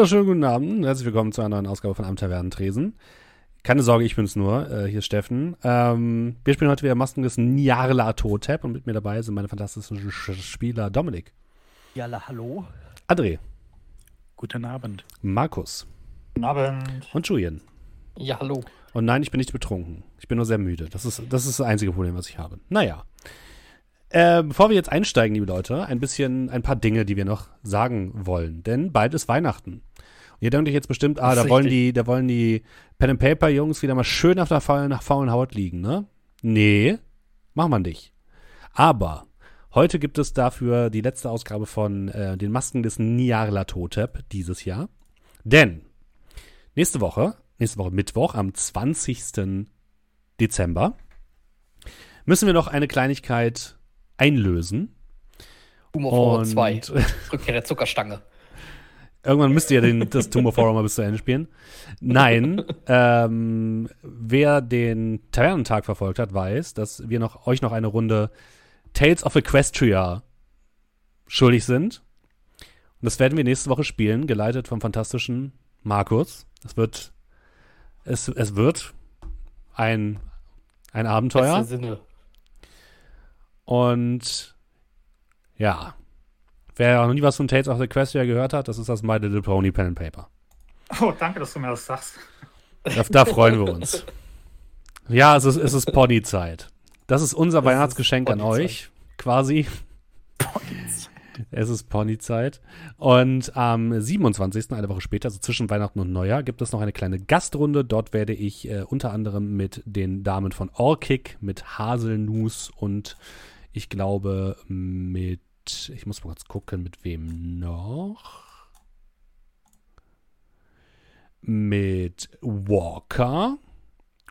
Ja, einen wunderschönen guten Abend. Herzlich willkommen zu einer neuen Ausgabe von Am Tresen. Keine Sorge, ich bin's nur. Äh, hier ist Steffen. Ähm, wir spielen heute wieder Maskenless Nyarla Totep und mit mir dabei sind meine fantastischen Spieler Dominik. Jalla, hallo. André. Guten Abend. Markus. Guten Abend. Und Julian. Ja, hallo. Und nein, ich bin nicht betrunken. Ich bin nur sehr müde. Das ist das, ist das einzige Problem, was ich habe. Naja. Äh, bevor wir jetzt einsteigen, liebe Leute, ein bisschen, ein paar Dinge, die wir noch sagen wollen. Denn bald ist Weihnachten. Ihr denkt euch jetzt bestimmt, ah, da wollen die, da wollen die Pen and Paper Jungs wieder mal schön auf der faulen, faulen Haut liegen, ne? Nee, machen wir nicht. Aber heute gibt es dafür die letzte Ausgabe von äh, den Masken des Niarla Totep dieses Jahr. Denn nächste Woche, nächste Woche Mittwoch, am 20. Dezember, müssen wir noch eine Kleinigkeit einlösen. Humor 2. Rückkehr der Zuckerstange. Irgendwann müsst ihr den, das Tumor Forum mal bis zu Ende spielen. Nein, ähm, wer den Tavernentag verfolgt hat, weiß, dass wir noch, euch noch eine Runde Tales of Equestria schuldig sind. Und das werden wir nächste Woche spielen, geleitet vom fantastischen Markus. Es wird, es, es wird ein, ein Abenteuer. Sinne. Und ja, wer noch nie was von Tales of the Equestria gehört hat, das ist das My Little Pony Pen and Paper. Oh, danke, dass du mir das sagst. Da, da freuen wir uns. Ja, es ist, es ist Ponyzeit. Das ist unser das Weihnachtsgeschenk an euch, quasi. Es ist Ponyzeit. Und am 27., eine Woche später, also zwischen Weihnachten und Neujahr, gibt es noch eine kleine Gastrunde. Dort werde ich äh, unter anderem mit den Damen von Orkick, mit Haselnuss und ich glaube mit, ich muss mal kurz gucken, mit wem noch? Mit Walker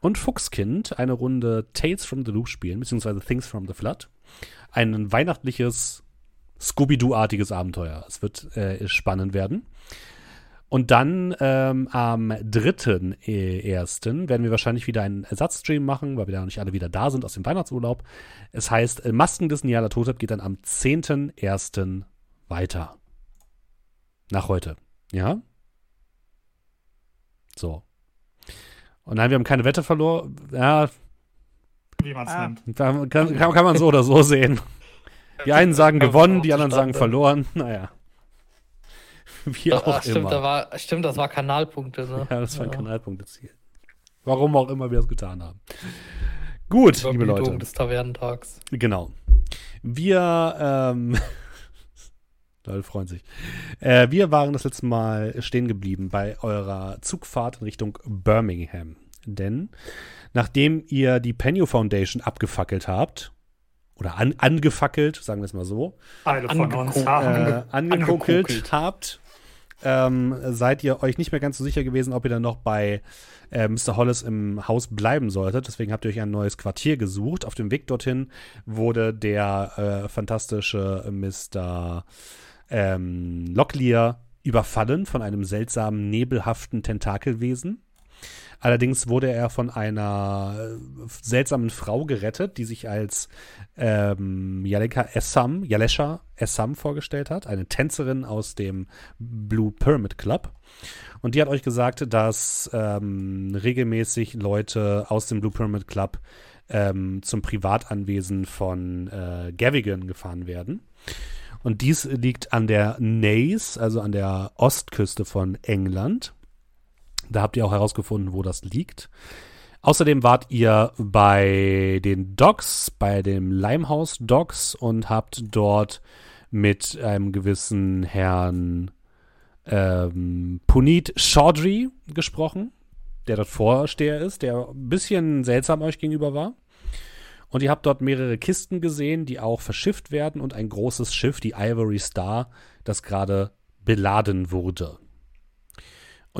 und Fuchskind eine Runde Tales from the Loop spielen, beziehungsweise Things from the Flood. Ein weihnachtliches Scooby-Doo-artiges Abenteuer. Es wird äh, spannend werden. Und dann ähm, am 3.1. werden wir wahrscheinlich wieder einen Ersatzstream machen, weil wir da noch nicht alle wieder da sind aus dem Weihnachtsurlaub. Es heißt, äh, Masken des Niala Totep geht dann am 10.1. weiter. Nach heute. Ja? So. Und nein, wir haben keine Wette verloren. Ja. Wie man es ah. nennt. Kann, kann, kann man so oder so sehen. Die einen sagen gewonnen, die anderen sagen verloren. Naja. Wie auch Ach, stimmt, immer. Da war, stimmt, das war Kanalpunkte. Ne? Ja, das war ein ja. Kanalpunkteziel. Warum auch immer wir das getan haben. Gut, liebe Leute. des Tavernentags. Genau. Wir, ähm, Leute freuen sich. Äh, wir waren das letzte Mal stehen geblieben bei eurer Zugfahrt in Richtung Birmingham. Denn nachdem ihr die Penny Foundation abgefackelt habt, oder an, angefackelt, sagen wir es mal so, Alle von uns haben äh, angekokelt habt, ähm, seid ihr euch nicht mehr ganz so sicher gewesen, ob ihr dann noch bei äh, Mr. Hollis im Haus bleiben solltet. Deswegen habt ihr euch ein neues Quartier gesucht. Auf dem Weg dorthin wurde der äh, fantastische Mr. Ähm, Locklear überfallen von einem seltsamen, nebelhaften Tentakelwesen. Allerdings wurde er von einer äh, seltsamen Frau gerettet, die sich als ähm, Yaleka Essam, Yalesha Essam vorgestellt hat, eine Tänzerin aus dem Blue Pyramid Club. Und die hat euch gesagt, dass ähm, regelmäßig Leute aus dem Blue Pyramid Club ähm, zum Privatanwesen von äh, Gavigan gefahren werden. Und dies liegt an der Naze, also an der Ostküste von England. Da habt ihr auch herausgefunden, wo das liegt. Außerdem wart ihr bei den Docks, bei dem Limehouse Docks und habt dort mit einem gewissen Herrn ähm, Puneet Chaudhry gesprochen, der dort Vorsteher ist, der ein bisschen seltsam euch gegenüber war. Und ihr habt dort mehrere Kisten gesehen, die auch verschifft werden und ein großes Schiff, die Ivory Star, das gerade beladen wurde.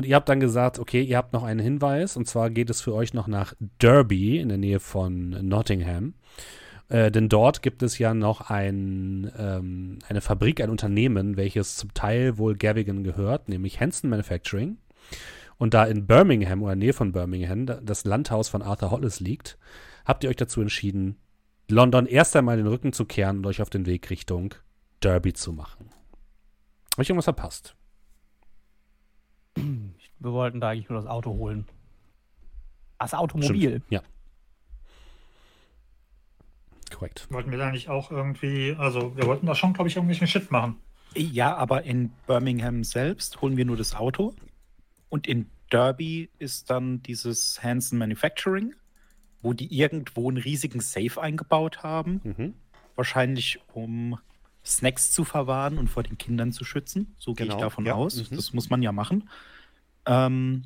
Und ihr habt dann gesagt, okay, ihr habt noch einen Hinweis, und zwar geht es für euch noch nach Derby in der Nähe von Nottingham. Äh, denn dort gibt es ja noch ein, ähm, eine Fabrik, ein Unternehmen, welches zum Teil wohl Gavigan gehört, nämlich Hanson Manufacturing. Und da in Birmingham oder Nähe von Birmingham das Landhaus von Arthur Hollis liegt, habt ihr euch dazu entschieden, London erst einmal den Rücken zu kehren und euch auf den Weg Richtung Derby zu machen. Habe ich irgendwas verpasst? Wir wollten da eigentlich nur das Auto holen. Das Automobil. Stimmt. Ja. Korrekt. Wollten wir da nicht auch irgendwie, also wir wollten da schon, glaube ich, irgendwelchen Shit machen. Ja, aber in Birmingham selbst holen wir nur das Auto. Und in Derby ist dann dieses Hanson Manufacturing, wo die irgendwo einen riesigen Safe eingebaut haben. Mhm. Wahrscheinlich um Snacks zu verwahren und vor den Kindern zu schützen. So gehe Genau, ich davon ja, aus. mhm. Das muss man ja machen. Ähm,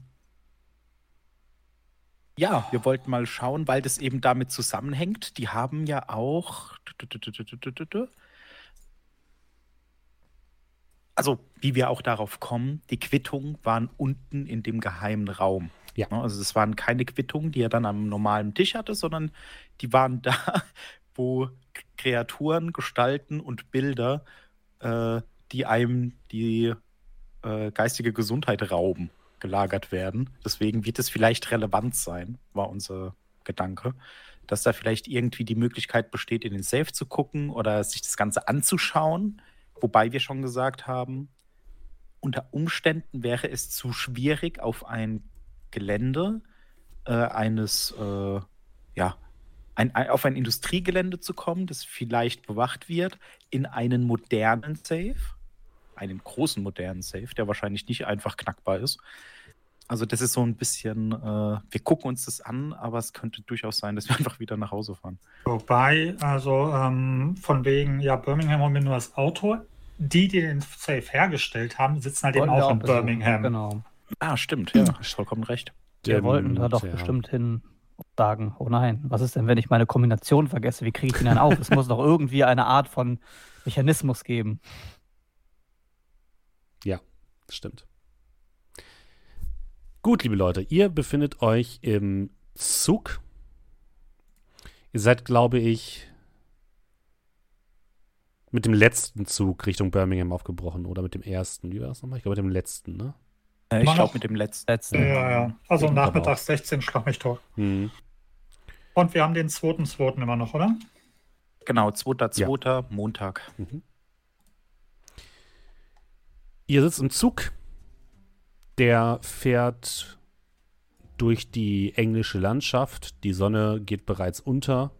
ja, wir wollten mal schauen, weil das eben damit zusammenhängt. Die haben ja auch. Also, wie wir auch darauf kommen, die Quittungen waren unten in dem geheimen Raum. Ja. Also, es waren keine Quittungen, die er dann am normalen Tisch hatte, sondern die waren da, wo Kreaturen, Gestalten und Bilder, äh, die einem die äh, geistige Gesundheit rauben, gelagert werden. Deswegen wird es vielleicht relevant sein, war unser Gedanke, dass da vielleicht irgendwie die Möglichkeit besteht, in den Safe zu gucken oder sich das Ganze anzuschauen. Wobei wir schon gesagt haben, unter Umständen wäre es zu schwierig, auf ein Gelände äh, eines, äh, ja, ein, auf ein Industriegelände zu kommen, das vielleicht bewacht wird, in einen modernen Safe, einen großen modernen Safe, der wahrscheinlich nicht einfach knackbar ist. Also das ist so ein bisschen, äh, wir gucken uns das an, aber es könnte durchaus sein, dass wir einfach wieder nach Hause fahren. Wobei, also ähm, von wegen, ja, Birmingham haben wir nur das Auto. Die, die den Safe hergestellt haben, sitzen halt eben auch in. Birmingham. Genau. Ah, stimmt, ja, hast vollkommen recht. Wir wollten da doch ja. bestimmt hin und sagen, oh nein, was ist denn, wenn ich meine Kombination vergesse? Wie kriege ich ihn dann auf? es muss doch irgendwie eine Art von Mechanismus geben. Ja, stimmt. Gut, liebe Leute, ihr befindet euch im Zug. Ihr seid, glaube ich, mit dem letzten Zug Richtung Birmingham aufgebrochen oder mit dem ersten. Wie war das nochmal? Ich glaube, mit dem letzten, ne? Äh, ich glaube mit dem letzten. Letzten. Ja, ja. Also Aber nachmittags 16 schlag mich tot. Hm. Und wir haben den 2.2. immer noch, oder? Genau, 2.2. Montag. Mhm. Ihr sitzt im Zug. Der fährt durch die englische Landschaft. Die Sonne geht bereits unter.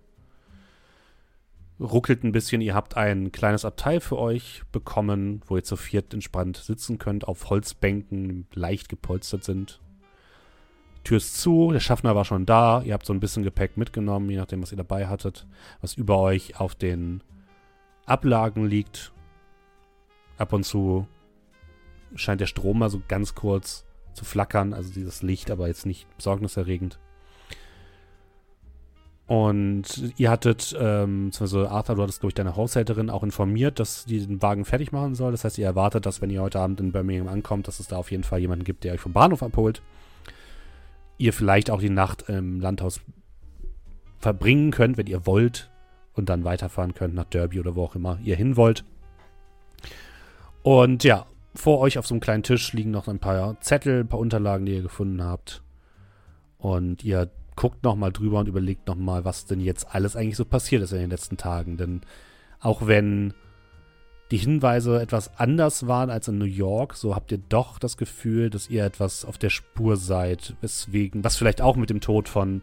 Ruckelt ein bisschen. Ihr habt ein kleines Abteil für euch bekommen, wo ihr zu viert entspannt sitzen könnt, auf Holzbänken, leicht gepolstert sind. Tür ist zu, der Schaffner war schon da. Ihr habt so ein bisschen Gepäck mitgenommen, je nachdem, was ihr dabei hattet, was über euch auf den Ablagen liegt. Ab und zu scheint der Strom mal so ganz kurz zu flackern, also dieses Licht, aber jetzt nicht besorgniserregend. Und ihr hattet, ähm, beziehungsweise Arthur, du hattest, glaube ich, deine Haushälterin auch informiert, dass die den Wagen fertig machen soll. Das heißt, ihr erwartet, dass, wenn ihr heute Abend in Birmingham ankommt, dass es da auf jeden Fall jemanden gibt, der euch vom Bahnhof abholt. Ihr vielleicht auch die Nacht im Landhaus verbringen könnt, wenn ihr wollt. Und dann weiterfahren könnt nach Derby oder wo auch immer ihr hin wollt. Und ja, vor euch auf so einem kleinen Tisch liegen noch ein paar Zettel, ein paar Unterlagen, die ihr gefunden habt. Und ihr guckt noch mal drüber und überlegt noch mal, was denn jetzt alles eigentlich so passiert ist in den letzten Tagen. Denn auch wenn die Hinweise etwas anders waren als in New York, so habt ihr doch das Gefühl, dass ihr etwas auf der Spur seid, weswegen, was vielleicht auch mit dem Tod von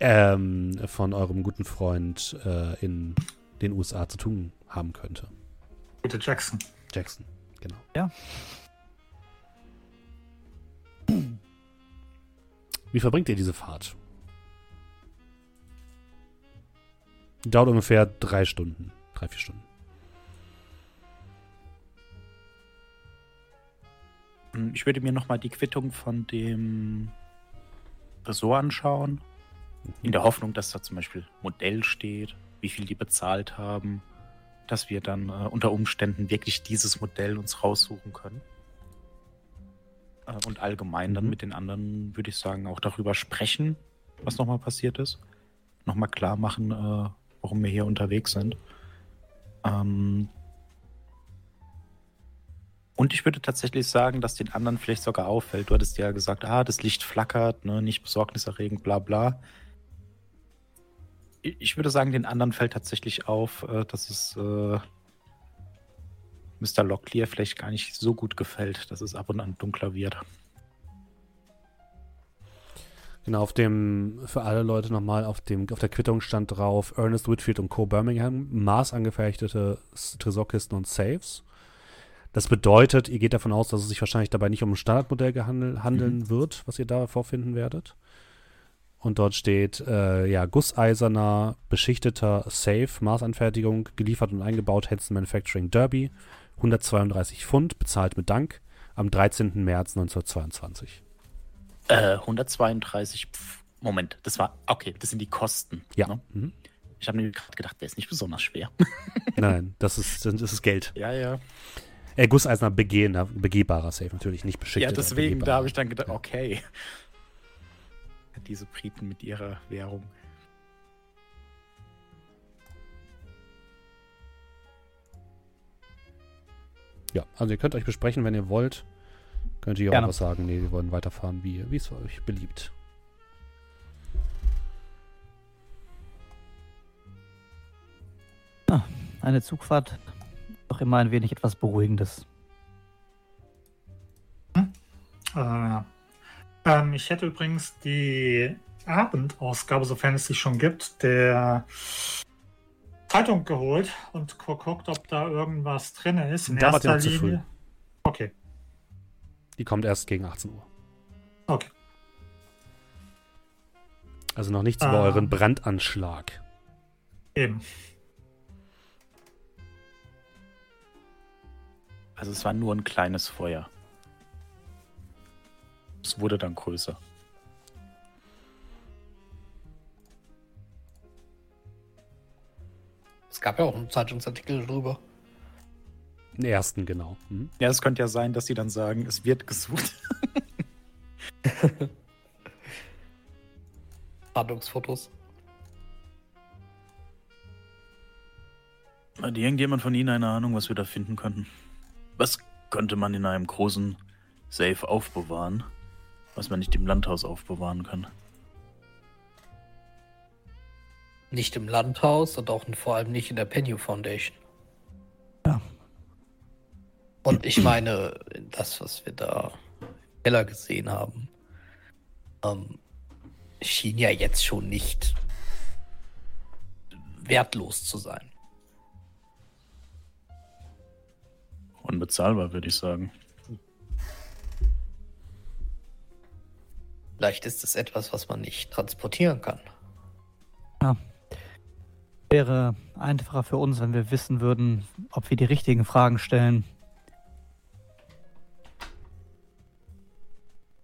ähm, von eurem guten Freund äh, in den USA zu tun haben könnte. Gute Jackson. Jackson, genau. Ja. Wie verbringt ihr diese Fahrt? Dauert ungefähr drei Stunden. Drei, vier Stunden. Hm, Ich würde mir nochmal die Quittung von dem Ressort anschauen. In der Hoffnung, dass da zum Beispiel Modell steht, wie viel die bezahlt haben, dass wir dann äh, unter Umständen wirklich dieses Modell uns raussuchen können. Äh, und allgemein dann Mhm. mit den anderen, würde ich sagen, auch darüber sprechen, was nochmal passiert ist. Nochmal klar machen, äh, warum wir hier unterwegs sind. Ähm, und ich würde tatsächlich sagen, dass den anderen vielleicht sogar auffällt. Du hattest ja gesagt, ah, das Licht flackert, ne, nicht besorgniserregend, bla bla. Ich würde sagen, den anderen fällt tatsächlich auf, äh, dass es äh, Mr. Locklear vielleicht gar nicht so gut gefällt, dass es ab und an dunkler wird. Genau, auf dem, für alle Leute nochmal, auf, dem, auf der Quittung stand drauf Ernest Whitfield und Co. Birmingham, maßangefertigte Tresorkisten und Saves. Das bedeutet, ihr geht davon aus, dass es sich wahrscheinlich dabei nicht um ein Standardmodell gehandel, handeln mhm. wird, was ihr da vorfinden werdet. Und dort steht, äh, ja, gusseiserner, beschichteter Safe, Maßanfertigung, geliefert und eingebaut, Henson Manufacturing Derby, 132 Pfund, bezahlt mit Dank, am 13. März 1922. Äh, 132, pf, Moment, das war, okay, das sind die Kosten. Ja. Ne? Mhm. Ich habe mir gerade gedacht, der ist nicht besonders schwer. Nein, das ist, das ist Geld. Ja, ja. Äh, Gusseisener begehender, begehbarer Safe, natürlich nicht beschickt. Ja, deswegen, da habe ich dann gedacht, okay. Diese Briten mit ihrer Währung. Ja, also ihr könnt euch besprechen, wenn ihr wollt. Könnt ihr auch was sagen. Nee, wir wollen weiterfahren, wie, wie es euch beliebt. Eine Zugfahrt doch immer ein wenig etwas Beruhigendes. Hm? Äh, ähm, ich hätte übrigens die Abendausgabe, sofern es sie schon gibt, der Zeitung geholt und geguckt, ob da irgendwas drin ist. In erster Linie. Okay. Die kommt erst gegen 18 Uhr. Okay. Also noch nichts über ah. euren Brandanschlag. Eben. Also es war nur ein kleines Feuer. Es wurde dann größer. Es gab ja auch einen Zeitungsartikel darüber. Den ersten, genau. Hm? Ja, es könnte ja sein, dass sie dann sagen, es wird gesucht. Fahndungsfotos. Hat irgendjemand von Ihnen eine Ahnung, was wir da finden könnten? Was könnte man in einem großen Safe aufbewahren, was man nicht im Landhaus aufbewahren kann? Nicht im Landhaus und auch vor allem nicht in der Penny Foundation. Ja. Und ich meine, das, was wir da im Keller gesehen haben, ähm, schien ja jetzt schon nicht wertlos zu sein. Unbezahlbar, würde ich sagen. Vielleicht ist es etwas, was man nicht transportieren kann. Ja. Wäre einfacher für uns, wenn wir wissen würden, ob wir die richtigen Fragen stellen.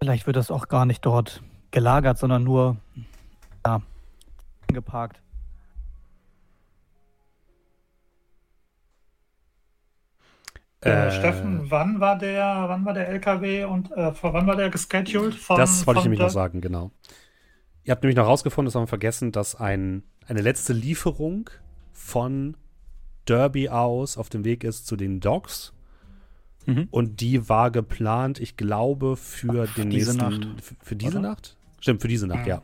Vielleicht wird das auch gar nicht dort gelagert, sondern nur ja, geparkt. Äh, Steffen, wann war der, wann war der LKW und äh, wann war der gescheduled? Von, das wollte ich nämlich noch sagen, genau. Ihr habt nämlich noch rausgefunden, das haben wir vergessen, dass ein, eine letzte Lieferung von Derby aus auf dem Weg ist zu den Docks. Mhm. Und die war geplant, ich glaube, für Ach, den diese nächsten. Nacht. Für, für diese Oder? Nacht? Stimmt, für diese Nacht, ja.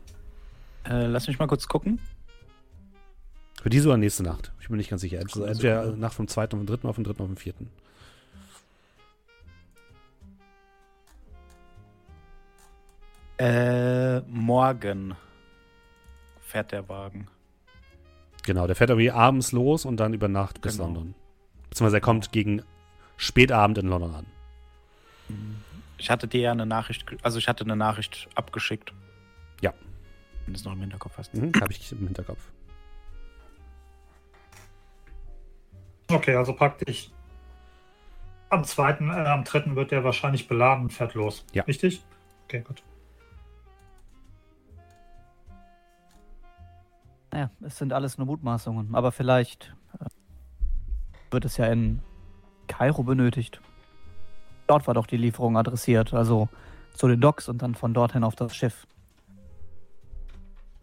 ja. Äh, lass mich mal kurz gucken. Für diese oder nächste Nacht? Ich bin nicht ganz sicher. Entweder Nacht vom 2. auf den 3. auf den 3. auf den 4. Äh, morgen fährt der Wagen. Genau, der fährt irgendwie abends los und dann über Nacht bis genau. London. Beziehungsweise er kommt gegen Spätabend in London an. Ich hatte dir ja eine Nachricht, also ich hatte eine Nachricht abgeschickt. Ja. Wenn du es noch im Hinterkopf hast. Mhm, Habe ich im Hinterkopf. Okay, also praktisch am zweiten, äh, am dritten wird der wahrscheinlich beladen und fährt los. Ja. Richtig? Okay, gut. Naja, es sind alles nur Mutmaßungen, aber vielleicht äh, wird es ja in Kairo benötigt. Dort war doch die Lieferung adressiert, also zu den Docks und dann von dorthin auf das Schiff.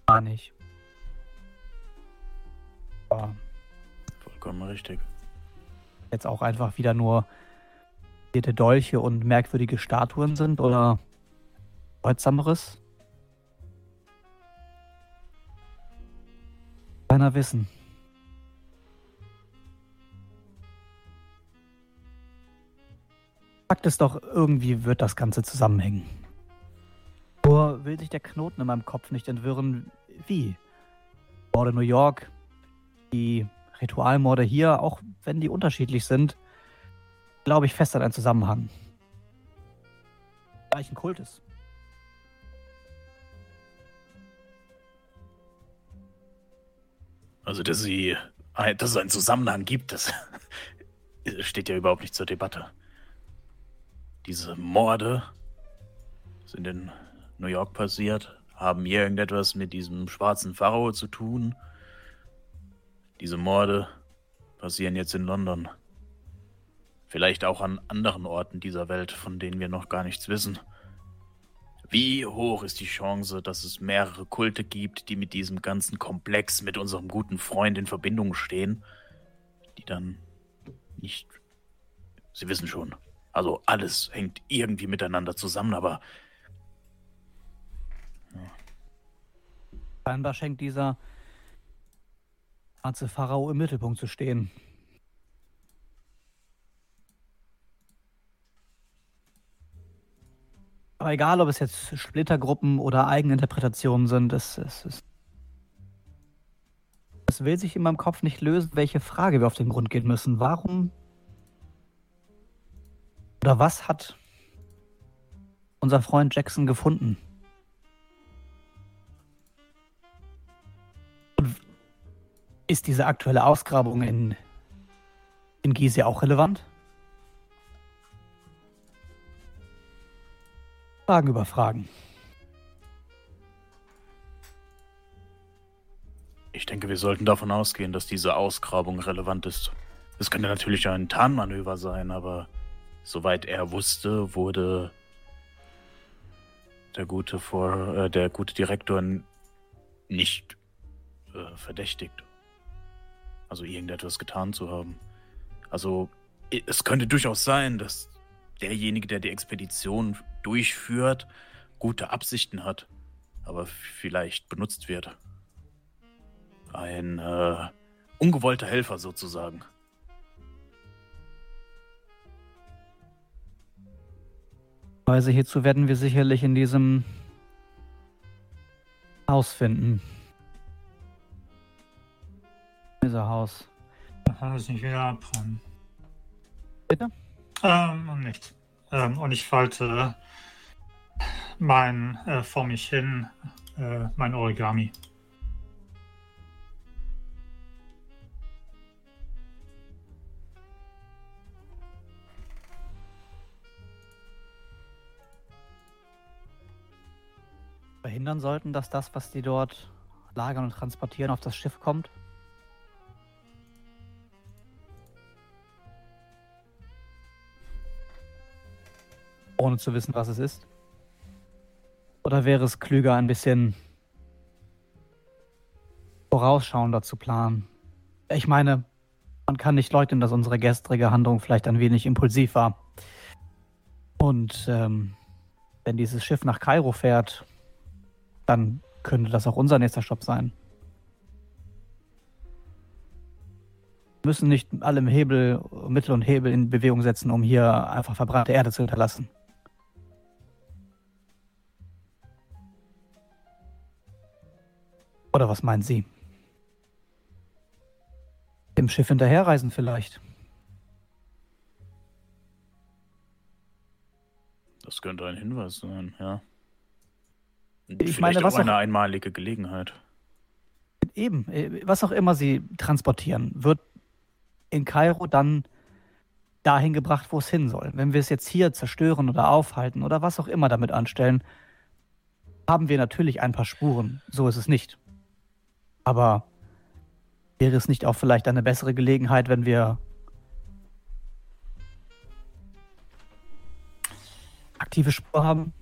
Gar nicht. Ja. Vollkommen richtig. Jetzt auch einfach wieder nur Dolche und merkwürdige Statuen sind oder bedeutsameres? Keiner wissen. Fakt ist doch, irgendwie wird das Ganze zusammenhängen. Nur will sich der Knoten in meinem Kopf nicht entwirren, wie. Morde New York, die Ritualmorde hier, auch wenn die unterschiedlich sind, glaube ich fest an einen Zusammenhang. Gleich ein Kult ist. Also, dass, sie, dass es einen Zusammenhang gibt, das steht ja überhaupt nicht zur Debatte. Diese Morde sind in New York passiert, haben irgendetwas mit diesem schwarzen Pharao zu tun. Diese Morde passieren jetzt in London. Vielleicht auch an anderen Orten dieser Welt, von denen wir noch gar nichts wissen. Wie hoch ist die Chance, dass es mehrere Kulte gibt, die mit diesem ganzen Komplex, mit unserem guten Freund in Verbindung stehen, die dann nicht. Sie wissen schon. Also alles hängt irgendwie miteinander zusammen, aber. Ja. Scheinbar schenkt dieser schwarze Pharao im Mittelpunkt zu stehen. Aber egal, ob es jetzt Splittergruppen oder Eigeninterpretationen sind, es, es, es, es will sich in meinem Kopf nicht lösen, welche Frage wir auf den Grund gehen müssen. Warum oder was hat unser Freund Jackson gefunden? Und ist diese aktuelle Ausgrabung in, in Gizeh auch relevant? Fragen über Fragen. Ich denke, wir sollten davon ausgehen, dass diese Ausgrabung relevant ist. Es könnte natürlich ein Tarnmanöver sein, aber soweit er wusste, wurde der gute, Vor äh, der gute Direktor nicht äh, verdächtigt. Also irgendetwas getan zu haben. Also es könnte durchaus sein, dass derjenige, der die Expedition durchführt, gute Absichten hat, aber vielleicht benutzt wird. Ein äh, ungewollter Helfer sozusagen. Weise hierzu werden wir sicherlich in diesem Haus finden. Dieser Haus. Aha, ist nicht wieder abrennen. Bitte? Ähm, nichts. Ähm, und ich falte mein äh, vor mich hin äh, mein Origami. Verhindern sollten, dass das, was die dort lagern und transportieren, auf das Schiff kommt? ohne zu wissen, was es ist? Oder wäre es klüger, ein bisschen vorausschauender zu planen? Ich meine, man kann nicht leugnen, dass unsere gestrige Handlung vielleicht ein wenig impulsiv war. Und ähm, wenn dieses Schiff nach Kairo fährt, dann könnte das auch unser nächster Stopp sein. Wir müssen nicht alle Hebel, Mittel und Hebel in Bewegung setzen, um hier einfach verbrannte Erde zu hinterlassen. Oder was meinen Sie? Dem Schiff hinterherreisen vielleicht. Das könnte ein Hinweis sein, ja. Und ich meine, was auch eine auch, einmalige Gelegenheit. Eben, äh, was auch immer sie transportieren, wird in Kairo dann dahin gebracht, wo es hin soll. Wenn wir es jetzt hier zerstören oder aufhalten oder was auch immer damit anstellen, haben wir natürlich ein paar Spuren. So ist es nicht. Aber wäre es nicht auch vielleicht eine bessere Gelegenheit, wenn wir aktive Spur haben?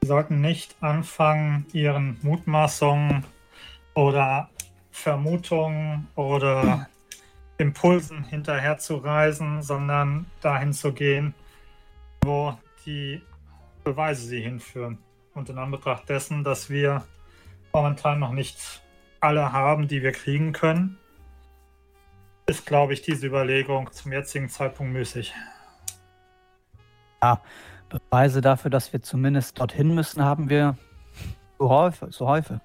Sie sollten nicht anfangen, ihren Mutmaßungen oder Vermutungen oder Impulsen hinterherzureisen, sondern dahin zu gehen, wo die Beweise sie hinführen. Und in Anbetracht dessen, dass wir momentan noch nicht alle haben, die wir kriegen können, ist, glaube ich, diese Überlegung zum jetzigen Zeitpunkt müßig. Ja, Beweise dafür, dass wir zumindest dorthin müssen, haben wir zu häufig. Zu häufig.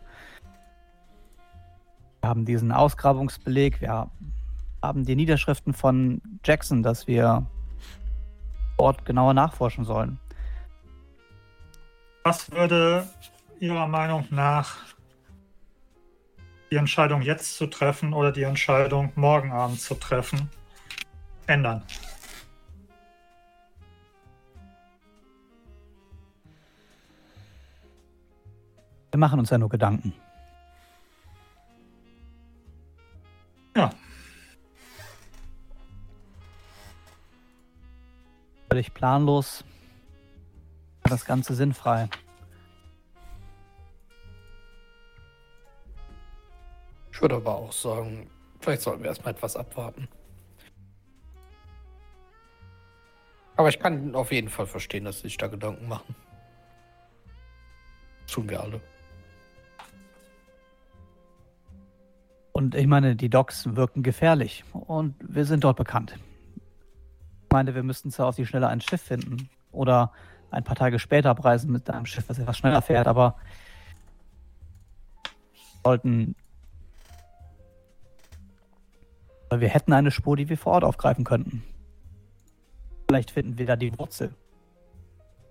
Wir haben diesen Ausgrabungsbeleg, wir haben die Niederschriften von Jackson, dass wir dort genauer nachforschen sollen. Was würde Ihrer Meinung nach die Entscheidung jetzt zu treffen oder die Entscheidung morgen Abend zu treffen ändern? Wir machen uns ja nur Gedanken. Ja. Völlig planlos. Das Ganze sinnfrei. Ich würde aber auch sagen, vielleicht sollten wir erstmal etwas abwarten. Aber ich kann auf jeden Fall verstehen, dass sie sich da Gedanken machen. Das tun wir alle. Und ich meine, die Docks wirken gefährlich und wir sind dort bekannt. Ich meine, wir müssten zwar auf die Schnelle ein Schiff finden oder ein paar Tage später abreisen mit einem Schiff, das etwas schneller fährt, aber sollten. Wir hätten eine Spur, die wir vor Ort aufgreifen könnten. Vielleicht finden wir da die Wurzel.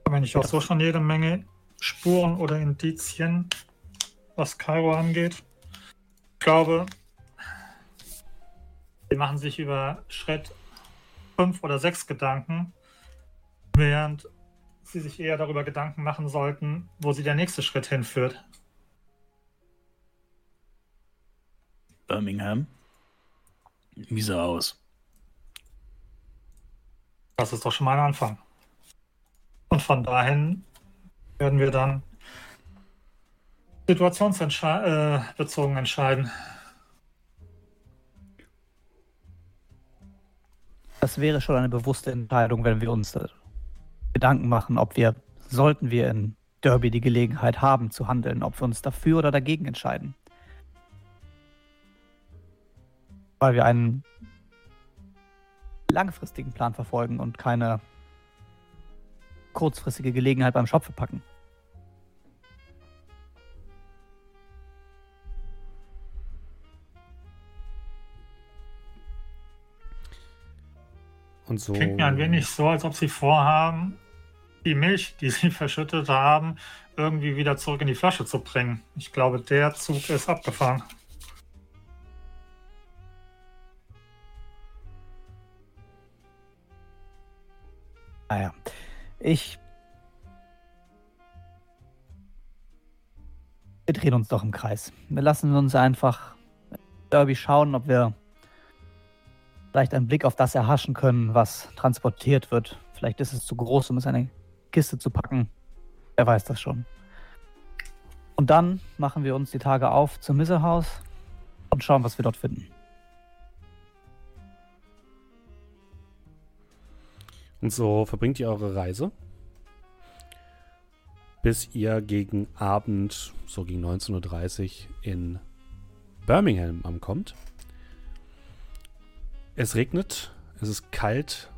Wenn ich auch so schon jede Menge Spuren oder Indizien, was Kairo angeht. Glaube, sie machen sich über Schritt 5 oder 6 Gedanken, während sie sich eher darüber Gedanken machen sollten, wo sie der nächste Schritt hinführt. Birmingham. Wie sah aus? Das ist doch schon mal ein Anfang. Und von dahin werden wir dann situationsbezogen entscheiden. Das wäre schon eine bewusste Entscheidung, wenn wir uns Gedanken machen, ob wir, sollten wir in Derby die Gelegenheit haben zu handeln, ob wir uns dafür oder dagegen entscheiden. Weil wir einen langfristigen Plan verfolgen und keine kurzfristige Gelegenheit beim Schopfe packen. Und so. Klingt mir ein wenig so, als ob sie vorhaben, die Milch, die sie verschüttet haben, irgendwie wieder zurück in die Flasche zu bringen. Ich glaube, der Zug ist abgefahren. Naja, ich. Wir drehen uns doch im Kreis. Wir lassen uns einfach Derby schauen, ob wir vielleicht einen Blick auf das erhaschen können, was transportiert wird. Vielleicht ist es zu groß, um es in eine Kiste zu packen. Wer weiß das schon. Und dann machen wir uns die Tage auf zum Missehaus und schauen, was wir dort finden. Und so verbringt ihr eure Reise, bis ihr gegen Abend, so gegen 19.30 Uhr, in Birmingham ankommt. Es regnet, es ist kalt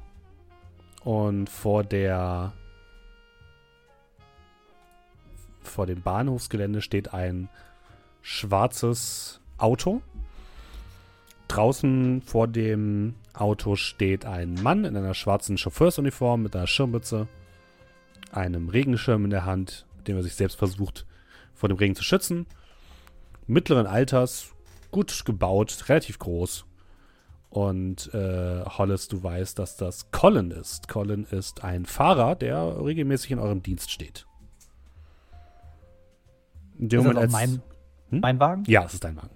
und vor der vor dem Bahnhofsgelände steht ein schwarzes Auto. Draußen vor dem Auto steht ein Mann in einer schwarzen Chauffeursuniform mit einer Schirmmütze, einem Regenschirm in der Hand, mit dem er sich selbst versucht, vor dem Regen zu schützen. Mittleren Alters, gut gebaut, relativ groß. Und äh, Hollis, du weißt, dass das Colin ist. Colin ist ein Fahrer, der regelmäßig in eurem Dienst steht. In dem Ist das Moment, als, mein, Hm? mein Wagen? ja, es ist dein Wagen.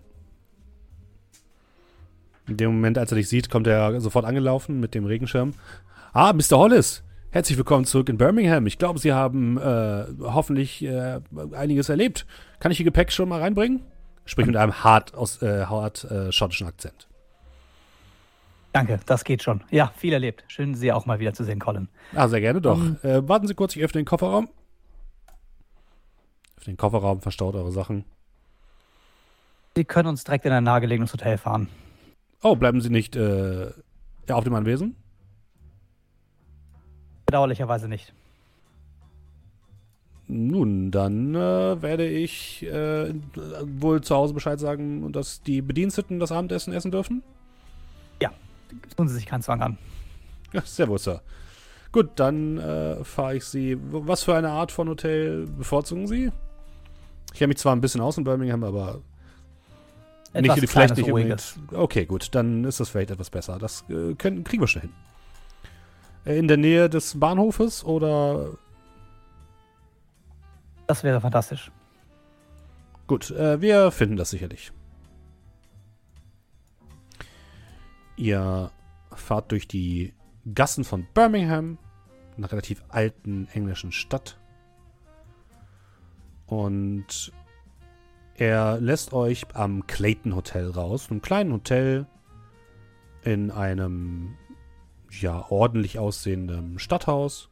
In dem Moment, als er dich sieht, kommt er sofort angelaufen mit dem Regenschirm. Ah, Mr. Hollis, herzlich willkommen zurück in Birmingham. Ich glaube, Sie haben äh, hoffentlich äh, einiges erlebt. Kann ich Ihr Gepäck schon mal reinbringen? Sprich mit einem hart, aus, äh, hart äh, schottischen Akzent. Danke, das geht schon. Ja, viel erlebt. Schön, Sie auch mal wieder zu sehen, Colin. Ah, sehr gerne doch. Ähm. äh, warten Sie kurz, ich öffne den Kofferraum. Den Kofferraum, verstaut eure Sachen. Sie können uns direkt in ein nahegelegenes Hotel fahren. Oh, bleiben Sie nicht äh, auf dem Anwesen? Bedauerlicherweise nicht. Nun, dann äh, werde ich äh, wohl zu Hause Bescheid sagen, dass die Bediensteten das Abendessen essen dürfen. Tun Sie sich keinen Zwang an. Ja, sehr wohl, Sir. Gut, dann äh, fahre ich Sie. Was für eine Art von Hotel bevorzugen Sie? Ich kenne mich zwar ein bisschen aus in Birmingham, aber Etwas nicht, vielleicht nicht unbedingt. Okay, gut, dann ist das vielleicht etwas besser. Das äh, können, kriegen wir schon hin. Äh, In der Nähe des Bahnhofes oder Das wäre fantastisch. Gut, äh, wir finden das sicherlich. Ihr fahrt durch die Gassen von Birmingham, einer relativ alten englischen Stadt. Und er lässt euch am Clayton Hotel raus, einem kleinen Hotel in einem ja ordentlich aussehenden Stadthaus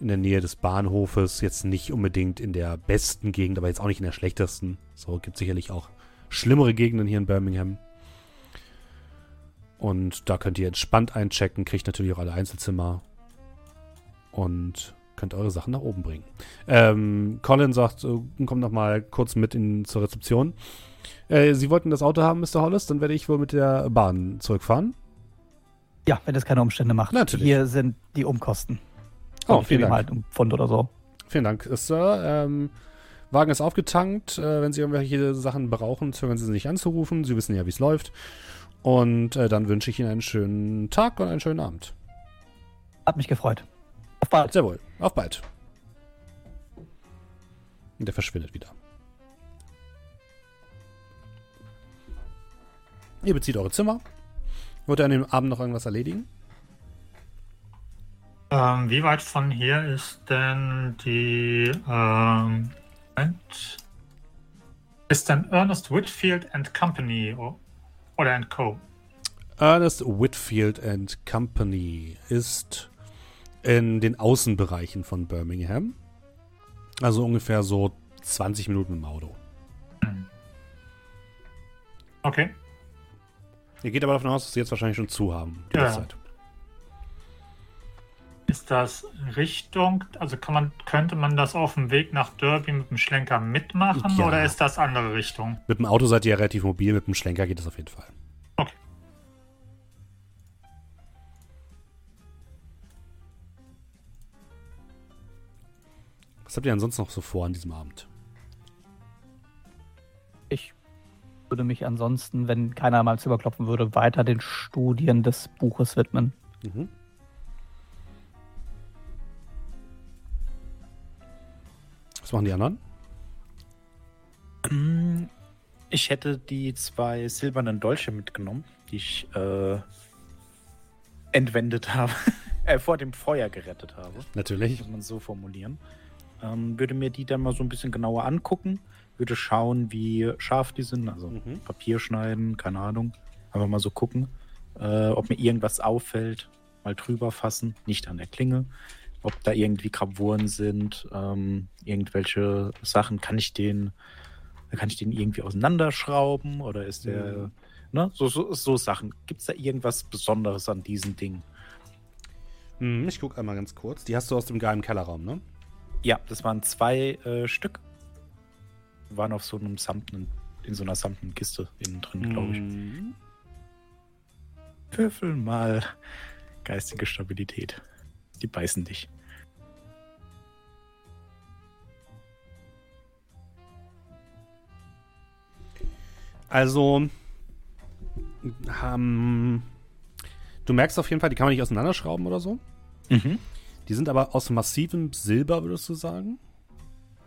in der Nähe des Bahnhofes, jetzt nicht unbedingt in der besten Gegend, aber jetzt auch nicht in der schlechtesten. So gibt sicherlich auch schlimmere Gegenden hier in Birmingham. Und da könnt ihr entspannt einchecken, kriegt natürlich auch alle Einzelzimmer und könnt eure Sachen nach oben bringen. Ähm, Colin sagt, äh, kommt noch mal kurz mit in, zur Rezeption. Äh, Sie wollten das Auto haben, Mr. Hollis, dann werde ich wohl mit der Bahn zurückfahren. Ja, wenn es keine Umstände macht. Natürlich. Hier sind die Umkosten. Oh, Und vielen Dank. halt um Pfund oder so. Vielen Dank, Sir. Ähm, Wagen ist aufgetankt. Äh, wenn Sie irgendwelche Sachen brauchen, zögern Sie sich anzurufen. Sie wissen ja, wie es läuft. Und äh, dann wünsche ich Ihnen einen schönen Tag und einen schönen Abend. Hat mich gefreut. Auf bald. Sehr wohl. Auf bald. Und der verschwindet wieder. Ihr bezieht eure Zimmer. Wollt ihr an dem Abend noch irgendwas erledigen? Ähm, wie weit von hier ist denn die. Ähm, Moment. ist denn Ernest Whitfield and Company oder and Co. Ernest Whitfield and Company ist in den Außenbereichen von Birmingham. Also ungefähr so 20 Minuten im Auto. Okay. Ihr geht aber davon aus, dass sie jetzt wahrscheinlich schon zu haben. Ja. Ist das Richtung, also kann man, könnte man das auf dem Weg nach Derby mit dem Schlenker mitmachen Ja. oder ist das andere Richtung? Mit dem Auto seid ihr ja relativ mobil, mit dem Schlenker geht das auf jeden Fall. Was habt ihr ansonsten noch so vor an diesem Abend? Ich würde mich ansonsten, wenn keiner mal überklopfen würde, weiter den Studien des Buches widmen. Mhm. Was machen die anderen? Mm, Ich hätte die zwei silbernen Dolche mitgenommen, die ich äh, entwendet habe, äh, vor dem Feuer gerettet habe, Natürlich. muss man so formulieren. Ähm, würde mir die dann mal so ein bisschen genauer angucken, würde schauen, wie scharf die sind, also Mhm. Papier schneiden, keine Ahnung. Einfach mal so gucken, äh, ob mir irgendwas auffällt, mal drüber fassen, nicht an der Klinge. Ob da irgendwie Gravuren sind, ähm, irgendwelche Sachen, kann ich den, kann ich den irgendwie auseinanderschrauben oder ist der, Mhm. ne, so, so, so Sachen. Gibt es da irgendwas Besonderes an diesen Dingen? Hm, ich gucke einmal ganz kurz. Die hast du aus dem geheimen Kellerraum, ne? Ja, das waren zwei äh, Stück. Waren auf so einem samtenen, in so einer samtenen Kiste innen drin, glaube ich. Mhm. Würfel mal geistige Stabilität. Die beißen dich. Also, ähm, du merkst auf jeden Fall, die kann man nicht auseinanderschrauben oder so. Mhm. Die sind aber aus massivem Silber, würdest du sagen?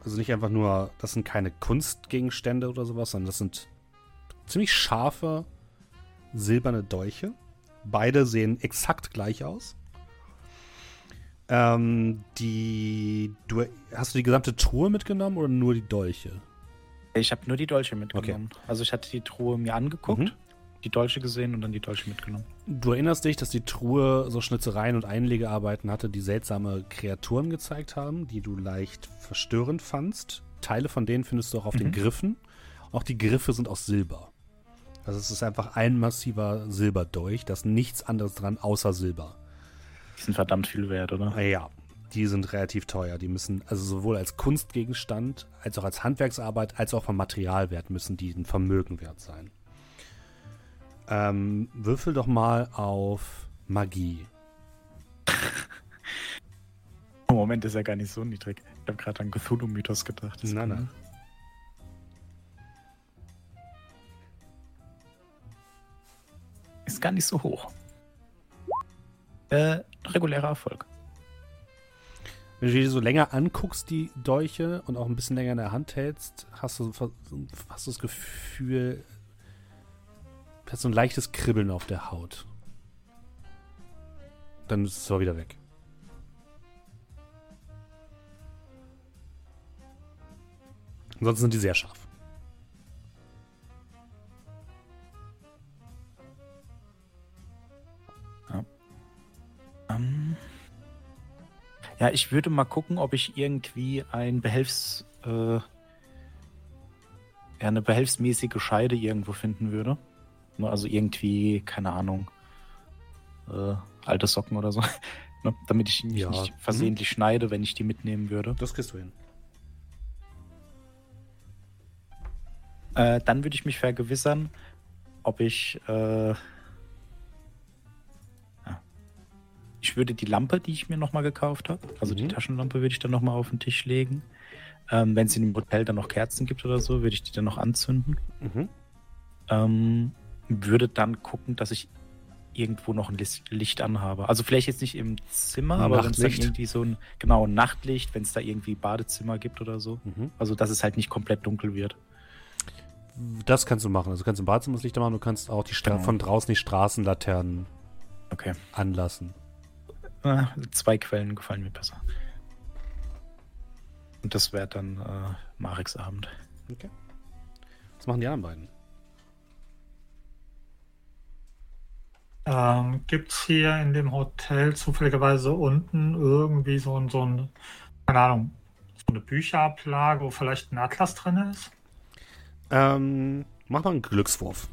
Also nicht einfach nur, das sind keine Kunstgegenstände oder sowas, sondern das sind ziemlich scharfe silberne Dolche. Beide sehen exakt gleich aus. Ähm, die, du, hast du die gesamte Truhe mitgenommen oder nur die Dolche? Ich habe nur die Dolche mitgenommen. Also ich hatte die Truhe mir angeguckt, Mhm. Die Dolche gesehen und dann die Dolche mitgenommen. Du erinnerst dich, dass die Truhe so Schnitzereien und Einlegearbeiten hatte, die seltsame Kreaturen gezeigt haben, die du leicht verstörend fandst. Teile von denen findest du auch auf den Mhm. Griffen. Auch die Griffe sind aus Silber. Also es ist einfach ein massiver Silberdolch, da ist nichts anderes dran außer Silber. Die sind verdammt viel wert, oder? Ja, die sind relativ teuer. Die müssen, also sowohl als Kunstgegenstand, als auch als Handwerksarbeit, als auch vom Materialwert müssen die ein Vermögen wert sein. Ähm, würfel doch mal auf Magie. Im Moment ist er gar nicht so niedrig. Ich habe gerade an Cthulhu-Mythos gedacht. Das Nein, nein. Ist gar nicht so hoch. Äh, regulärer Erfolg. Wenn du dir so länger anguckst, die Dolche, und auch ein bisschen länger in der Hand hältst, hast du, hast du das Gefühl, du hast so ein leichtes Kribbeln auf der Haut. Dann ist es zwar wieder weg. Ansonsten sind die sehr scharf. Ähm, ja, ich würde mal gucken, ob ich irgendwie ein Behelfs... Äh, ja, eine behelfsmäßige Scheide irgendwo finden würde. Ne, Also irgendwie, keine Ahnung, äh, alte Socken oder so. ne, damit ich mich Ja. nicht versehentlich schneide, wenn ich die mitnehmen würde. Das kriegst du hin. Äh, dann würde ich mich vergewissern, ob ich. Äh, ich würde die Lampe, die ich mir nochmal gekauft habe, also die Mhm. Taschenlampe, würde ich dann nochmal auf den Tisch legen. Ähm, Wenn es in dem Hotel dann noch Kerzen gibt oder so, würde ich die dann noch anzünden. Mhm. Ähm, würde dann gucken, dass ich irgendwo noch ein Licht anhabe. Also vielleicht jetzt nicht im Zimmer, aber wenn es dann irgendwie so ein genau ein Nachtlicht, wenn es da irgendwie Badezimmer gibt oder so. Mhm. Also dass es halt nicht komplett dunkel wird. Das kannst du machen. Also du kannst im Badezimmer das Licht machen, du kannst auch die Stra Genau. von draußen die Straßenlaternen Okay. anlassen. Äh, zwei Quellen gefallen mir besser. Und das wäre dann äh, Mareks Abend. Okay. Was machen die anderen beiden? Ähm, Gibt es hier in dem Hotel zufälligerweise unten irgendwie so, ein- so ein, keine Ahnung, so eine Bücherablage, wo vielleicht ein Atlas drin ist? Ähm, mach mal einen Glückswurf.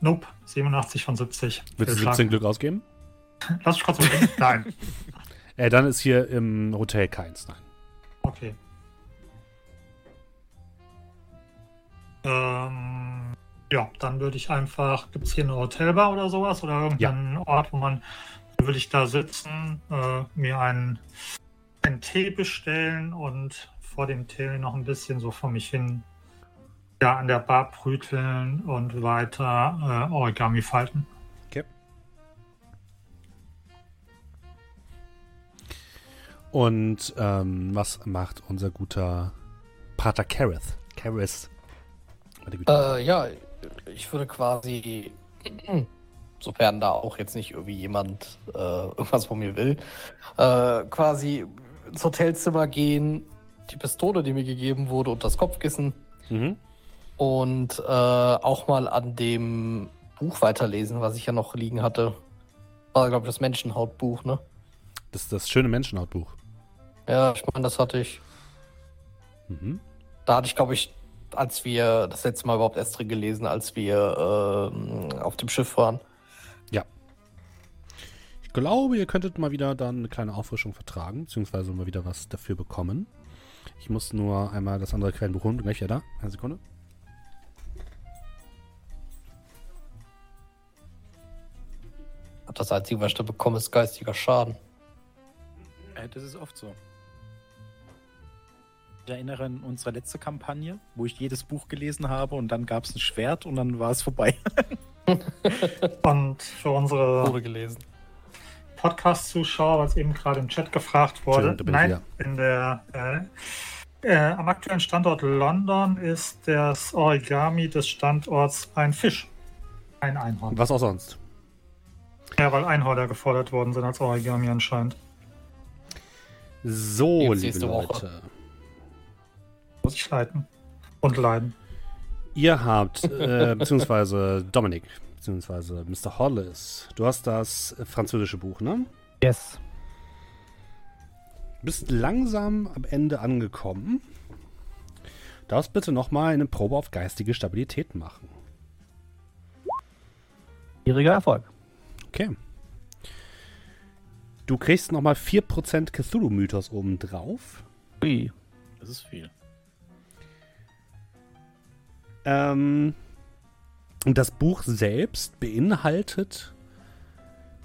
Nope, 87 von 70. Willst du Fehlschlag. 17 Glück ausgeben? Lass mich kurz überlegen. Nein. Äh, dann ist hier im Hotel keins, nein. Okay. Ähm, ja, dann würde ich einfach, gibt es hier eine Hotelbar oder sowas oder irgendeinen Ort, wo man, dann würde ich da sitzen, äh, mir einen, einen Tee bestellen und vor dem Tee noch ein bisschen so vor mich hin ja, an der Bar brüteln und weiter äh, Origami falten. Und ähm, was macht unser guter Pater Kareth? Kareth. Äh, ja, ich würde quasi, sofern da auch jetzt nicht irgendwie jemand äh, irgendwas von mir will, äh, quasi ins Hotelzimmer gehen, die Pistole, die mir gegeben wurde, und das Kopfkissen Mhm. und äh, auch mal an dem Buch weiterlesen, was ich ja noch liegen hatte. War, glaube ich, das Menschenhautbuch, ne? Das ist das schöne Menschenhautbuch. Ja, ich meine, das hatte ich. Mhm. Da hatte ich, glaube ich, als wir das letzte Mal überhaupt erst drin gelesen, als wir ähm, auf dem Schiff waren. Ich glaube, ihr könntet mal wieder dann eine kleine Auffrischung vertragen, beziehungsweise mal wieder was dafür bekommen. Ich muss nur einmal das andere Quellenbuch holen. Gleich wieder da. Eine Sekunde. Das Einzige, was ich da bekomme, ist geistiger Schaden. Äh, das ist oft so. Ich erinnere an unsere letzte Kampagne, wo ich jedes Buch gelesen habe und dann gab es ein Schwert und dann war es vorbei. Und für unsere. Podcast-Zuschauer, was eben gerade im Chat gefragt wurde. Nein, in der, äh, äh, am aktuellen Standort London ist das Origami des Standorts ein Fisch. Ein Einhorn. Was auch sonst. Ja, weil Einhorner gefordert worden sind als Origami anscheinend. So, Gibt's liebe nächste Woche. Leute. Muss ich leiten. Und leiden. Ihr habt, äh, beziehungsweise Dominik, beziehungsweise Mr. Hollis, du hast das französische Buch, ne? Yes. bist langsam am Ende angekommen. Darfst bitte nochmal eine Probe auf geistige Stabilität machen. Schwieriger Erfolg. Okay. Du kriegst nochmal 4% Cthulhu-Mythos obendrauf. Ui. Das ist viel. Ähm, und das Buch selbst beinhaltet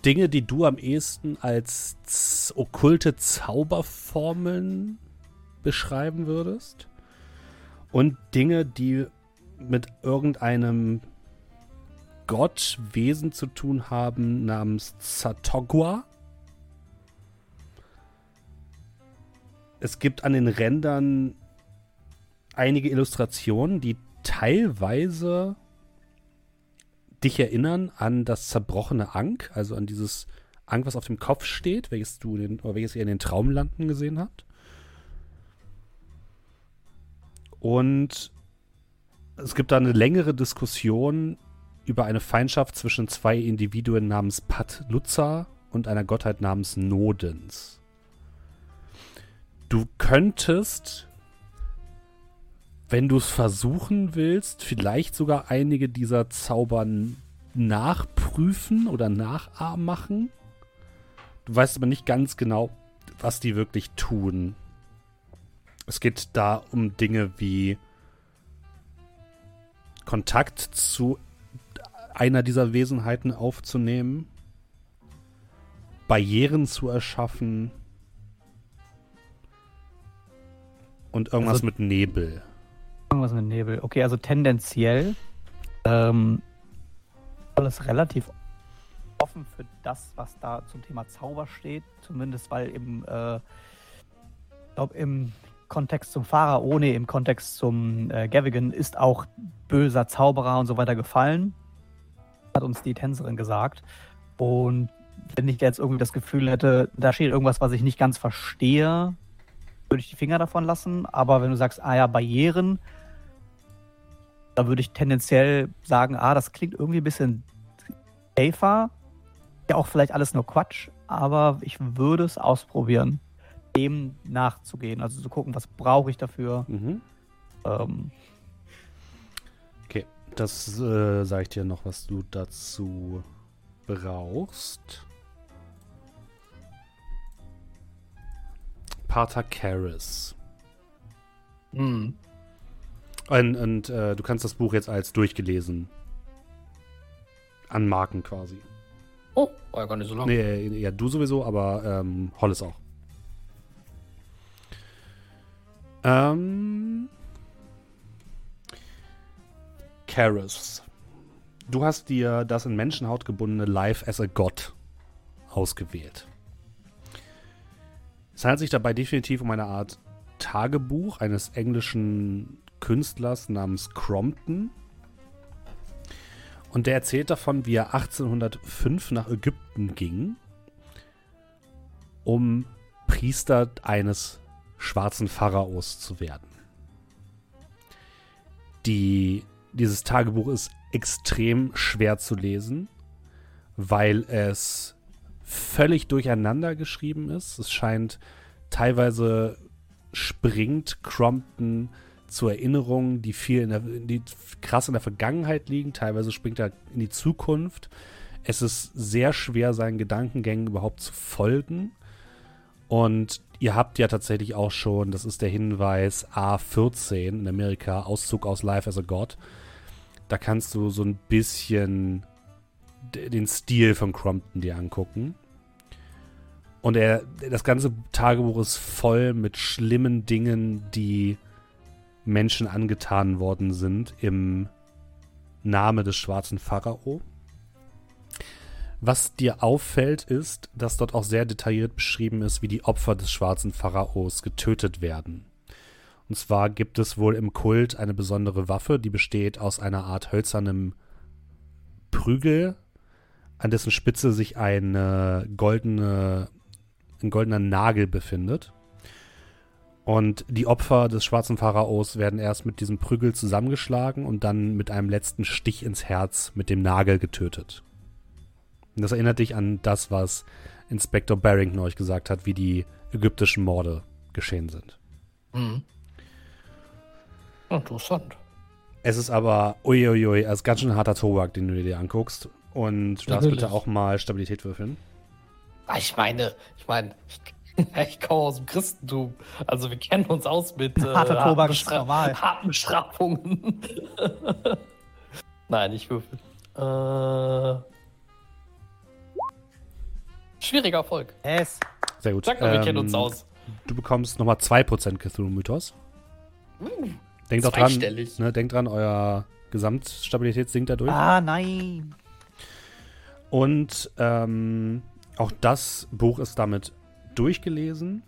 Dinge, die du am ehesten als z- okkulte Zauberformeln beschreiben würdest. Und Dinge, die mit irgendeinem Gott, Wesen zu tun haben, namens Zatogwa. Es gibt an den Rändern einige Illustrationen, die teilweise dich erinnern an das zerbrochene Ankh, also an dieses Ankh, was auf dem Kopf steht, welches du den, oder welches ihr in den Traumlanden gesehen habt. Und es gibt da eine längere Diskussion über eine Feindschaft zwischen zwei Individuen namens Pat Lutza und einer Gottheit namens Nodens. Du könntest, wenn du es versuchen willst, vielleicht sogar einige dieser Zauber n- nachprüfen oder nachmachen. Du weißt aber nicht ganz genau, was die wirklich tun. Es geht da um Dinge wie Kontakt zu einer dieser Wesenheiten aufzunehmen, Barrieren zu erschaffen und irgendwas Also- mit Nebel. Irgendwas mit Nebel. Okay, also tendenziell ähm, alles relativ offen für das, was da zum Thema Zauber steht. Zumindest weil im, äh, glaub, im Kontext zum Pharao, nee, im Kontext zum äh, Gavigan ist auch böser Zauberer und so weiter gefallen. Hat uns die Tänzerin gesagt. Und wenn ich jetzt irgendwie das Gefühl hätte, da steht irgendwas, was ich nicht ganz verstehe, würde ich die Finger davon lassen. Aber wenn du sagst, ah ja, Barrieren, da würde ich tendenziell sagen, ah, das klingt irgendwie ein bisschen safer. Ja, auch vielleicht alles nur Quatsch, aber ich würde es ausprobieren, dem nachzugehen. Also zu gucken, was brauche ich dafür. Mhm. Ähm, Okay, das äh, sage ich dir noch, was du dazu brauchst. Pater Karras. Hm. Und, und äh, du kannst das Buch jetzt als durchgelesen anmarken quasi. Oh, war ja gar nicht so lang. Nee, ja, du sowieso, aber ähm, Hollis auch. Ähm. Karis. Du hast dir das in Menschenhaut gebundene Life as a God ausgewählt. Es handelt sich dabei definitiv um eine Art Tagebuch eines englischen Künstlers namens Crompton. Und der erzählt davon, wie er 1805 nach Ägypten ging, um Priester eines schwarzen Pharaos zu werden. Die, dieses Tagebuch ist extrem schwer zu lesen, weil es völlig durcheinander geschrieben ist. Es scheint teilweise springt Crompton zu Erinnerungen, die viel in der, die krass in der Vergangenheit liegen. Teilweise springt er in die Zukunft. Es ist sehr schwer, seinen Gedankengängen überhaupt zu folgen. Und ihr habt ja tatsächlich auch schon, das ist der Hinweis A14 in Amerika, Auszug aus Life as a God. Da kannst du so ein bisschen den Stil von Crompton dir angucken. Und er, das ganze Tagebuch ist voll mit schlimmen Dingen, die Menschen angetan worden sind im Name des schwarzen Pharao. Was dir auffällt, ist, dass dort auch sehr detailliert beschrieben ist, wie die Opfer des schwarzen Pharaos getötet werden. Und zwar gibt es wohl im Kult eine besondere Waffe, die besteht aus einer Art hölzernem Prügel, an dessen Spitze sich eine goldene, ein goldener Nagel befindet. Und die Opfer des schwarzen Pharaos werden erst mit diesem Prügel zusammengeschlagen und dann mit einem letzten Stich ins Herz mit dem Nagel getötet. Und das erinnert dich an das, was Inspector Barrington euch gesagt hat, wie die ägyptischen Morde geschehen sind. Mhm. Interessant. Es ist aber, uiuiui, es ist ganz schön harter Tobak, den du dir anguckst. Und du darfst bitte auch mal Stabilität würfeln. Ah, Ich meine, ich meine, ich, ich komme aus dem Christentum. Also wir kennen uns aus mit äh, Harter harten Tobak Bestrafungen. Nein, ich würfel. Äh, schwieriger Erfolg. Es. Sehr gut. Sag doch, wir kennen Ähm, uns aus. Du bekommst nochmal 2% Cthulhu-Mythos. Denkt auch dran, ne, denkt dran, euer Gesamtstabilität sinkt dadurch. Ah, nein. Und ähm, auch das Buch ist damit durchgelesen.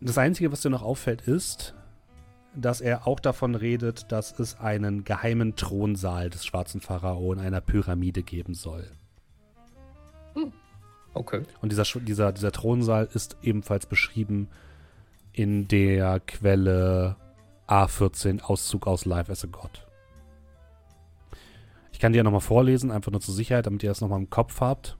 Das Einzige, was dir noch auffällt, ist, dass er auch davon redet, dass es einen geheimen Thronsaal des schwarzen Pharao in einer Pyramide geben soll. Okay. Und dieser, dieser, dieser Thronsaal ist ebenfalls beschrieben in der Quelle A14 Auszug aus Life as a God. Ich kann dir nochmal vorlesen, einfach nur zur Sicherheit, damit ihr das nochmal im Kopf habt.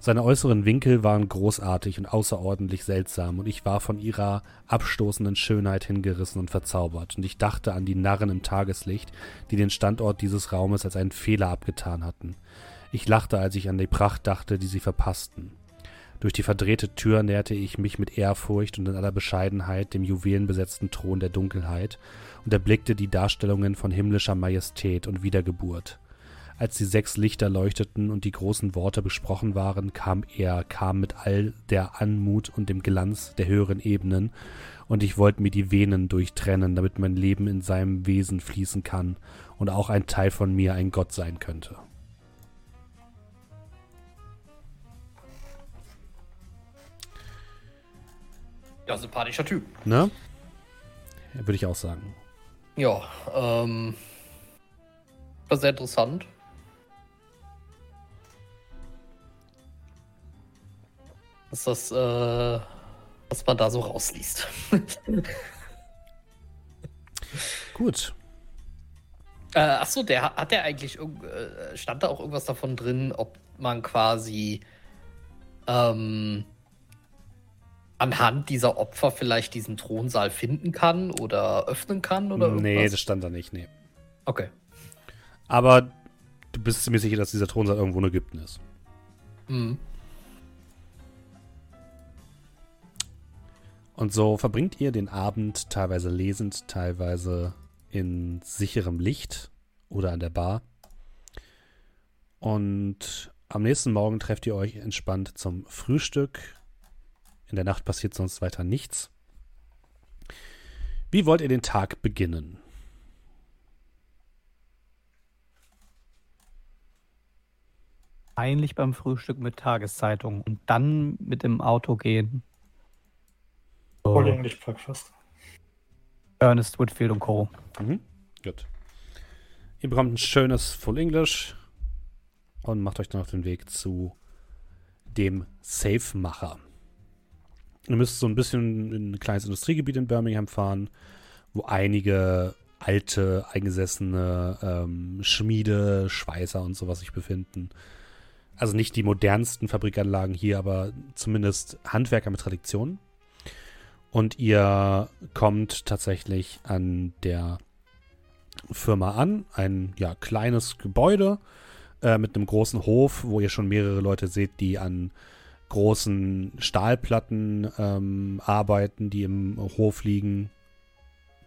Seine äußeren Winkel waren großartig und außerordentlich seltsam, und ich war von ihrer abstoßenden Schönheit hingerissen und verzaubert, und ich dachte an die Narren im Tageslicht, die den Standort dieses Raumes als einen Fehler abgetan hatten. Ich lachte, als ich an die Pracht dachte, die sie verpassten. Durch die verdrehte Tür näherte ich mich mit Ehrfurcht und in aller Bescheidenheit dem juwelenbesetzten Thron der Dunkelheit und erblickte die Darstellungen von himmlischer Majestät und Wiedergeburt. Als die sechs Lichter leuchteten und die großen Worte besprochen waren, kam er, kam mit all der Anmut und dem Glanz der höheren Ebenen, und ich wollte mir die Venen durchtrennen, damit mein Leben in seinem Wesen fließen kann und auch ein Teil von mir ein Gott sein könnte. Ja, sympathischer Typ. Ne? Würde ich auch sagen. Ja, ähm. War sehr interessant. Was das, äh, was man da so rausliest. Gut. Äh, achso, der hat- der eigentlich äh, stand da auch irgendwas davon drin, ob man quasi ähm, anhand dieser Opfer vielleicht diesen Thronsaal finden kann oder öffnen kann oder irgendwas? Nee, das stand da nicht, nee. okay. Aber du bist ziemlich sicher, dass dieser Thronsaal irgendwo in Ägypten ist. Mhm. Und so verbringt ihr den Abend teilweise lesend, teilweise in sicherem Licht oder an der Bar. Und am nächsten Morgen trefft ihr euch entspannt zum Frühstück. In der Nacht passiert sonst weiter nichts. Wie wollt ihr den Tag beginnen? Eigentlich beim Frühstück mit Tageszeitung und dann mit dem Auto gehen. Full English Breakfast. Ernest Whitfield und Co. Mhm. Gut. Ihr bekommt ein schönes Full English und macht euch dann auf den Weg zu dem Safe-Macher. Ihr müsst so ein bisschen in ein kleines Industriegebiet in Birmingham fahren, wo einige alte, eingesessene ähm, Schmiede, Schweißer und sowas sich befinden. Also nicht die modernsten Fabrikanlagen hier, aber zumindest Handwerker mit Tradition. Und ihr kommt tatsächlich an der Firma an. Ein ja, kleines Gebäude äh, mit einem großen Hof, wo ihr schon mehrere Leute seht, die an großen Stahlplatten ähm, arbeiten, die im Hof liegen.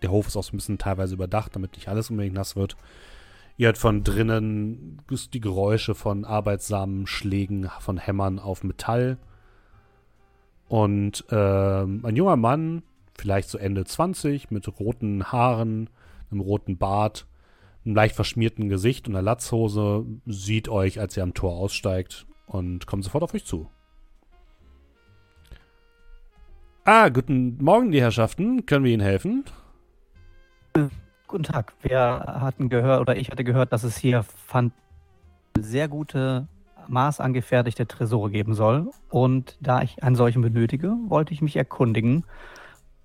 Der Hof ist auch so ein bisschen teilweise überdacht, damit nicht alles unbedingt nass wird. Ihr hört von drinnen die Geräusche von arbeitsamen Schlägen von Hämmern auf Metall. Und ähm, ein junger Mann, vielleicht so Ende 20, mit roten Haaren, einem roten Bart, einem leicht verschmierten Gesicht und einer Latzhose, sieht euch, als ihr am Tor aussteigt und kommt sofort auf euch zu. Ah, guten Morgen, die Herrschaften. Können wir Ihnen helfen? Guten Tag. Wir hatten gehört, oder ich hatte gehört, dass es hier fand sehr gute maßangefertigte Tresore geben soll. Und da ich einen solchen benötige, wollte ich mich erkundigen.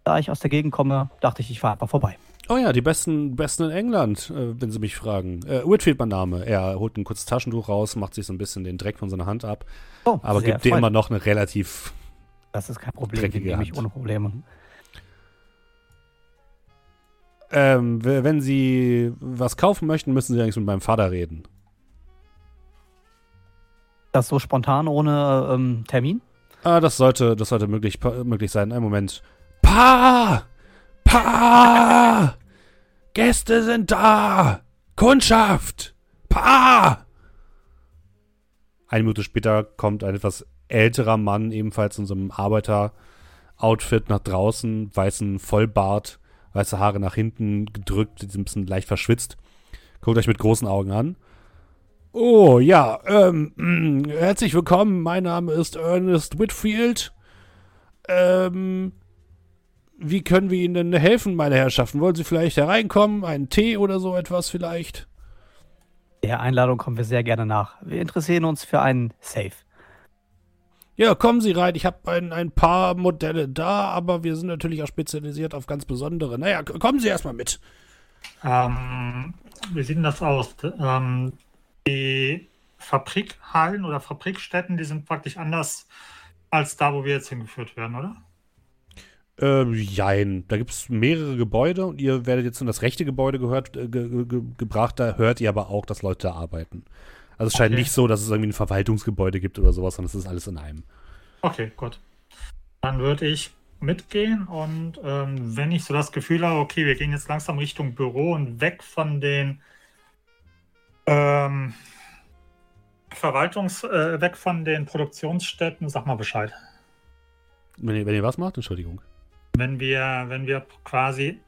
Da ich aus der Gegend komme, dachte ich, ich fahre einfach vorbei. Oh ja, die besten, besten in England, äh, wenn Sie mich fragen. Äh, Whitfield mein Name. Er holt ein kurzes Taschentuch raus, macht sich so ein bisschen den Dreck von seiner Hand ab, Oh, aber gibt dir immer noch eine relativ Das ist kein Problem. Dreckige nehme ich ohne Probleme. Ähm, wenn Sie was kaufen möchten, müssen Sie eigentlich mit meinem Vater reden. Das so spontan ohne ähm, Termin? Ah, das sollte, das sollte möglich, möglich sein. Einen Moment. Pa! Pa! Gäste sind da! Kundschaft! Pa! Eine Minute später kommt ein etwas älterer Mann, ebenfalls in so einem Arbeiter-Outfit nach draußen, weißen Vollbart, weiße Haare nach hinten gedrückt, ein bisschen leicht verschwitzt. Guckt euch mit großen Augen an. Oh, ja, ähm, herzlich willkommen. Mein Name ist Ernest Whitfield. Ähm, wie können wir Ihnen denn helfen, meine Herrschaften? Wollen Sie vielleicht hereinkommen? Einen Tee oder so etwas vielleicht? Der Einladung kommen wir sehr gerne nach. Wir interessieren uns für einen Safe. Ja, kommen Sie rein. Ich habe ein, ein paar Modelle da, aber wir sind natürlich auch spezialisiert auf ganz besondere. Naja, kommen Sie erstmal mit. Ähm, wie sieht denn das aus? Ähm, die Fabrikhallen oder Fabrikstätten, die sind praktisch anders als da, wo wir jetzt hingeführt werden, oder? Ähm, jein. Da gibt es mehrere Gebäude und ihr werdet jetzt in das rechte Gebäude gehört, äh, ge ge ge gebracht. Da hört ihr aber auch, dass Leute da arbeiten. Also es scheint Okay. nicht so, dass es irgendwie ein Verwaltungsgebäude gibt oder sowas, sondern es ist alles in einem. Okay, gut. Dann würde ich mitgehen und ähm, wenn ich so das Gefühl habe, okay, wir gehen jetzt langsam Richtung Büro und weg von den ähm, Verwaltungs-, äh, weg von den Produktionsstätten, sag mal Bescheid. Wenn ihr, wenn ihr was macht, Entschuldigung. Wenn wir, wenn wir quasi,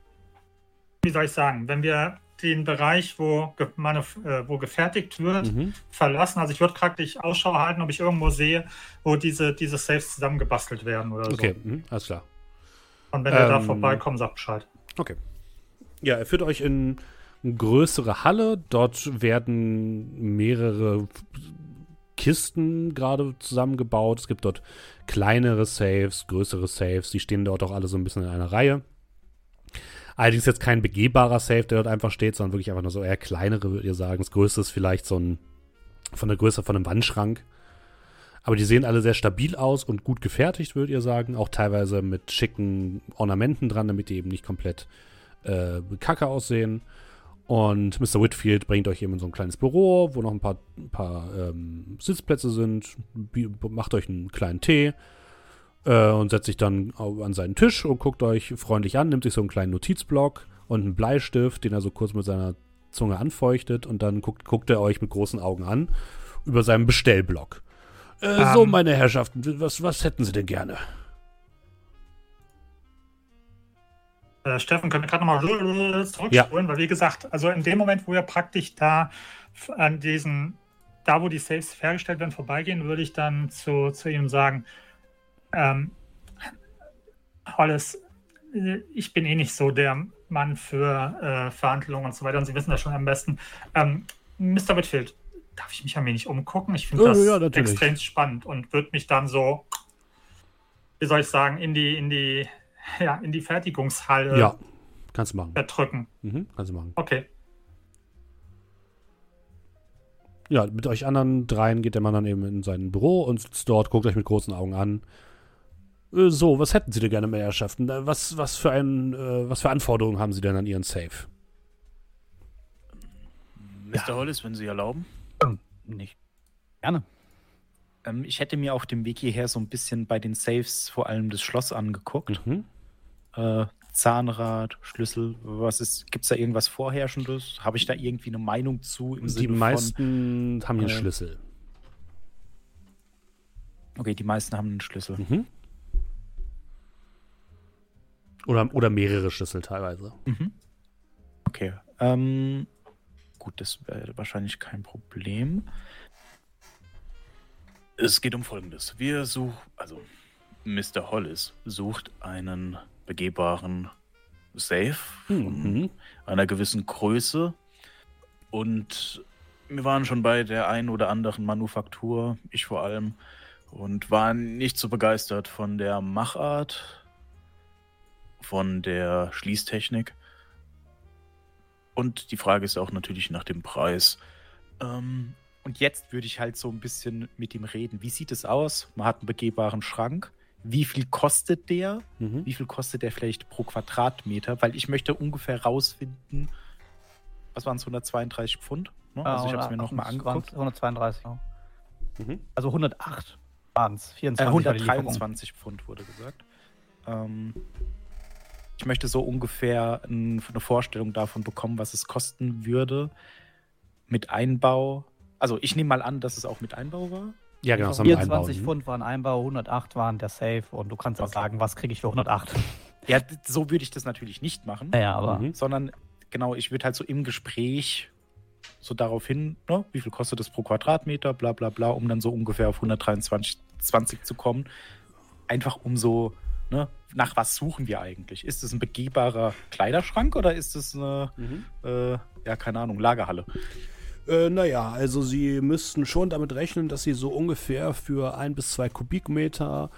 wie soll ich sagen, wenn wir den Bereich, wo, ge äh, wo gefertigt wird, Mhm. verlassen. Also ich würde praktisch Ausschau halten, ob ich irgendwo sehe, wo diese, diese Saves zusammengebastelt werden oder Okay, mhm, alles klar. so. Und wenn wir da Ähm, vorbeikommen, sagt Bescheid. Okay. Ja, er führt euch in eine größere Halle. Dort werden mehrere Kisten gerade zusammengebaut. Es gibt dort kleinere Saves, größere Saves. Die stehen dort auch alle so ein bisschen in einer Reihe. Allerdings jetzt kein begehbarer Safe, der dort einfach steht, sondern wirklich einfach nur so eher kleinere, würdet ihr sagen. Das größte ist vielleicht so ein, von der Größe von einem Wandschrank. Aber die sehen alle sehr stabil aus und gut gefertigt, würdet ihr sagen. Auch teilweise mit schicken Ornamenten dran, damit die eben nicht komplett äh, kacke aussehen. Und Mr. Whitfield bringt euch eben in so ein kleines Büro, wo noch ein paar, ein paar ähm, Sitzplätze sind. Macht euch einen kleinen Tee äh, und setzt sich dann an seinen Tisch und guckt euch freundlich an, nimmt sich so einen kleinen Notizblock und einen Bleistift, den er so kurz mit seiner Zunge anfeuchtet und dann guckt, guckt er euch mit großen Augen an über seinem Bestellblock. Äh, so, Ähm. meine Herrschaften, was, was hätten Sie denn gerne? Äh, Steffen, können wir gerade nochmal zurückspulen, weil wie gesagt, also in dem Moment, wo wir praktisch da an diesen, da wo die Saves hergestellt werden, vorbeigehen, würde ich dann zu, zu ihm sagen, ähm, Hollis, äh, ich bin eh nicht so der Mann für äh, Verhandlungen und so weiter und Sie wissen das schon am besten. Ähm, Mr. Whitfield, darf ich mich ein wenig umgucken? Ich finde Ja, das ja, extrem spannend und würde mich dann so, wie soll ich sagen, in die, in die, ja, in die Fertigungshalle ja, kannst du machen. verdrücken. Mhm, kannst du machen. Okay. Ja, mit euch anderen dreien geht der Mann dann eben in sein Büro und sitzt dort, guckt euch mit großen Augen an. Äh, So, was hätten Sie denn gerne mehr Herrschaften? Äh, Was, was, für ein, äh, was für Anforderungen haben Sie denn an Ihren Safe? Mr. Hollis, wenn Sie erlauben. Nicht. Gerne. Ähm, ich hätte mir auf dem Weg hierher so ein bisschen bei den Safes vor allem das Schloss angeguckt. Mhm. Äh, Zahnrad, Schlüssel, was ist, gibt es da irgendwas Vorherrschendes? Habe ich da irgendwie eine Meinung zu im Die Sinne meisten haben hier einen äh, Schlüssel. von. Okay, die meisten haben einen Schlüssel. Mhm. Oder, oder mehrere Schlüssel teilweise. Mhm. Okay. Ähm, gut, das wäre wahrscheinlich kein Problem. Es geht um Folgendes. Wir suchen, also Mr. Hollis sucht einen begehbaren Safe Mhm. einer gewissen Größe. Und wir waren schon bei der einen oder anderen Manufaktur, ich vor allem, und waren nicht so begeistert von der Machart, von der Schließtechnik. Und die Frage ist auch natürlich nach dem Preis. Ähm, und jetzt würde ich halt so ein bisschen mit ihm reden. Wie sieht es aus? Man hat einen begehbaren Schrank. wie viel kostet der? Mhm. Wie viel kostet der vielleicht pro Quadratmeter? Weil ich möchte ungefähr rausfinden, was waren es, 132 Pfund? Ne? Also ich habe es mir nochmal angeguckt. 132, ja. Mhm. Also 108 waren es. Äh, 24 war die Lieferung. 123 Pfund wurde gesagt. Ähm, ich möchte so ungefähr ein, eine Vorstellung davon bekommen, was es kosten würde mit Einbau. Also ich nehme mal an, dass es auch mit Einbau war. Ja, genau, wir 24 einbauen. Pfund waren Einbau, 108 waren der Safe und du kannst auch Okay. sagen, was kriege ich für 108. Ja, so würde ich das natürlich nicht machen, Naja, aber Mhm. sondern genau, ich würde halt so im Gespräch so darauf hin, ne, wie viel kostet das pro Quadratmeter, bla bla bla, um dann so ungefähr auf 123 20 zu kommen. Einfach um so, ne, nach was suchen wir eigentlich? Ist es ein begehbarer Kleiderschrank oder ist es eine, Mhm. äh, ja, keine Ahnung, Lagerhalle? Äh, naja, also sie müssten schon damit rechnen, dass sie so ungefähr für ein bis zwei Kubikmeter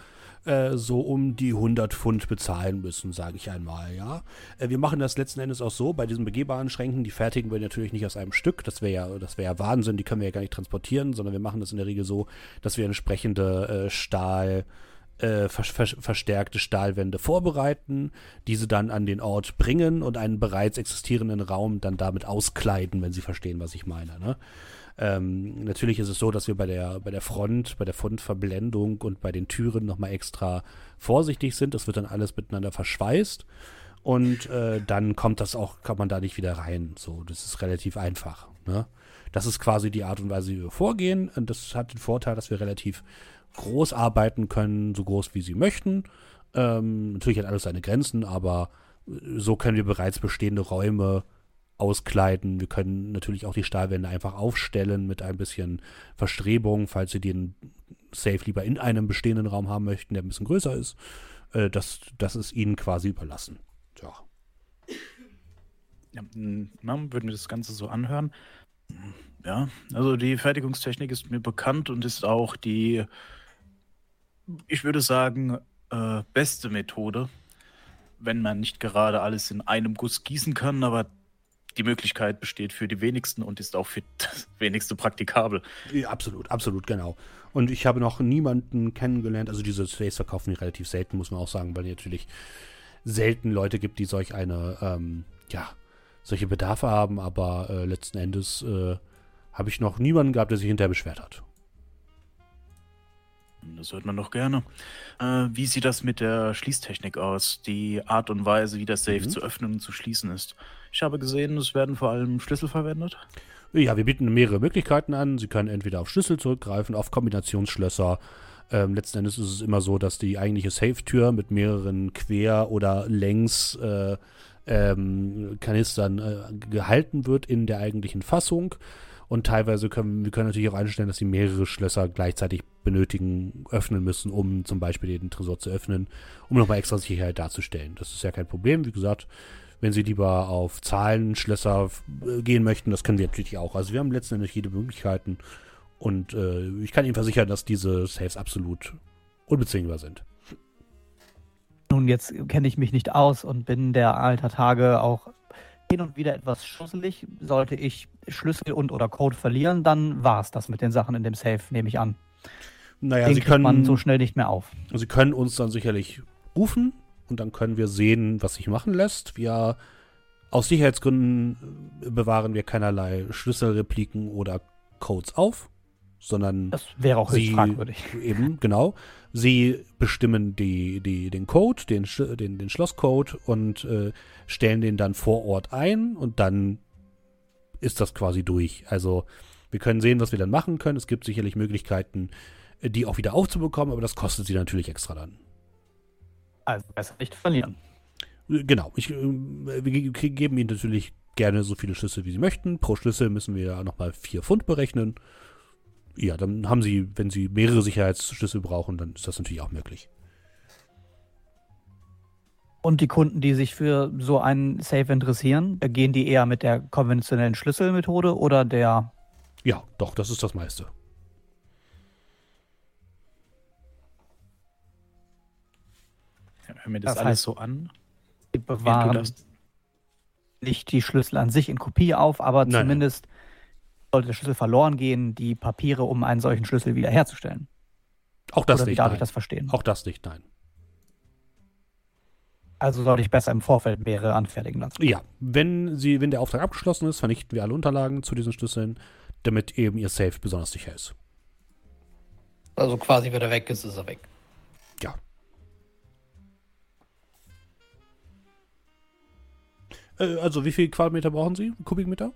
äh, so um die 100 Pfund bezahlen müssen, sage ich einmal, ja. Äh, wir machen das letzten Endes auch so, bei diesen begehbaren Schränken, die fertigen wir natürlich nicht aus einem Stück, das wäre ja, das wäre ja Wahnsinn, die können wir ja gar nicht transportieren, sondern wir machen das in der Regel so, dass wir entsprechende äh, Stahl, äh, vers vers verstärkte Stahlwände vorbereiten, diese dann an den Ort bringen und einen bereits existierenden Raum dann damit auskleiden, wenn Sie verstehen, was ich meine. Ne? Ähm, natürlich ist es so, dass wir bei der, bei der Front, bei der Frontverblendung und bei den Türen nochmal extra vorsichtig sind. Das wird dann alles miteinander verschweißt. Und äh, dann kommt das auch, kommt man da nicht wieder rein. So, das ist relativ einfach. Ne? Das ist quasi die Art und Weise, wie wir vorgehen. Und das hat den Vorteil, dass wir relativ groß arbeiten können, so groß wie sie möchten. Ähm, natürlich hat alles seine Grenzen, aber äh, so können wir bereits bestehende Räume auskleiden. Wir können natürlich auch die Stahlwände einfach aufstellen mit ein bisschen Verstrebung, falls Sie den Safe lieber in einem bestehenden Raum haben möchten, der ein bisschen größer ist. Äh, das, das ist Ihnen quasi überlassen. Ja. Ja, na, würden wir das Ganze so anhören? Ja, also die Fertigungstechnik ist mir bekannt und ist auch die, ich würde sagen, äh, beste Methode, wenn man nicht gerade alles in einem Guss gießen kann, aber die Möglichkeit besteht für die wenigsten und ist auch für das wenigste praktikabel. Ja, absolut, absolut, genau. Und ich habe noch niemanden kennengelernt, also diese Safes verkaufen die relativ selten, muss man auch sagen, weil natürlich selten Leute gibt, die solch eine, ähm, ja, solche Bedarfe haben, aber äh, letzten Endes äh, habe ich noch niemanden gehabt, der sich hinterher beschwert hat. Das hört man doch gerne. Äh, wie sieht das mit der Schließtechnik aus? Die Art und Weise, wie das Safe Mhm. zu öffnen und zu schließen ist. Ich habe gesehen, es werden vor allem Schlüssel verwendet. Ja, wir bieten mehrere Möglichkeiten an. Sie können entweder auf Schlüssel zurückgreifen, auf Kombinationsschlösser. Ähm, letzten Endes ist es immer so, dass die eigentliche Safe-Tür mit mehreren Quer- oder Längs äh, ähm, Kanistern äh, gehalten wird in der eigentlichen Fassung. Und teilweise können wir können natürlich auch einstellen, dass sie mehrere Schlösser gleichzeitig benötigen, öffnen müssen, um zum Beispiel den Tresor zu öffnen, um nochmal extra Sicherheit darzustellen. Das ist ja kein Problem. Wie gesagt, wenn Sie lieber auf Zahlenschlösser äh, gehen möchten, das können wir natürlich auch. Also wir haben letzten Endes jede Möglichkeiten. Und äh, ich kann Ihnen versichern, dass diese Saves absolut unbezwingbar sind. Nun, jetzt kenne ich mich nicht aus und bin der alter Tage auch hin und wieder etwas schusselig. Sollte ich Schlüssel und oder Code verlieren, dann war es das mit den Sachen in dem Safe, nehme ich an. Naja, Den Sie können, man so schnell nicht mehr auf. Sie können uns dann sicherlich rufen und dann können wir sehen, was sich machen lässt. Wir aus Sicherheitsgründen äh, bewahren wir keinerlei Schlüsselrepliken oder Codes auf, sondern Das wäre auch höchst Sie- fragwürdig. Eben, genau. Sie bestimmen die, die, den Code, den, den, den Schlosscode und äh, stellen den dann vor Ort ein und dann ist das quasi durch. Also wir können sehen, was wir dann machen können. Es gibt sicherlich Möglichkeiten, äh, die auch wieder aufzubekommen, aber das kostet sie natürlich extra dann. Also besser nicht verlieren. Äh, Genau. Ich, äh, wir ge- ge- geben Ihnen natürlich gerne so viele Schlüssel, wie Sie möchten. Pro Schlüssel müssen wir ja nochmal vier Pfund berechnen. Ja, dann haben Sie, wenn Sie mehrere Sicherheitsschlüssel brauchen, dann ist das natürlich auch möglich. Und die Kunden, die sich für so einen Safe interessieren, gehen die eher mit der konventionellen Schlüsselmethode oder der Ja, doch, das ist das meiste. Ja, hör mir das, Das alles heißt- so an. die du bewahren das, nicht die Schlüssel an sich in Kopie auf, aber Nein, zumindest sollte der Schlüssel verloren gehen, die Papiere, um einen solchen Schlüssel wiederherzustellen. Auch das oder wie nicht, darf nein. ich das verstehen? Auch das nicht, nein. Also soll ich besser im Vorfeld mehrere anfertigen lassen. Ja, wenn, sie, wenn der Auftrag abgeschlossen ist, vernichten wir alle Unterlagen zu diesen Schlüsseln, damit eben ihr Safe besonders sicher ist. Also quasi, wenn er weg ist, ist er weg. Ja. Äh, also wie viel Quadratmeter brauchen Sie? Kubikmeter?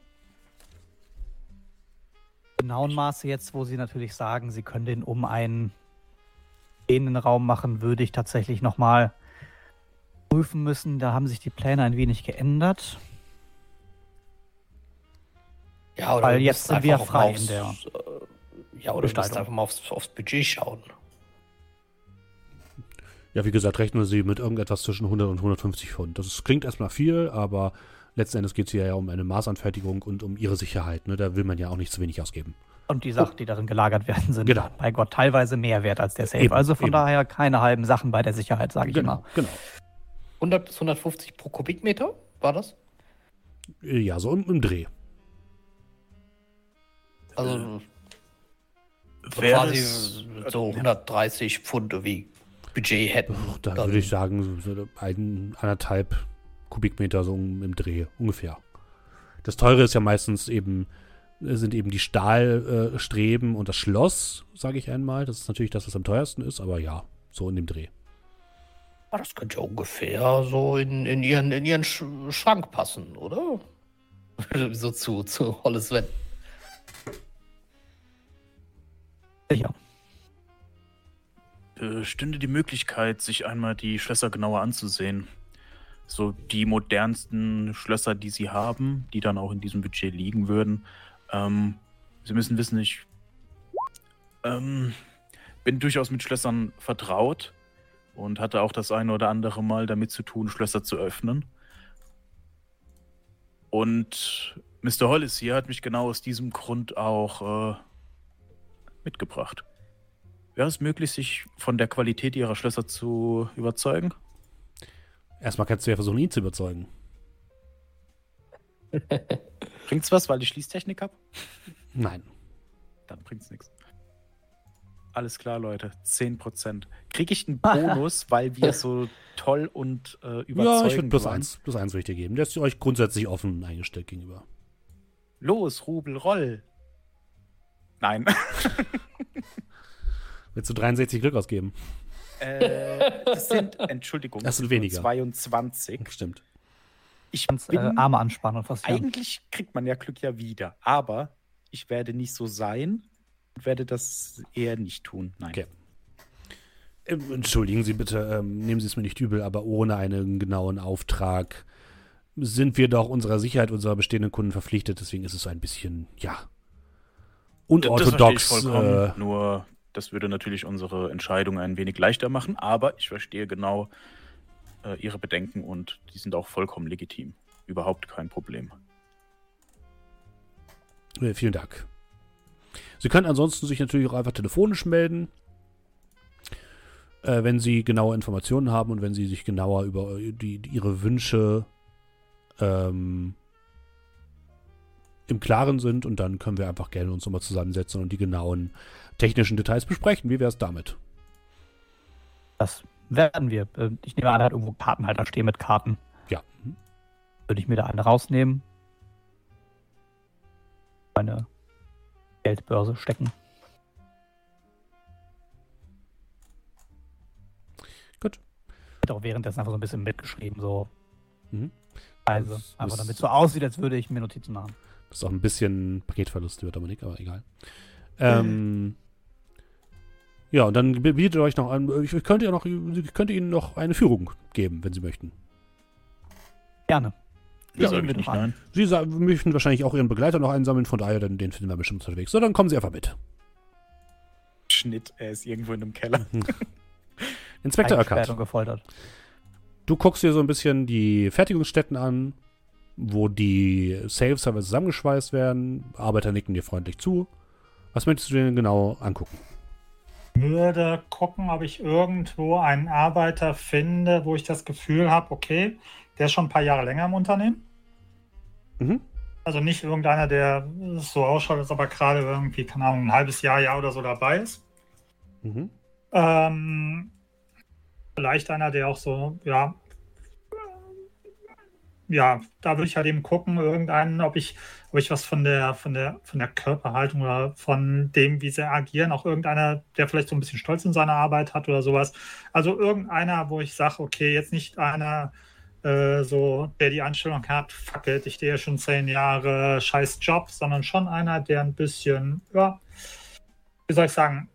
Genauen Maße jetzt, wo Sie natürlich sagen, Sie können den um einen stehenden Raum machen, würde ich tatsächlich nochmal prüfen müssen. Da haben sich die Pläne ein wenig geändert. Ja, oder Weil jetzt sind wir einfach frei mal in aufs, der äh, Ja, oder Gestaltung. einfach mal aufs, aufs Budget schauen. Ja, wie gesagt, rechnen Sie mit irgendetwas zwischen 100 und 150 Pfund. Das klingt erstmal viel, aber letzten Endes geht es hier ja um eine Maßanfertigung und um Ihre Sicherheit. Ne? Da will man ja auch nicht zu wenig ausgeben. Und die Sachen, die darin gelagert werden, sind Genau. bei Gott teilweise mehr wert als der Safe. Eben, also von eben. daher keine halben Sachen bei der Sicherheit, sage ich immer. genau. 100 bis 150 pro Kubikmeter, war das? Äh, Ja, so im, im Dreh. Also Wäre quasi so 130 Pfund irgendwie Budget hätten. Da würde ich sagen, so ein, anderthalb Kubikmeter so im Dreh ungefähr. Das Teure ist ja meistens eben, sind eben die Stahlstreben äh, und das Schloss, sage ich einmal. Das ist natürlich das, was am teuersten ist, aber ja, so in dem Dreh. Ah, Das könnte ja ungefähr so in, in, ihren, in ihren Sch Schrank passen, oder? so zu, zu Holles Sven. Sicher. Äh, stünde die Möglichkeit, sich einmal die Schlösser genauer anzusehen. So die modernsten Schlösser, die sie haben, die dann auch in diesem Budget liegen würden. Ähm, sie müssen wissen, ich ähm, bin durchaus mit Schlössern vertraut und hatte auch das eine oder andere Mal damit zu tun, Schlösser zu öffnen. Und Mr. Hollis hier hat mich genau aus diesem Grund auch äh, mitgebracht. Wäre es möglich, sich von der Qualität ihrer Schlösser zu überzeugen? Erstmal kannst du ja versuchen, ihn zu überzeugen. Bringt's was, weil ich Schließtechnik habe? Nein. Dann bringt's nichts. Alles klar, Leute. 10%. Kriege ich einen Bonus, weil wir so toll und äh, überzeugend Ja, ich würde plus waren? eins, plus eins würde ich dir geben. Der ist euch grundsätzlich offen eingestellt gegenüber. Los, Rubel, roll. Nein. Willst du 63 Glück ausgeben? Äh, das sind, Entschuldigung, Das sind weniger. 22. Stimmt. Ich Kannst, bin, äh, Arme anspannen und was eigentlich kriegt man ja Glück ja wieder, aber ich werde nicht so sein und werde das eher nicht tun. Nein. Okay. Ähm, Entschuldigen Sie bitte, ähm, nehmen Sie es mir nicht übel, aber ohne einen genauen Auftrag sind wir doch unserer Sicherheit unserer bestehenden Kunden verpflichtet. Deswegen ist es so ein bisschen, ja, unorthodox. Das vollkommen. äh, Nur, das würde natürlich unsere Entscheidung ein wenig leichter machen, aber ich verstehe genau äh, Ihre Bedenken und die sind auch vollkommen legitim. Überhaupt kein Problem. Äh, vielen Dank. Sie können ansonsten sich natürlich auch einfach telefonisch melden, äh, wenn Sie genaue Informationen haben und wenn Sie sich genauer über die, die, Ihre Wünsche ähm, im Klaren sind und dann können wir einfach gerne uns nochmal zusammensetzen und die genauen technischen Details besprechen. Wie wäre es damit? Das werden wir. Äh, Ich nehme an, er hat irgendwo Kartenhalter stehen mit Karten. Ja. Mhm. Würde ich mir da eine rausnehmen. Meine Geldbörse stecken. Gut. Hätte auch währenddessen einfach so ein bisschen mitgeschrieben, so. Mhm. Also, Das einfach damit es so aussieht, als würde ich mir Notizen machen. Das ist auch ein bisschen Paketverlust über Dominik, aber egal. Ähm, ja, und dann bietet euch noch an, ich könnte, ja noch, ich könnte Ihnen noch eine Führung geben, wenn Sie möchten. Gerne. Ja, Ja, sag wir ich nicht nein. Sie möchten wahrscheinlich auch Ihren Begleiter noch einsammeln, von daher, den, den finden wir bestimmt unterwegs. So, dann kommen Sie einfach mit. Schnitt, er ist irgendwo in einem Keller. Inspektor Eckert, und gefoltert. du guckst dir so ein bisschen die Fertigungsstätten an, wo die Saves teilweise zusammengeschweißt werden. Arbeiter nicken dir freundlich zu. Was möchtest du dir denn genau angucken? Würde gucken, ob ich irgendwo einen Arbeiter finde, wo ich das Gefühl habe, okay, der ist schon ein paar Jahre länger im Unternehmen. Mhm. Also nicht irgendeiner, der so ausschaut, als ob er gerade irgendwie, keine Ahnung, ein halbes Jahr, Jahr oder so dabei ist. Mhm. Ähm, vielleicht einer, der auch so, ja, ja, da würde ich halt eben gucken, irgendeinen, ob ich, ob ich was von der, von der, von der Körperhaltung oder von dem, wie sie agieren, auch irgendeiner, der vielleicht so ein bisschen Stolz in seiner Arbeit hat oder sowas. Also irgendeiner, wo ich sage, okay, jetzt nicht einer, äh, so, der die Anstellung hat, fuck it, ich stehe schon zehn Jahre, scheiß Job, sondern schon einer, der ein bisschen, ja, wie soll ich sagen,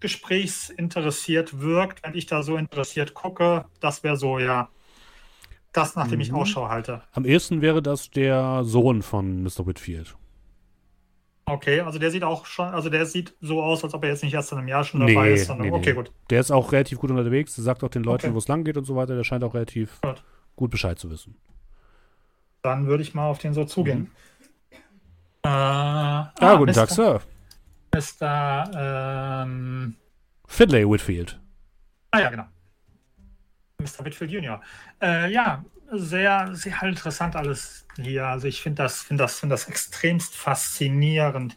gesprächsinteressiert wirkt, wenn ich da so interessiert gucke. Das wäre so, ja, das, nach dem mhm. ich Ausschau halte. Am ehesten wäre das der Sohn von Mr. Whitfield. Okay, also der sieht auch schon, also der sieht so aus, als ob er jetzt nicht erst in einem Jahr schon dabei nee, ist. Sondern, nee, okay, nee. gut. Der ist auch relativ gut unterwegs, der sagt auch den Leuten, okay. wo es lang geht und so weiter. Der scheint auch relativ gut, gut Bescheid zu wissen. Dann würde ich mal auf den so zugehen. Mhm. Äh, ah, ah, guten Mr. Tag, Sir. Mr. Ähm, Finlay Whitfield. Ah ja, genau. Mr. Whitfield Jr. Äh, ja, sehr, sehr interessant alles hier. Also ich finde das, finde das, finde das extremst faszinierend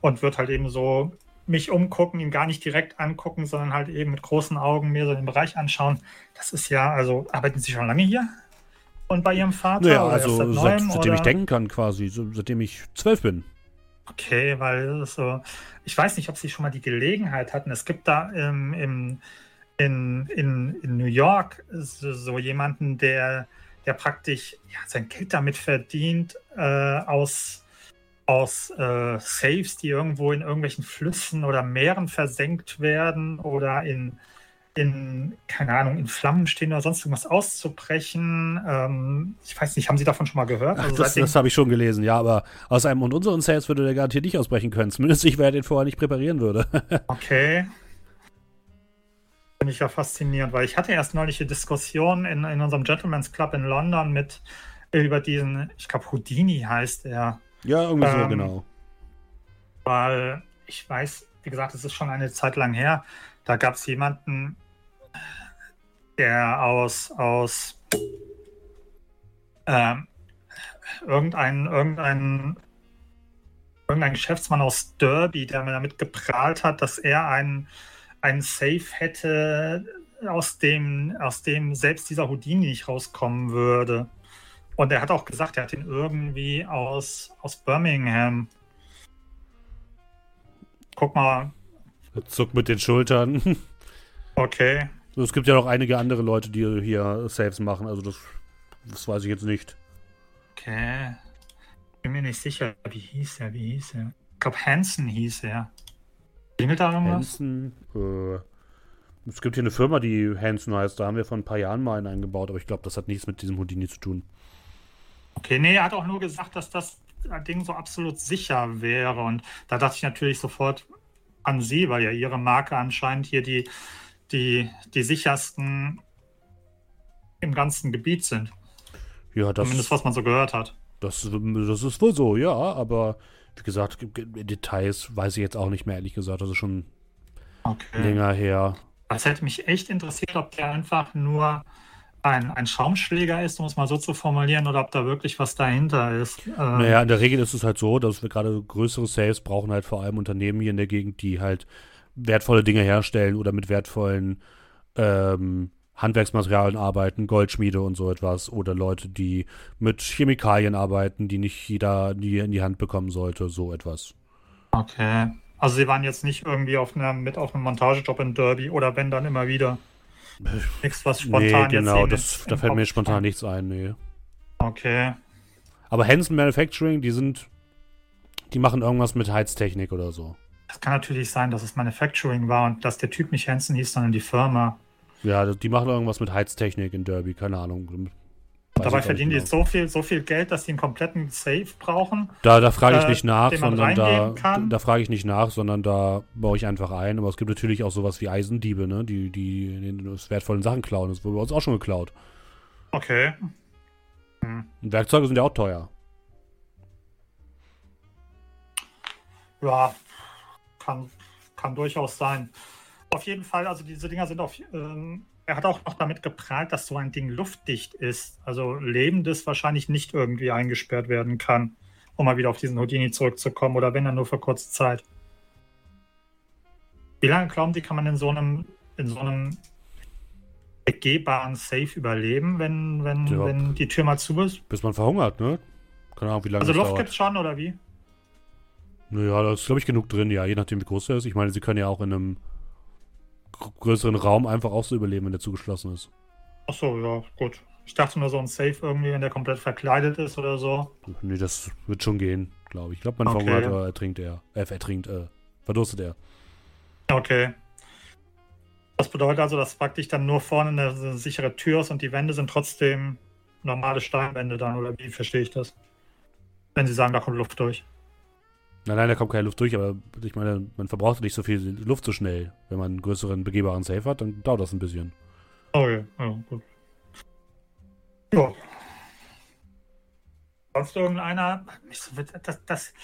und wird halt eben so mich umgucken, ihn gar nicht direkt angucken, sondern halt eben mit großen Augen mir so den Bereich anschauen. Das ist ja, also arbeiten Sie schon lange hier? Und bei Ihrem Vater? Ja, also seit neuem, seitdem oder? ich denken kann quasi, seitdem ich zwölf bin. Okay, weil so, ich weiß nicht, ob Sie schon mal die Gelegenheit hatten. Es gibt da im, im in, in, in New York so, so jemanden, der, der praktisch ja, sein Geld damit verdient, äh, aus, aus äh, Saves, die irgendwo in irgendwelchen Flüssen oder Meeren versenkt werden oder in, in, keine Ahnung, in Flammen stehen oder sonst irgendwas auszubrechen. Ähm, ich weiß nicht, haben Sie davon schon mal gehört? Also das, das habe ich schon gelesen, ja, aber aus einem und unseren Saves würde der garantiert nicht ausbrechen können. Zumindest ich, wer den vorher nicht präparieren würde. okay. Finde ich ja faszinierend, weil ich hatte erst neulich eine Diskussion in, in unserem Gentleman's Club in London mit über diesen, ich glaube Houdini heißt er. Ja, irgendwie ähm, so, genau. Weil ich weiß, wie gesagt, es ist schon eine Zeit lang her, da gab es jemanden, der aus, aus ähm, irgendein, irgendein, irgendein Geschäftsmann aus Derby, der mir damit geprahlt hat, dass er einen ein Safe hätte, aus dem, aus dem selbst dieser Houdini nicht rauskommen würde. Und er hat auch gesagt, er hat ihn irgendwie aus, aus Birmingham. Guck mal. Zuck mit den Schultern. Okay. Es gibt ja noch einige andere Leute, die hier Saves machen, also das, das weiß ich jetzt nicht. Okay. Bin mir nicht sicher, wie hieß er, wie hieß er? Ich glaube, Hansen hieß er. Klingelt da irgendwas? Hansen, äh, es gibt hier eine Firma, die Hansen heißt. Da haben wir vor ein paar Jahren mal einen eingebaut, aber ich glaube, das hat nichts mit diesem Houdini zu tun. Okay, nee, er hat auch nur gesagt, dass das Ding so absolut sicher wäre. Und da dachte ich natürlich sofort an Sie, weil ja Ihre Marke anscheinend hier die, die, die sichersten im ganzen Gebiet sind. Ja, das. Zumindest was man so gehört hat. Das, das ist wohl so, ja, aber wie gesagt, Details weiß ich jetzt auch nicht mehr, ehrlich gesagt. Das ist schon okay. länger her. Das hätte mich echt interessiert, ob der einfach nur ein, ein Schaumschläger ist, um es mal so zu formulieren, oder ob da wirklich was dahinter ist. Ähm naja, in der Regel ist es halt so, dass wir gerade größere Sales brauchen halt vor allem Unternehmen hier in der Gegend, die halt wertvolle Dinge herstellen oder mit wertvollen ähm, Handwerksmaterialien arbeiten, Goldschmiede und so etwas oder Leute, die mit Chemikalien arbeiten, die nicht jeder die in die Hand bekommen sollte, so etwas. Okay. Also sie waren jetzt nicht irgendwie auf einer, mit auf einem Montagejob in Derby oder wenn dann immer wieder. Nichts, was spontan nee, genau, das, da fällt mir spontan nichts ein, nee. Okay. Aber Hansen Manufacturing, die sind, die machen irgendwas mit Heiztechnik oder so. Das kann natürlich sein, dass es Manufacturing war und dass der Typ nicht Hansen hieß, sondern die Firma. Ja, die machen irgendwas mit Heiztechnik in Derby, keine Ahnung. Dabei verdienen die so viel, so viel Geld, dass sie einen kompletten Safe brauchen. Da, da frage ich äh, nicht nach, sondern da, da frage ich nicht nach, sondern da baue ich einfach ein. Aber es gibt natürlich auch sowas wie Eisendiebe, ne? die, die wertvollen Sachen klauen. Das wurde bei uns auch schon geklaut. Okay. Hm. Werkzeuge sind ja auch teuer. Ja, kann, kann durchaus sein. Auf jeden Fall, also diese Dinger sind auf. Ähm, er hat auch noch damit geprahlt, dass so ein Ding luftdicht ist. Also Lebendes wahrscheinlich nicht irgendwie eingesperrt werden kann, um mal wieder auf diesen Houdini zurückzukommen oder wenn dann nur für kurze Zeit. Wie lange glauben Sie, kann man in so einem, in so einem begehbaren Safe überleben, wenn, wenn, Ja. wenn die Tür mal zu ist? Bis man verhungert, ne? Keine Ahnung, wie lange Also Luft dauert. gibt's schon, oder wie? Naja, da ist, glaube ich, genug drin, ja, je nachdem, wie groß der ist. Ich meine, sie können ja auch in einem größeren Raum einfach auch so überleben, wenn der zugeschlossen ist. Achso, ja, gut. Ich dachte nur so ein Safe irgendwie, wenn der komplett verkleidet ist oder so. Nee, das wird schon gehen, glaube ich. Ich glaube, man Okay. verhungert ertrinkt er. Äh, ertrinkt, äh, verdurstet er. Okay. Das bedeutet also, dass praktisch dann nur vorne eine, eine sichere Tür ist und die Wände sind trotzdem normale Steinwände dann, oder wie verstehe ich das? Wenn Sie sagen, da kommt Luft durch. Nein, nein, da kommt keine Luft durch, aber ich meine, man verbraucht nicht so viel Luft so schnell. Wenn man einen größeren begehbaren Safe hat, dann dauert das ein bisschen. Okay, ja, gut. Ja. Sonst irgendeiner? Das, das,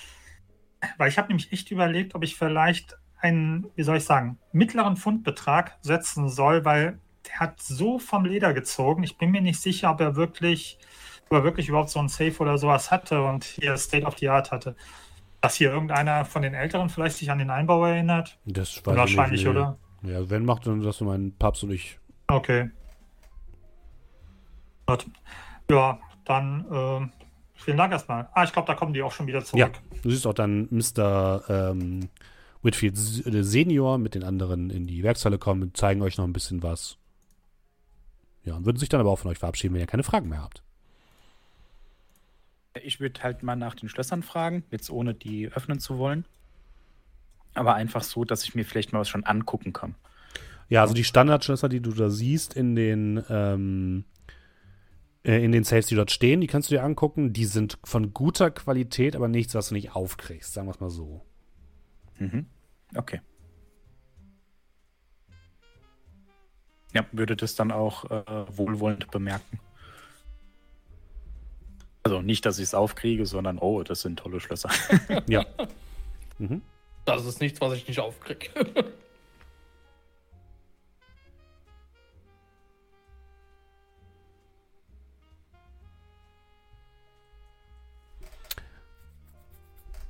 weil ich habe nämlich echt überlegt, ob ich vielleicht einen, wie soll ich sagen, mittleren Fundbetrag setzen soll, weil der hat so vom Leder gezogen. Ich bin mir nicht sicher, ob er wirklich, ob er wirklich überhaupt so ein Safe oder sowas hatte und hier State of the Art hatte. Dass hier irgendeiner von den Älteren vielleicht sich an den Einbau erinnert? Das weiß Wahrscheinlich, ich nicht, oder? Ja, wenn macht, dann das mein Papst und ich. Okay. Gut. Ja, dann ähm, vielen Dank erstmal. Ah, ich glaube, da kommen die auch schon wieder zurück. Ja, du siehst auch dann Mr. Ähm, Whitfield äh, Senior mit den anderen in die Werkshalle kommen und zeigen euch noch ein bisschen was. Ja, und würden sich dann aber auch von euch verabschieden, wenn ihr keine Fragen mehr habt. Ich würde halt mal nach den Schlössern fragen, jetzt ohne die öffnen zu wollen. Aber einfach so, dass ich mir vielleicht mal was schon angucken kann. Ja, also die Standardschlösser, die du da siehst in den, ähm, äh, in den Safes, die dort stehen, die kannst du dir angucken. Die sind von guter Qualität, aber nichts, was du nicht aufkriegst, sagen wir es mal so. Mhm. Okay. Ja, würde das dann auch äh, wohlwollend bemerken. Also nicht, dass ich es aufkriege, sondern oh, das sind tolle Schlösser. Ja. mhm. Das ist nichts, was ich nicht aufkrieg.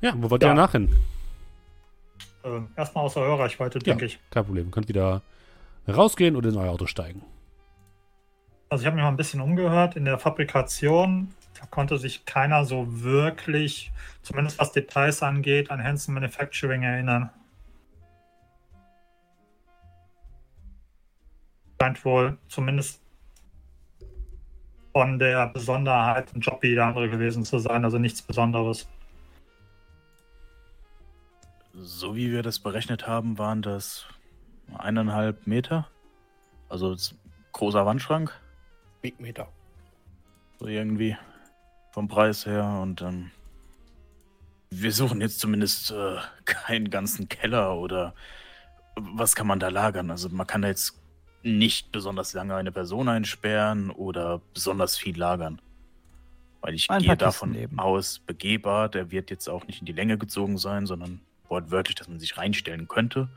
Ja, wo wollt Ja. ihr danach hin? Ähm, erstmal außer Hörreichweite, Ja. denke ich. Kein Problem. Könnt wieder rausgehen oder in euer Auto steigen. Also ich habe mich mal ein bisschen umgehört in der Fabrikation. Konnte sich keiner so wirklich, zumindest was Details angeht, an Hanson Manufacturing erinnern. Scheint wohl zumindest von der Besonderheit ein Job wie jeder andere gewesen zu sein, also nichts Besonderes. So wie wir das berechnet haben, waren das eineinhalb Meter. Also großer Wandschrank, Big Meter. so irgendwie vom Preis her. Und ähm, wir suchen jetzt zumindest äh, keinen ganzen Keller oder was kann man da lagern. Also man kann da jetzt nicht besonders lange eine Person einsperren oder besonders viel lagern. Weil ich Ein gehe davon eben. aus, begehbar, der wird jetzt auch nicht in die Länge gezogen sein, sondern wortwörtlich, dass man sich reinstellen könnte.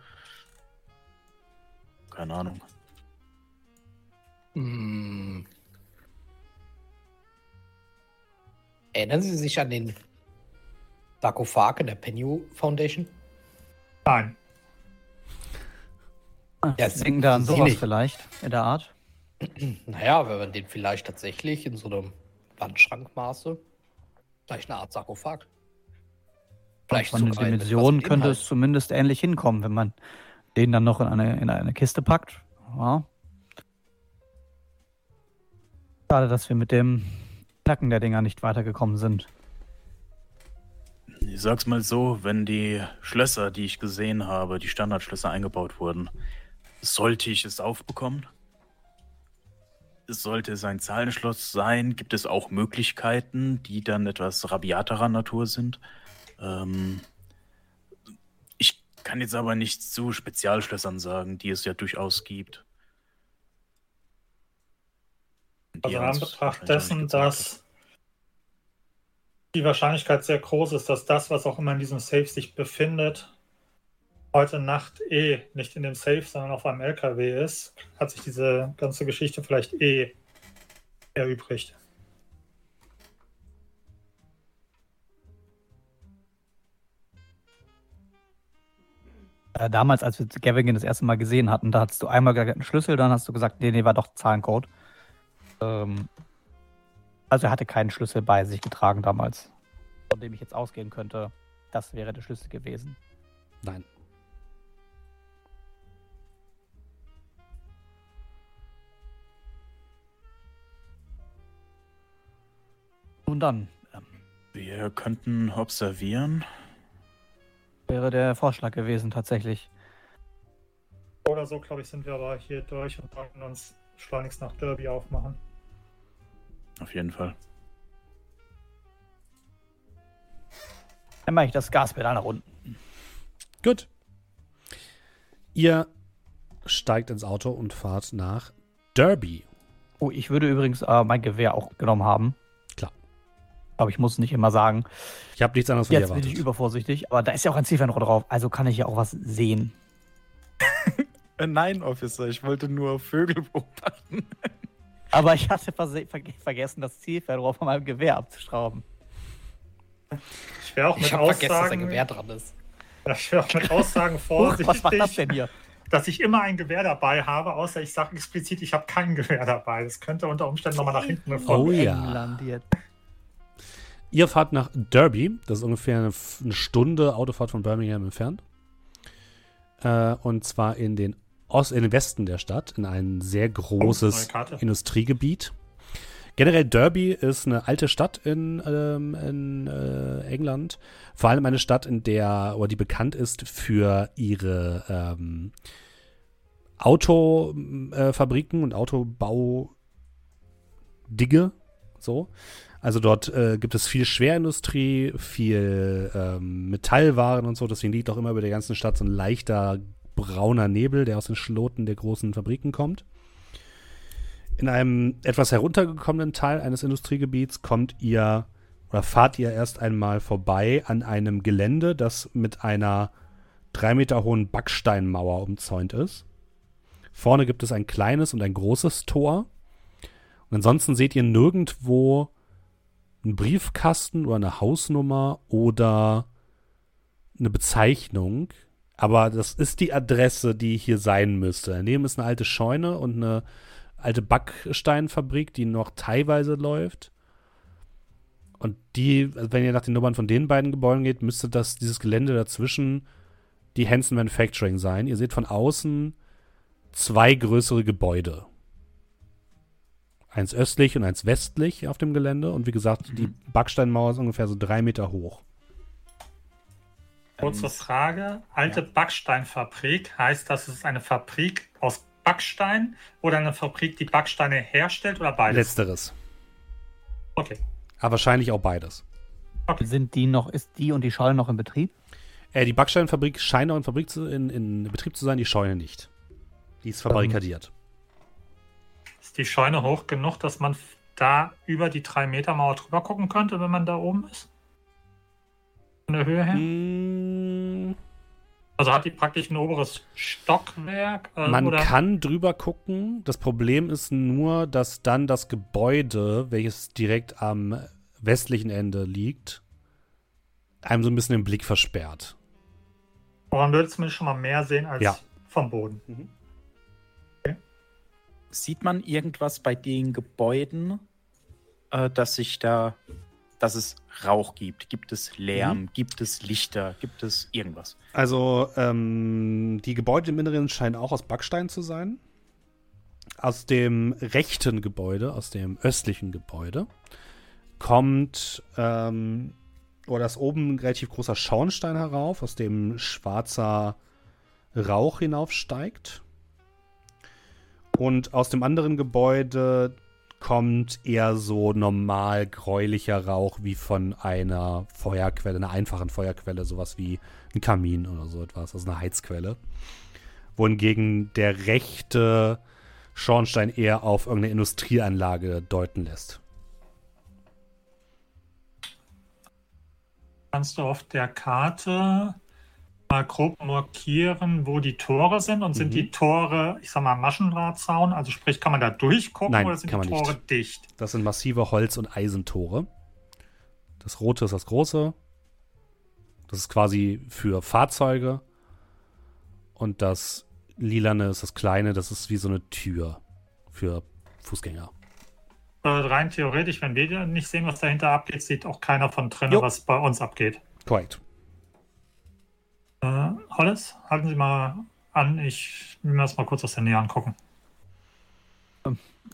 Keine Ahnung. Hm. Erinnern Sie sich an den Sarkophag in der Penny Foundation? Nein, Ja, Sie denken da an sowas nicht. vielleicht in der Art. Naja, wenn man den vielleicht tatsächlich in so einem Wandschrankmaße, vielleicht eine Art Sarkophag. Vielleicht Von den Dimensionen könnte es zumindest ähnlich hinkommen, wenn man den dann noch in eine, in eine Kiste packt. Ja. Schade, dass wir mit dem Knacken der Dinger nicht weitergekommen sind. Ich sag's mal so, wenn die Schlösser, die ich gesehen habe, die Standardschlösser eingebaut wurden, sollte ich es aufbekommen? Sollte es ein Zahlenschloss sein, gibt es auch Möglichkeiten, die dann etwas rabiaterer Natur sind. Ähm, ich kann jetzt aber nichts zu Spezialschlössern sagen, die es ja durchaus gibt. Die Also in Anbetracht dessen, dass die Wahrscheinlichkeit sehr groß ist, dass das, was auch immer in diesem Safe sich befindet, heute Nacht eh nicht in dem Safe, sondern auf einem LKW ist, hat sich diese ganze Geschichte vielleicht eh erübrigt. Äh, damals, als wir Gavigan das erste Mal gesehen hatten, da hattest du einmal gesagt, einen Schlüssel, dann hast du gesagt, nee, nee, war doch Zahlencode. Ähm, also er hatte keinen Schlüssel bei sich getragen damals, von dem ich jetzt ausgehen könnte, das wäre der Schlüssel gewesen. Nein. Nun dann, ähm, Wir könnten observieren. wäre der Vorschlag gewesen tatsächlich. Oder so, glaube ich, sind wir aber hier durch und sollten uns schleunigst nach Derby aufmachen. Auf jeden Fall. Dann mache ich das Gaspedal nach unten. Gut. Ihr steigt ins Auto und fahrt nach Derby. Oh, ich würde übrigens äh, mein Gewehr auch genommen haben. Klar. Aber ich muss nicht immer sagen, Ich habe nichts anderes von dir jetzt bin ich übervorsichtig, aber da ist ja auch ein Zielfernrohr drauf, also kann ich ja auch was sehen. Nein, Officer, ich wollte nur Vögel beobachten. Aber ich hatte vergessen, das Zielfernrohr von meinem Gewehr abzuschrauben. Ich wäre auch Ich mit habe vergessen, dass ein Aussagen, Gewehr dran ist. ich wär auch mit Aussagen Huch, vorsichtig, was macht das denn hier? dass ich immer ein Gewehr dabei habe, außer ich sage explizit, ich habe kein Gewehr dabei. Das könnte unter Umständen nochmal nach hinten gefahren Oh ja. England jetzt. Ihr fahrt nach Derby. Das ist ungefähr eine Stunde Autofahrt von Birmingham entfernt. Äh, und zwar in den, Ost in den Westen der Stadt, in ein sehr großes Karte. Industriegebiet. Generell Derby ist eine alte Stadt in, ähm, in äh, England. Vor allem eine Stadt, in der, oder die bekannt ist für ihre ähm, Autofabriken und Autobau Dinge. So. Also dort äh, gibt es viel Schwerindustrie, viel ähm, Metallwaren und so. Deswegen liegt auch immer über der ganzen Stadt so ein leichter brauner Nebel, der aus den Schloten der großen Fabriken kommt. In einem etwas heruntergekommenen Teil eines Industriegebiets kommt ihr oder fahrt ihr erst einmal vorbei an einem Gelände, das mit einer drei Meter hohen Backsteinmauer umzäunt ist. Vorne gibt es ein kleines und ein großes Tor. Und ansonsten seht ihr nirgendwo einen Briefkasten oder eine Hausnummer oder eine Bezeichnung. Aber das ist die Adresse, die hier sein müsste. Daneben ist eine alte Scheune und eine alte Backsteinfabrik, die noch teilweise läuft. Und die, wenn ihr nach den Nummern von den beiden Gebäuden geht, müsste das dieses Gelände dazwischen die Hansen Manufacturing sein. Ihr seht von außen zwei größere Gebäude. Eins östlich und eins westlich auf dem Gelände. Und wie gesagt, die Backsteinmauer ist ungefähr so drei Meter hoch. Kurze Frage. Alte Backsteinfabrik, heißt das, es ist eine Fabrik aus Backstein oder eine Fabrik, die Backsteine herstellt oder beides? Letzteres. Okay. Aber wahrscheinlich auch beides. Sind die noch, ist die und die Schale noch in Betrieb? Äh, die Backsteinfabrik scheint noch in, Fabrik zu, in, in Betrieb zu sein, die Scheune nicht. Die ist verbarrikadiert. Ist die Scheune hoch genug, dass man da über die 3-Meter-Mauer drüber gucken könnte, wenn man da oben ist? Von der Höhe her? Mm, Also hat die praktisch ein oberes Stockwerk? Äh, Man oder? kann drüber gucken. Das Problem ist nur, dass dann das Gebäude, welches direkt am westlichen Ende liegt, einem so ein bisschen den Blick versperrt. Aber man würde zumindest schon mal mehr sehen als Ja. vom Boden. Sieht man irgendwas bei den Gebäuden, äh, dass sich da, dass es Rauch gibt? Gibt es Lärm? Gibt es Lichter? Gibt es irgendwas? Also, ähm, die Gebäude im Inneren scheinen auch aus Backstein zu sein. Aus dem rechten Gebäude, aus dem östlichen Gebäude, kommt, ähm, oder ist oben ein relativ großer Schornstein herauf, aus dem schwarzer Rauch hinaufsteigt. Und aus dem anderen Gebäude kommt eher so normal gräulicher Rauch wie von einer Feuerquelle, einer einfachen Feuerquelle, sowas wie ein Kamin oder so etwas, also eine Heizquelle. Wohingegen der rechte Schornstein eher auf irgendeine Industrieanlage deuten lässt. Kannst du auf der Karte mal grob markieren, wo die Tore sind? Und sind Mhm. die Tore, ich sag mal, Maschendrahtzaun? Also sprich, kann man da durchgucken Nein, oder sind kann die Tore dicht? Das sind massive Holz- und Eisentore. Das rote ist das große. Das ist quasi für Fahrzeuge. Und das lilane ist das kleine, das ist wie so eine Tür für Fußgänger. Äh, rein theoretisch, wenn wir nicht sehen, was dahinter abgeht, sieht auch keiner von drinnen, Jo. was bei uns abgeht. Korrekt. Äh, Hollis, halten Sie mal an, ich will mir das mal kurz aus der Nähe angucken.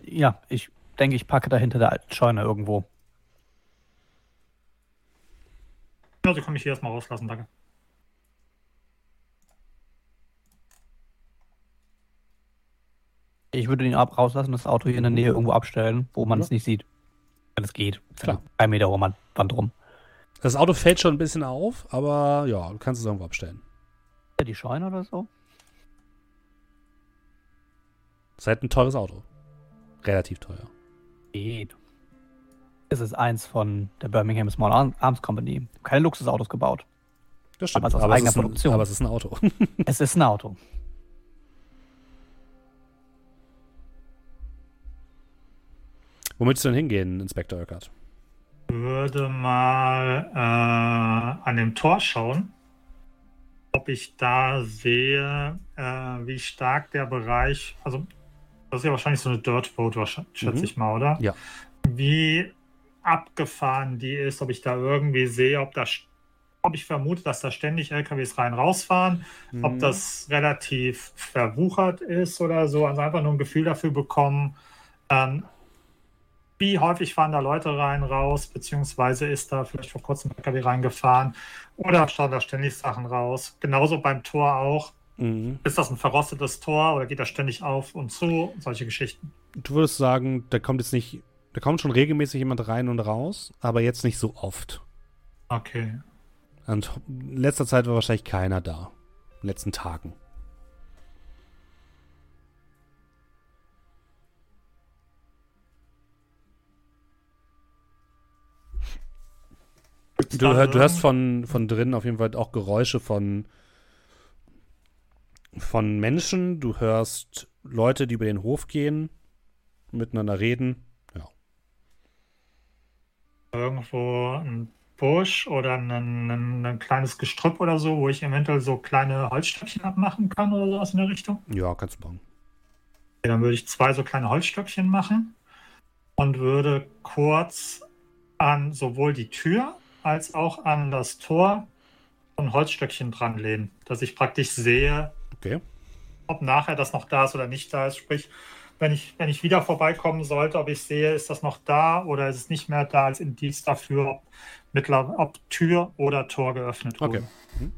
Ja, ich denke, ich packe da hinter der alten Scheune irgendwo. Ja, Sie können mich hier erstmal rauslassen, danke. Ich würde ihn ab rauslassen, das Auto hier in der Nähe irgendwo abstellen, wo man es nicht sieht. Wenn es geht. Klar. Ein Meter rum an Wand rum. Das Auto fällt schon ein bisschen auf, aber ja, du kannst es irgendwo abstellen. Ja, die Scheune oder so? Das ist halt ein teures Auto. Relativ teuer. Geht. Es ist eins von der Birmingham Small Arm- Arms Company. Keine Luxusautos gebaut. Das stimmt. Aber es ist aus es eigener ist ein, Produktion. aber es ist ein Auto. Es ist ein Auto. Wo möchtest du denn hingehen, Inspektor Eckert? Würde mal äh, an dem Tor schauen, ob ich da sehe, äh, wie stark der Bereich, also das ist ja wahrscheinlich so eine Dirt Road, schätze Mhm. ich mal, oder? Ja. Wie abgefahren die ist, ob ich da irgendwie sehe, ob da, ob ich vermute, dass da ständig LKWs rein rausfahren, Mhm. ob das relativ verwuchert ist oder so, also einfach nur ein Gefühl dafür bekommen, ähm, wie häufig fahren da Leute rein, raus, beziehungsweise ist da vielleicht vor kurzem ein LKW reingefahren oder schauen da ständig Sachen raus. Genauso beim Tor auch. Mhm. Ist das ein verrostetes Tor oder geht das ständig auf und zu? Solche Geschichten. Du würdest sagen, da kommt jetzt nicht, da kommt schon regelmäßig jemand rein und raus, aber jetzt nicht so oft. Okay. Und in letzter Zeit war wahrscheinlich keiner da. In den letzten Tagen. Du, hör, du hörst von, von drinnen auf jeden Fall auch Geräusche von, von Menschen. Du hörst Leute, die über den Hof gehen, miteinander reden. Ja. irgendwo ein Busch oder ein, ein, ein kleines Gestrüpp oder so, wo ich eventuell so kleine Holzstöckchen abmachen kann oder sowas in der Richtung? Ja, kannst du bauen. Okay, dann würde ich zwei so kleine Holzstöckchen machen und würde kurz an sowohl die Tür als auch an das Tor ein Holzstöckchen dran lehnen, dass ich praktisch sehe, Okay. ob nachher das noch da ist oder nicht da ist. Sprich, wenn ich, wenn ich wieder vorbeikommen sollte, ob ich sehe, ist das noch da oder ist es nicht mehr da als Indiz dafür, ob, mittler, ob Tür oder Tor geöffnet wurde. Okay. Mhm.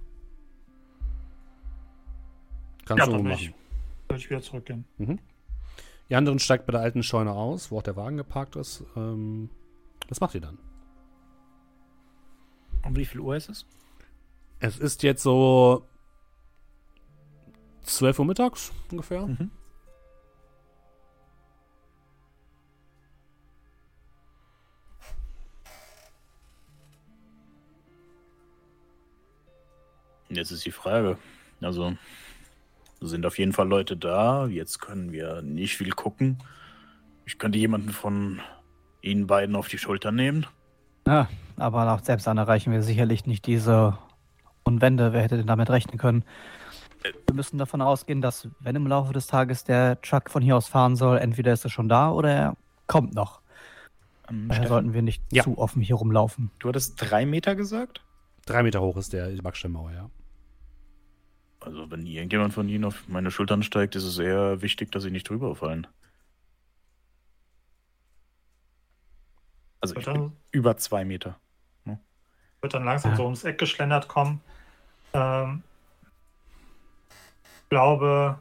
Kannst Ja, du machen. ich, würde ich wieder zurückgehen. Die anderen steigt bei der alten Scheune aus, wo auch der Wagen geparkt ist. Ähm, was macht ihr dann? Um wie viel Uhr ist es? Es ist jetzt so 12 Uhr mittags ungefähr. Mhm. Jetzt ist die Frage. Also, sind auf jeden Fall Leute da. Jetzt können wir nicht viel gucken. Ich könnte jemanden von Ihnen beiden auf die Schulter nehmen. Ja, aber selbst dann erreichen wir sicherlich nicht diese hohen Wände. Wer hätte denn damit rechnen können? Wir müssen davon ausgehen, dass, wenn im Laufe des Tages der Truck von hier aus fahren soll, entweder ist er schon da oder er kommt noch. Ähm, Daher Steffen, sollten wir nicht Ja. zu offen hier rumlaufen. du hattest drei Meter gesagt? Drei Meter hoch ist der die Backsteinmauer, ja. Also, wenn irgendjemand von Ihnen auf meine Schultern steigt, ist es eher wichtig, dass Sie nicht drüber fallen. Also, ich bin über zwei Meter. Wird dann langsam Ja. so ums Eck geschlendert kommen. Ähm, ich glaube,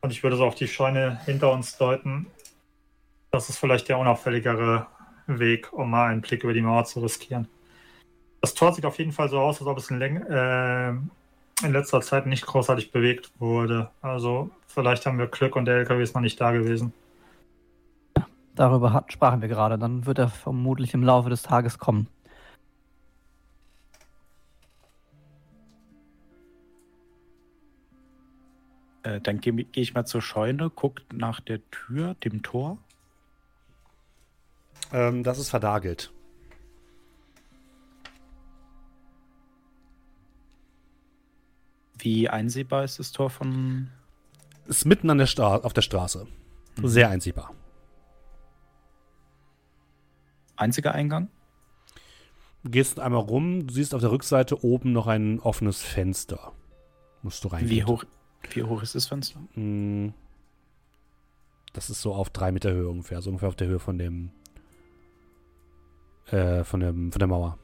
und ich würde so auf die Scheune hinter uns deuten, das ist vielleicht der unauffälligere Weg, um mal einen Blick über die Mauer zu riskieren. Das Tor sieht auf jeden Fall so aus, als ob es in, äh, in letzter Zeit nicht großartig bewegt wurde. Also vielleicht haben wir Glück und der LKW ist noch nicht da gewesen. Darüber hat, sprachen wir gerade. Dann wird er vermutlich im Laufe des Tages kommen. Äh, dann gehe geh ich mal zur Scheune, guck nach der Tür, dem Tor. Ähm, das ist verdagelt. Wie einsehbar ist das Tor von. Ist mitten an der Stra auf der Straße. Mhm. Sehr einsehbar. Einziger Eingang? Du gehst einmal rum, du siehst auf der Rückseite oben noch ein offenes Fenster. Musst du rein. Wie hoch, wie hoch ist das Fenster? Hm. Das ist so auf drei Meter Höhe ungefähr, so ungefähr auf der Höhe von dem, äh, von dem, von der Mauer.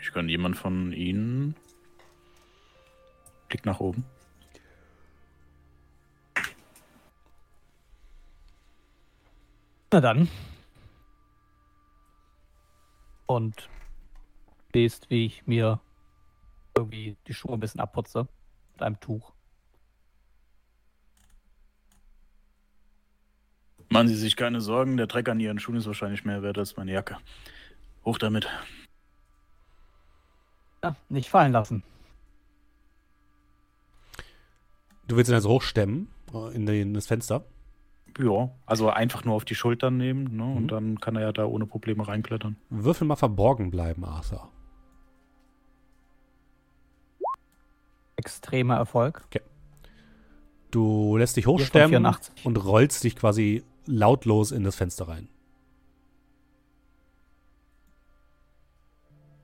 Ich kann jemand von Ihnen. Blick nach oben. Na dann. Und siehst, wie ich mir irgendwie die Schuhe ein bisschen abputze mit einem Tuch. Machen Sie sich keine Sorgen, der Dreck an Ihren Schuhen ist wahrscheinlich mehr wert als meine Jacke. Hoch damit. Ja, nicht fallen lassen. Du willst ihn also hochstemmen äh, in, den, in das Fenster. Ja, also einfach nur auf die Schultern nehmen, ne? Mhm. Und dann kann er ja da ohne Probleme reinklettern. Würfel mal verborgen bleiben, Arthur. Extremer Erfolg. Du lässt dich hochstemmen 84. und rollst dich quasi lautlos in das Fenster rein.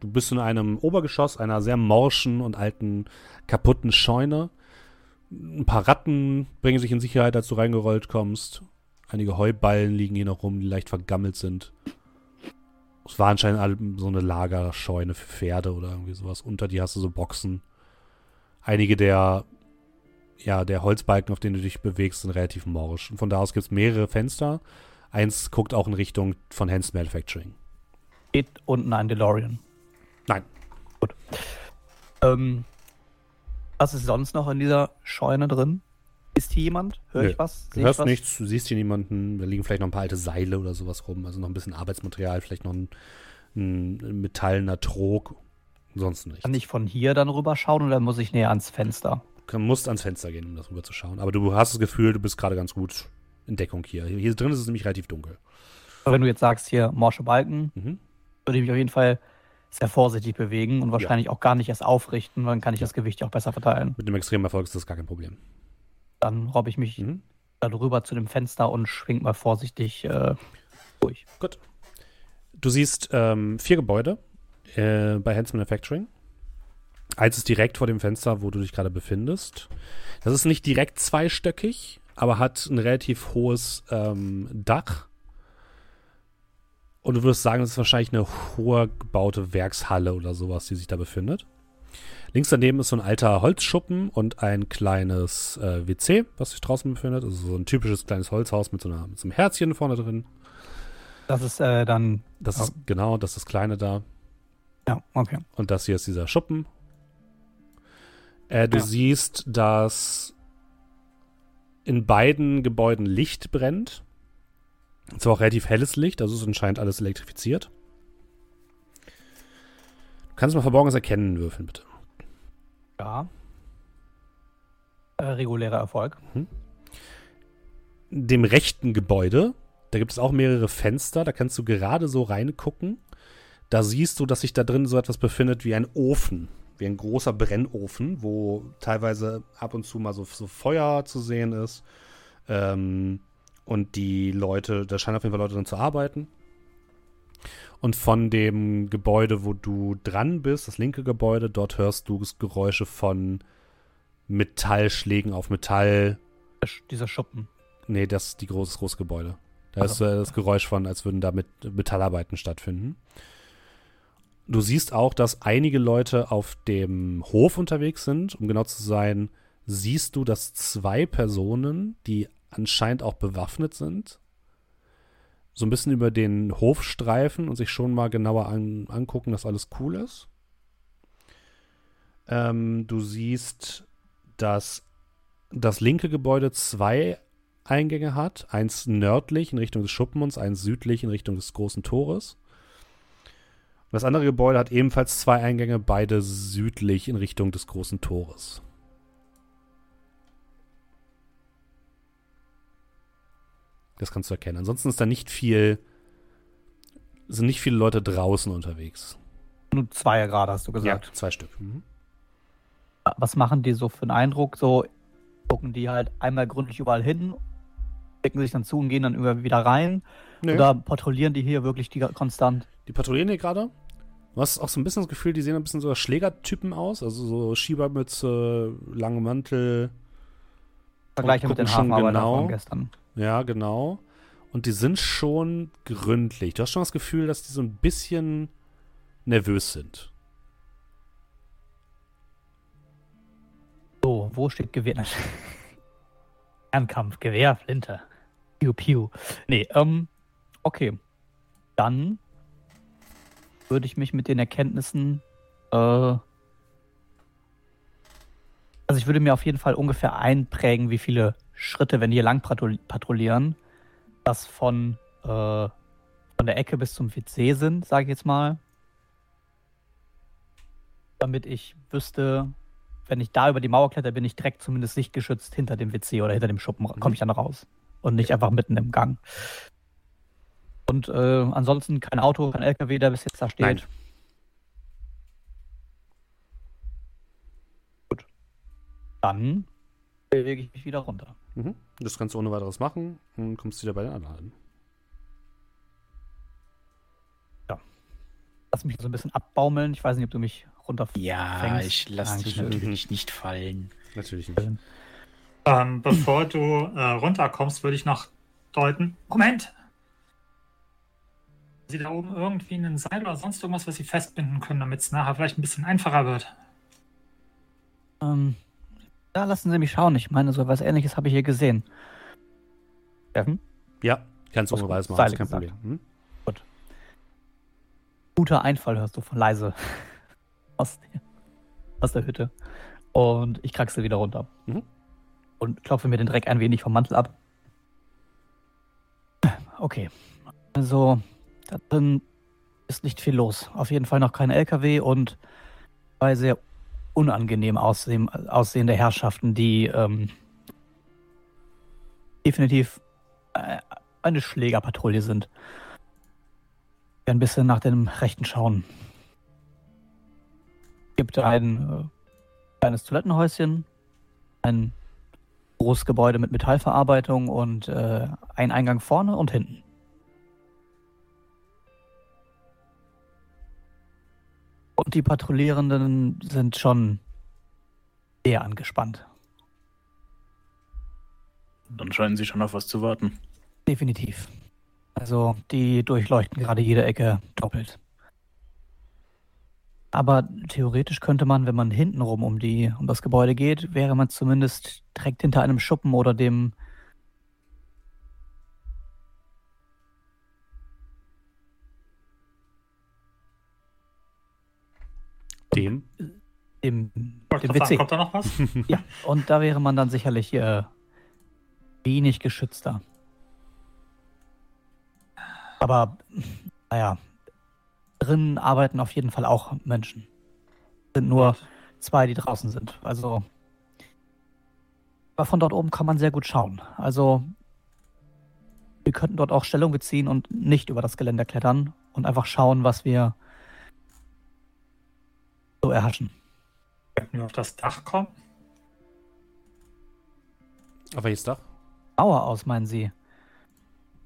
Du bist in einem Obergeschoss einer sehr morschen und alten, kaputten Scheune. Ein paar Ratten bringen sich in Sicherheit, als du reingerollt kommst. Einige Heuballen liegen hier noch rum, die leicht vergammelt sind. Es war anscheinend so eine Lagerscheune für Pferde oder irgendwie sowas. Unter dir hast du so Boxen. Einige der ja, der Holzbalken, auf denen du dich bewegst, sind relativ morsch. Und von da aus gibt es mehrere Fenster. Eins guckt auch in Richtung von Hans Manufacturing. Steht unten ein DeLorean. Nein. Gut. Ähm, was ist sonst noch in dieser Scheune drin? Ist hier jemand? Hör Nö. ich was? Du Seh hörst was? nichts, du siehst hier niemanden. Da liegen vielleicht noch ein paar alte Seile oder sowas rum. Also noch ein bisschen Arbeitsmaterial, vielleicht noch ein, ein metallener Trog. Sonst nichts. Kann ich von hier dann rüberschauen oder muss ich näher ans Fenster? Du musst ans Fenster gehen, um das rüber zu schauen. Aber du hast das Gefühl, du bist gerade ganz gut in Deckung hier. Hier drin ist es nämlich relativ dunkel. Aber wenn du jetzt sagst, hier morsche Balken, Mhm. würde ich mich auf jeden Fall sehr vorsichtig bewegen und wahrscheinlich auch gar nicht erst aufrichten, dann kann ich das Gewicht ja auch besser verteilen. Mit dem extremen Erfolg ist das gar kein Problem. Dann robbe ich mich Mhm. dann rüber zu dem Fenster und schwing mal vorsichtig äh, durch. Gut. Du siehst ähm, vier Gebäude äh, bei Hans Manufacturing. Eins ist direkt vor dem Fenster, wo du dich gerade befindest. Das ist nicht direkt zweistöckig, aber hat ein relativ hohes ähm, Dach. Und du würdest sagen, das ist wahrscheinlich eine hohe gebaute Werkshalle oder sowas, die sich da befindet. Links daneben ist so ein alter Holzschuppen und ein kleines äh, WC, was sich draußen befindet. Also so ein typisches kleines Holzhaus mit so, einer, mit so einem Herzchen vorne drin. Das ist äh, dann. Das ist genau, das ist das kleine da. Ja, okay. Und das hier ist dieser Schuppen. Äh, du Ja. siehst, dass in beiden Gebäuden Licht brennt. Und zwar auch relativ helles Licht, also ist anscheinend alles elektrifiziert. Du kannst mal Verborgenes erkennen würfeln, bitte. Ja. Äh, regulärer Erfolg. In dem rechten Gebäude, da gibt es auch mehrere Fenster, da kannst du gerade so reingucken. Da siehst du, dass sich da drin so etwas befindet wie ein Ofen, wie ein großer Brennofen, wo teilweise ab und zu mal so, so Feuer zu sehen ist. Ähm, und die Leute, da scheinen auf jeden Fall Leute drin zu arbeiten. Und von dem Gebäude, wo du dran bist, das linke Gebäude, dort hörst du Geräusche von Metallschlägen auf Metall. Dieser Schuppen. Nee, das ist die große, das große Gebäude. Da Ach ist äh, das Geräusch von, als würden da mit Metallarbeiten stattfinden. Du siehst auch, dass einige Leute auf dem Hof unterwegs sind. Um genau zu sein, siehst du, dass zwei Personen, die anscheinend auch bewaffnet sind, so ein bisschen über den Hof streifen und sich schon mal genauer an, angucken, dass alles cool ist. Ähm, du siehst, dass das linke Gebäude zwei Eingänge hat. Eins nördlich in Richtung des Schuppens, eins südlich in Richtung des großen Tores. Und das andere Gebäude hat ebenfalls zwei Eingänge, beide südlich in Richtung des großen Tores. Das kannst du erkennen. Ansonsten ist da nicht viel, sind nicht viele Leute draußen unterwegs. Nur zwei gerade, hast du gesagt. Ja, zwei Stück. Mhm. Was machen die so für einen Eindruck? So gucken die halt einmal gründlich überall hin, decken sich dann zu und gehen dann immer wieder rein? Nö. Oder patrouillieren die hier wirklich die konstant? Die patrouillieren hier gerade. Du hast auch so ein bisschen das Gefühl, die sehen ein bisschen so Schlägertypen aus. Also so Schiebermütze, lange Mantel. Vergleiche mit den schon genau. von gestern. Ja, genau. Und die sind schon gründlich. Du hast schon das Gefühl, dass die so ein bisschen nervös sind. So, wo steht Gewehr? Fernkampf, Gewehr, Flinte. Piu, piu. Nee, ähm, okay. Dann würde ich mich mit den Erkenntnissen, äh, also ich würde mir auf jeden Fall ungefähr einprägen, wie viele Schritte, wenn die hier lang patrou- patrouillieren, das von, äh, von der Ecke bis zum WC sind, sage ich jetzt mal. Damit ich wüsste, wenn ich da über die Mauer kletter, bin ich direkt zumindest sichtgeschützt hinter dem WC oder hinter dem Schuppen, komme ich dann raus. Und nicht einfach mitten im Gang. Und äh, ansonsten kein Auto, kein LKW, der bis jetzt da steht. Nein. Gut. Dann bewege ich mich wieder runter. Mhm. Das kannst du ohne weiteres machen und kommst wieder bei den anderen an. Lass mich so ein bisschen abbaumeln. Ich weiß nicht, ob du mich runter. Ja, ich lasse dich natürlich nicht fallen. Natürlich nicht. Ähm, bevor du äh, runterkommst, würde ich noch deuten. Moment! Sie da oben irgendwie einen Seil oder sonst irgendwas, was sie festbinden können, damit es nachher vielleicht ein bisschen einfacher wird. Ähm, da lassen Sie mich schauen. Ich meine, so was ähnliches habe ich hier gesehen. Steffen? Ja, kannst du weiteres machen. Seile ist kein. Problem. Hm? Guter Einfall hörst du von leise aus der, aus der Hütte. Und ich kraxel wieder runter. Mhm. Und klopfe mir den Dreck ein wenig vom Mantel ab. Okay. Also, da drin ist nicht viel los. Auf jeden Fall noch kein LKW und zwei sehr unangenehm aussehen, aussehende Herrschaften, die ähm, definitiv äh, eine Schlägerpatrouille sind. Wir ein bisschen nach dem Rechten schauen. Gibt ein äh, kleines Toilettenhäuschen, ein großes Gebäude mit Metallverarbeitung und äh, ein Eingang vorne und hinten. Und die Patrouillierenden sind schon sehr angespannt. Dann scheinen sie schon auf was zu warten. Definitiv. Also, die durchleuchten gerade jede Ecke doppelt. Aber theoretisch könnte man, wenn man hintenrum um die, um das Gebäude geht, wäre man zumindest direkt hinter einem Schuppen oder dem Dem. dem, dem WC. kommt da noch was? Ja, und da wäre man dann sicherlich äh, wenig geschützter. Aber, naja, drinnen arbeiten auf jeden Fall auch Menschen. Sind nur zwei, die draußen sind. Also, aber von dort oben kann man sehr gut schauen. Also, wir könnten dort auch Stellung beziehen und nicht über das Geländer klettern und einfach schauen, was wir so erhaschen. Könnten wir auf das Dach kommen? Auf welches Dach? Mauer aus, meinen Sie?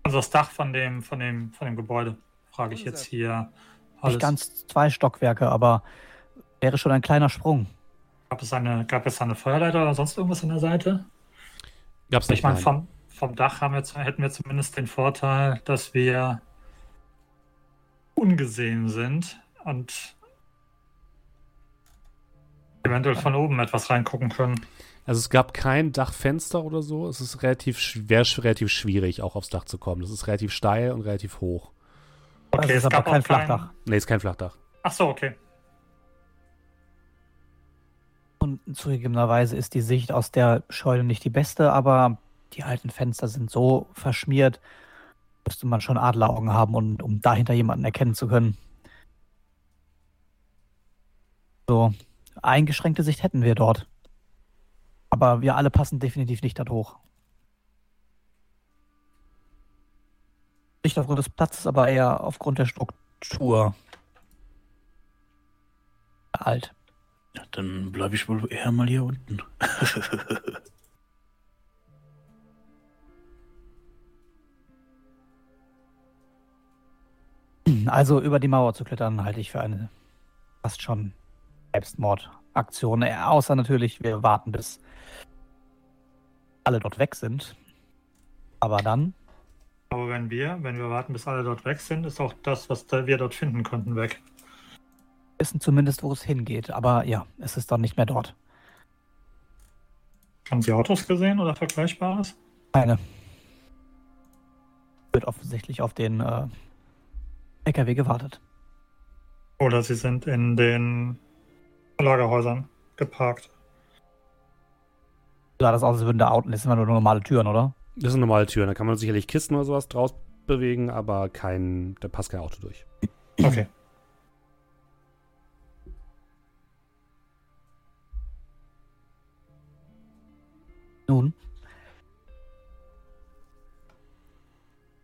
Also das Dach von dem, von dem, von dem Gebäude, frage ich jetzt hier. Nicht ganz zwei Stockwerke, aber wäre schon ein kleiner Sprung. Gab es eine, gab es eine Feuerleiter oder sonst irgendwas an der Seite? Gab's nicht. Ich meine, vom, vom Dach haben wir, hätten wir zumindest den Vorteil, dass wir ungesehen sind und eventuell von oben etwas reingucken können. Also es gab kein Dachfenster oder so. Es ist relativ wäre relativ schwierig, auch aufs Dach zu kommen. Das ist relativ steil und relativ hoch. Okay, das ist aber kein Flachdach. Nee, ist kein Flachdach. Ach so, okay. Und zugegebenerweise ist die Sicht aus der Scheune nicht die beste, aber die alten Fenster sind so verschmiert, müsste man schon Adleraugen haben, und, um dahinter jemanden erkennen zu können. So, eingeschränkte Sicht hätten wir dort. Aber wir alle passen definitiv nicht dort hoch. Nicht aufgrund des Platzes, aber eher aufgrund der Struktur. kalt. Ja, dann bleibe ich wohl eher mal hier unten. Also über die Mauer zu klettern halte ich für eine fast schon Selbstmordaktion. Äh, Außer natürlich, wir warten, bis alle dort weg sind. Aber dann, Aber wenn wir, wenn wir warten, bis alle dort weg sind, ist auch das, was wir dort finden könnten, weg. wissen zumindest, wo es hingeht. Aber ja, es ist dann nicht mehr dort. Haben Sie Autos gesehen oder Vergleichbares? Keine. Wird offensichtlich auf den äh, LKW gewartet. Oder sie sind in den Lagerhäusern geparkt. Sah das aus, als würden da Autos, das sind immer nur normale Türen, oder? Das sind normale Türen. Da kann man sicherlich Kisten oder sowas draus bewegen, aber kein, da passt kein Auto durch. Okay. Nun,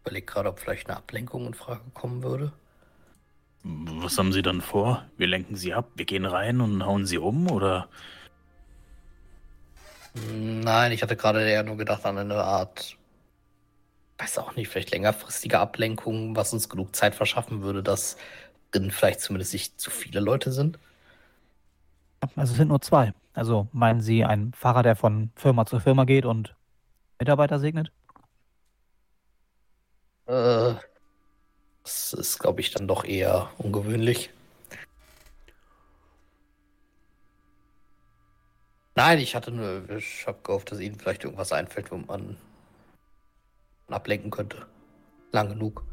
Überleg gerade, ob vielleicht eine Ablenkung in Frage kommen würde. Was haben Sie dann vor? Wir lenken Sie ab, wir gehen rein und hauen Sie um, oder? Nein, ich hatte gerade eher nur gedacht an eine Art, weiß auch nicht, vielleicht längerfristige Ablenkung, was uns genug Zeit verschaffen würde, dass drin vielleicht zumindest nicht zu viele Leute sind. also es sind nur zwei. Also meinen Sie einen Fahrer, der von Firma zu Firma geht und Mitarbeiter segnet? Äh, das ist, glaube ich, dann doch eher ungewöhnlich. Nein, ich hatte nur, ich habe gehofft, dass Ihnen vielleicht irgendwas einfällt, wo man ablenken könnte. Lang genug.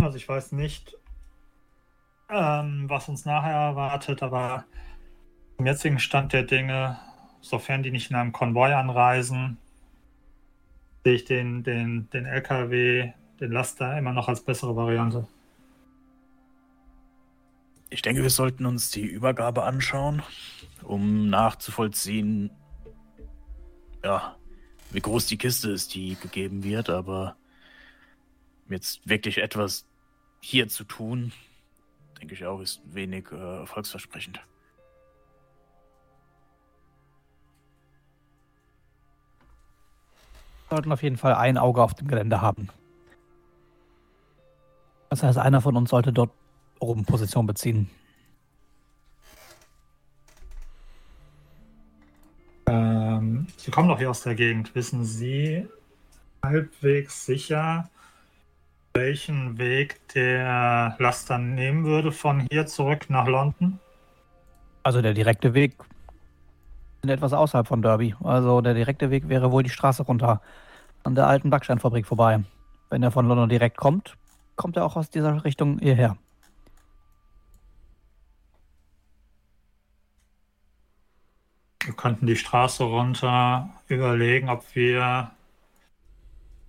Also ich weiß nicht, ähm, was uns nachher erwartet, aber im jetzigen Stand der Dinge, sofern die nicht in einem Konvoi anreisen, sehe ich den, den, den LKW, den Laster immer noch als bessere Variante. Ich denke, wir sollten uns die Übergabe anschauen, um nachzuvollziehen, ja, wie groß die Kiste ist, die gegeben wird, aber jetzt wirklich etwas hier zu tun, denke ich auch, ist wenig äh, erfolgsversprechend. Sollten auf jeden Fall ein Auge auf dem Gelände haben. Das heißt, einer von uns sollte dort oben Position beziehen. Ähm, Sie kommen doch hier aus der Gegend. Wissen Sie halbwegs sicher, welchen Weg der Laster nehmen würde von hier zurück nach London? Also der direkte Weg sind etwas außerhalb von Derby. Also der direkte Weg wäre wohl die Straße runter an der alten Backsteinfabrik vorbei. Wenn er von London direkt kommt, kommt er auch aus dieser Richtung hierher. Wir könnten die Straße runter überlegen, ob wir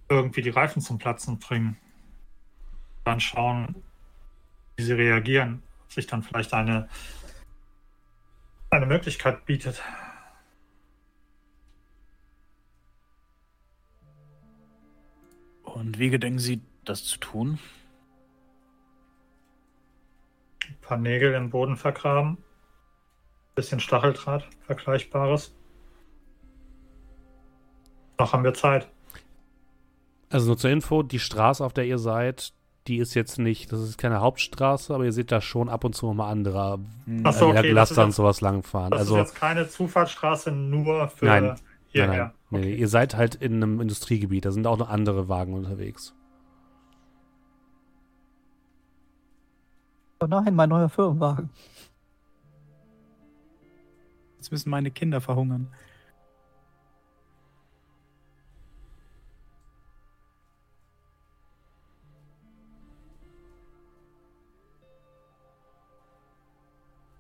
irgendwie die Reifen zum Platzen bringen. Dann schauen, wie sie reagieren. Ob sich dann vielleicht eine, eine Möglichkeit bietet. Und wie gedenken Sie, das zu tun? Ein paar Nägel im Boden vergraben. Bisschen Stacheldraht, Vergleichbares. Noch haben wir Zeit. Also nur zur Info, die Straße, auf der ihr seid, die ist jetzt nicht, das ist keine Hauptstraße, aber ihr seht da schon ab und zu mal andere Ach so, äh, okay, Laster und sowas langfahren. Das Also ist jetzt keine Zufahrtsstraße nur für Nein, nein, hierher. nein, nee, Okay. ihr seid halt in einem Industriegebiet, da sind auch noch andere Wagen unterwegs. Oh nein, mein neuer Firmenwagen. Jetzt müssen meine Kinder verhungern.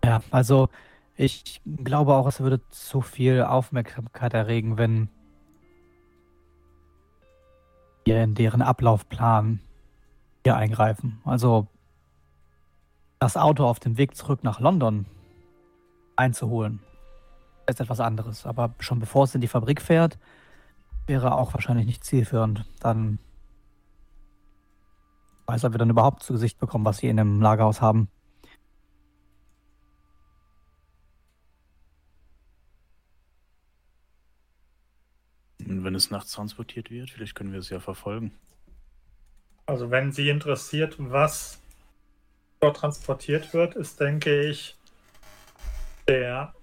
Ja, also ich glaube auch, es würde zu viel Aufmerksamkeit erregen, wenn wir in deren Ablaufplan hier eingreifen. Also das Auto auf dem Weg zurück nach London einzuholen, ist etwas anderes. Aber schon bevor es in die Fabrik fährt, wäre auch wahrscheinlich nicht zielführend. Dann weiß, ob wir dann überhaupt zu Gesicht bekommen, was sie in dem Lagerhaus haben. Und wenn es nachts transportiert wird, vielleicht können wir es ja verfolgen. Also wenn Sie interessiert, was dort transportiert wird, ist, denke ich, der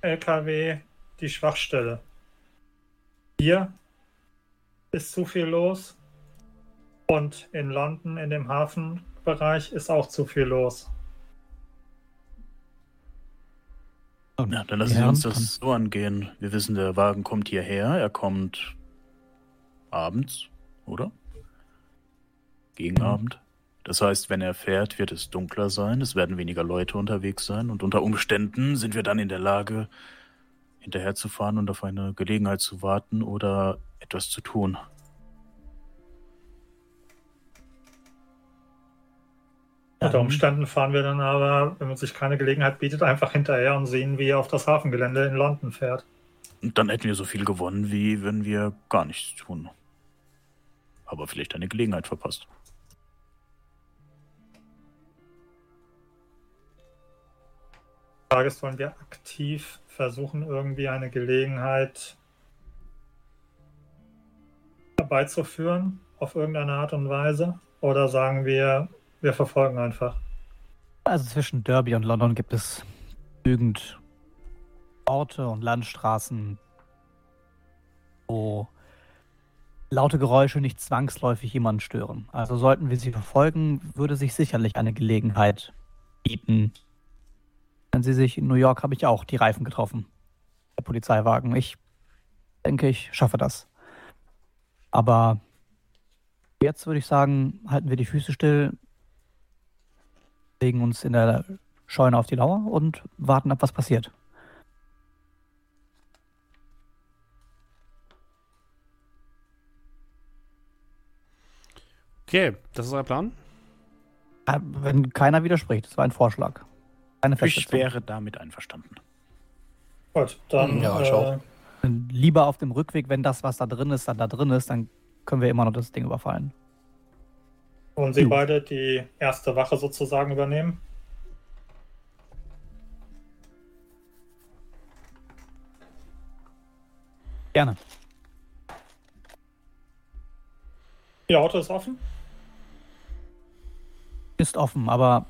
LKW die Schwachstelle. Hier ist zu viel los und in London, in dem Hafenbereich, ist auch zu viel los. Ja, dann lassen Sie uns das so angehen. Wir wissen, der Wagen kommt hierher. Er kommt abends, oder? Gegen Mhm. Abend. Das heißt, wenn er fährt, wird es dunkler sein, es werden weniger Leute unterwegs sein und unter Umständen sind wir dann in der Lage, hinterherzufahren und auf eine Gelegenheit zu warten oder etwas zu tun. Unter Ähm, Umständen fahren wir dann aber, wenn man sich keine Gelegenheit bietet, einfach hinterher und sehen, wie er auf das Hafengelände in London fährt. Und dann hätten wir so viel gewonnen, wie wenn wir gar nichts tun. Aber vielleicht eine Gelegenheit verpasst. Die Frage ist, wollen wir aktiv versuchen, irgendwie eine Gelegenheit herbeizuführen, auf irgendeine Art und Weise? Oder sagen wir, wir verfolgen einfach? Also zwischen Derby und London gibt es genügend Orte und Landstraßen, wo laute Geräusche nicht zwangsläufig jemanden stören. Also sollten wir sie verfolgen, würde sich sicherlich eine Gelegenheit bieten. Wenn sie sich in New York habe ich auch die Reifen getroffen. Der Polizeiwagen. Ich denke, ich schaffe das. Aber jetzt würde ich sagen, halten wir die Füße still, legen uns in der Scheune auf die Lauer und warten ab, was passiert. Okay, das ist euer Plan? Äh, Wenn keiner widerspricht, das war ein Vorschlag. Keine Ich wäre damit einverstanden. Gut, dann Ja, ich auch. äh, Wenn Lieber auf dem Rückweg, wenn das, was da drin ist, dann da drin ist, dann können wir immer noch das Ding überfallen. Wollen Sie Jo. beide die erste Wache sozusagen übernehmen? Gerne. Ihr Auto ist offen? Ist offen, aber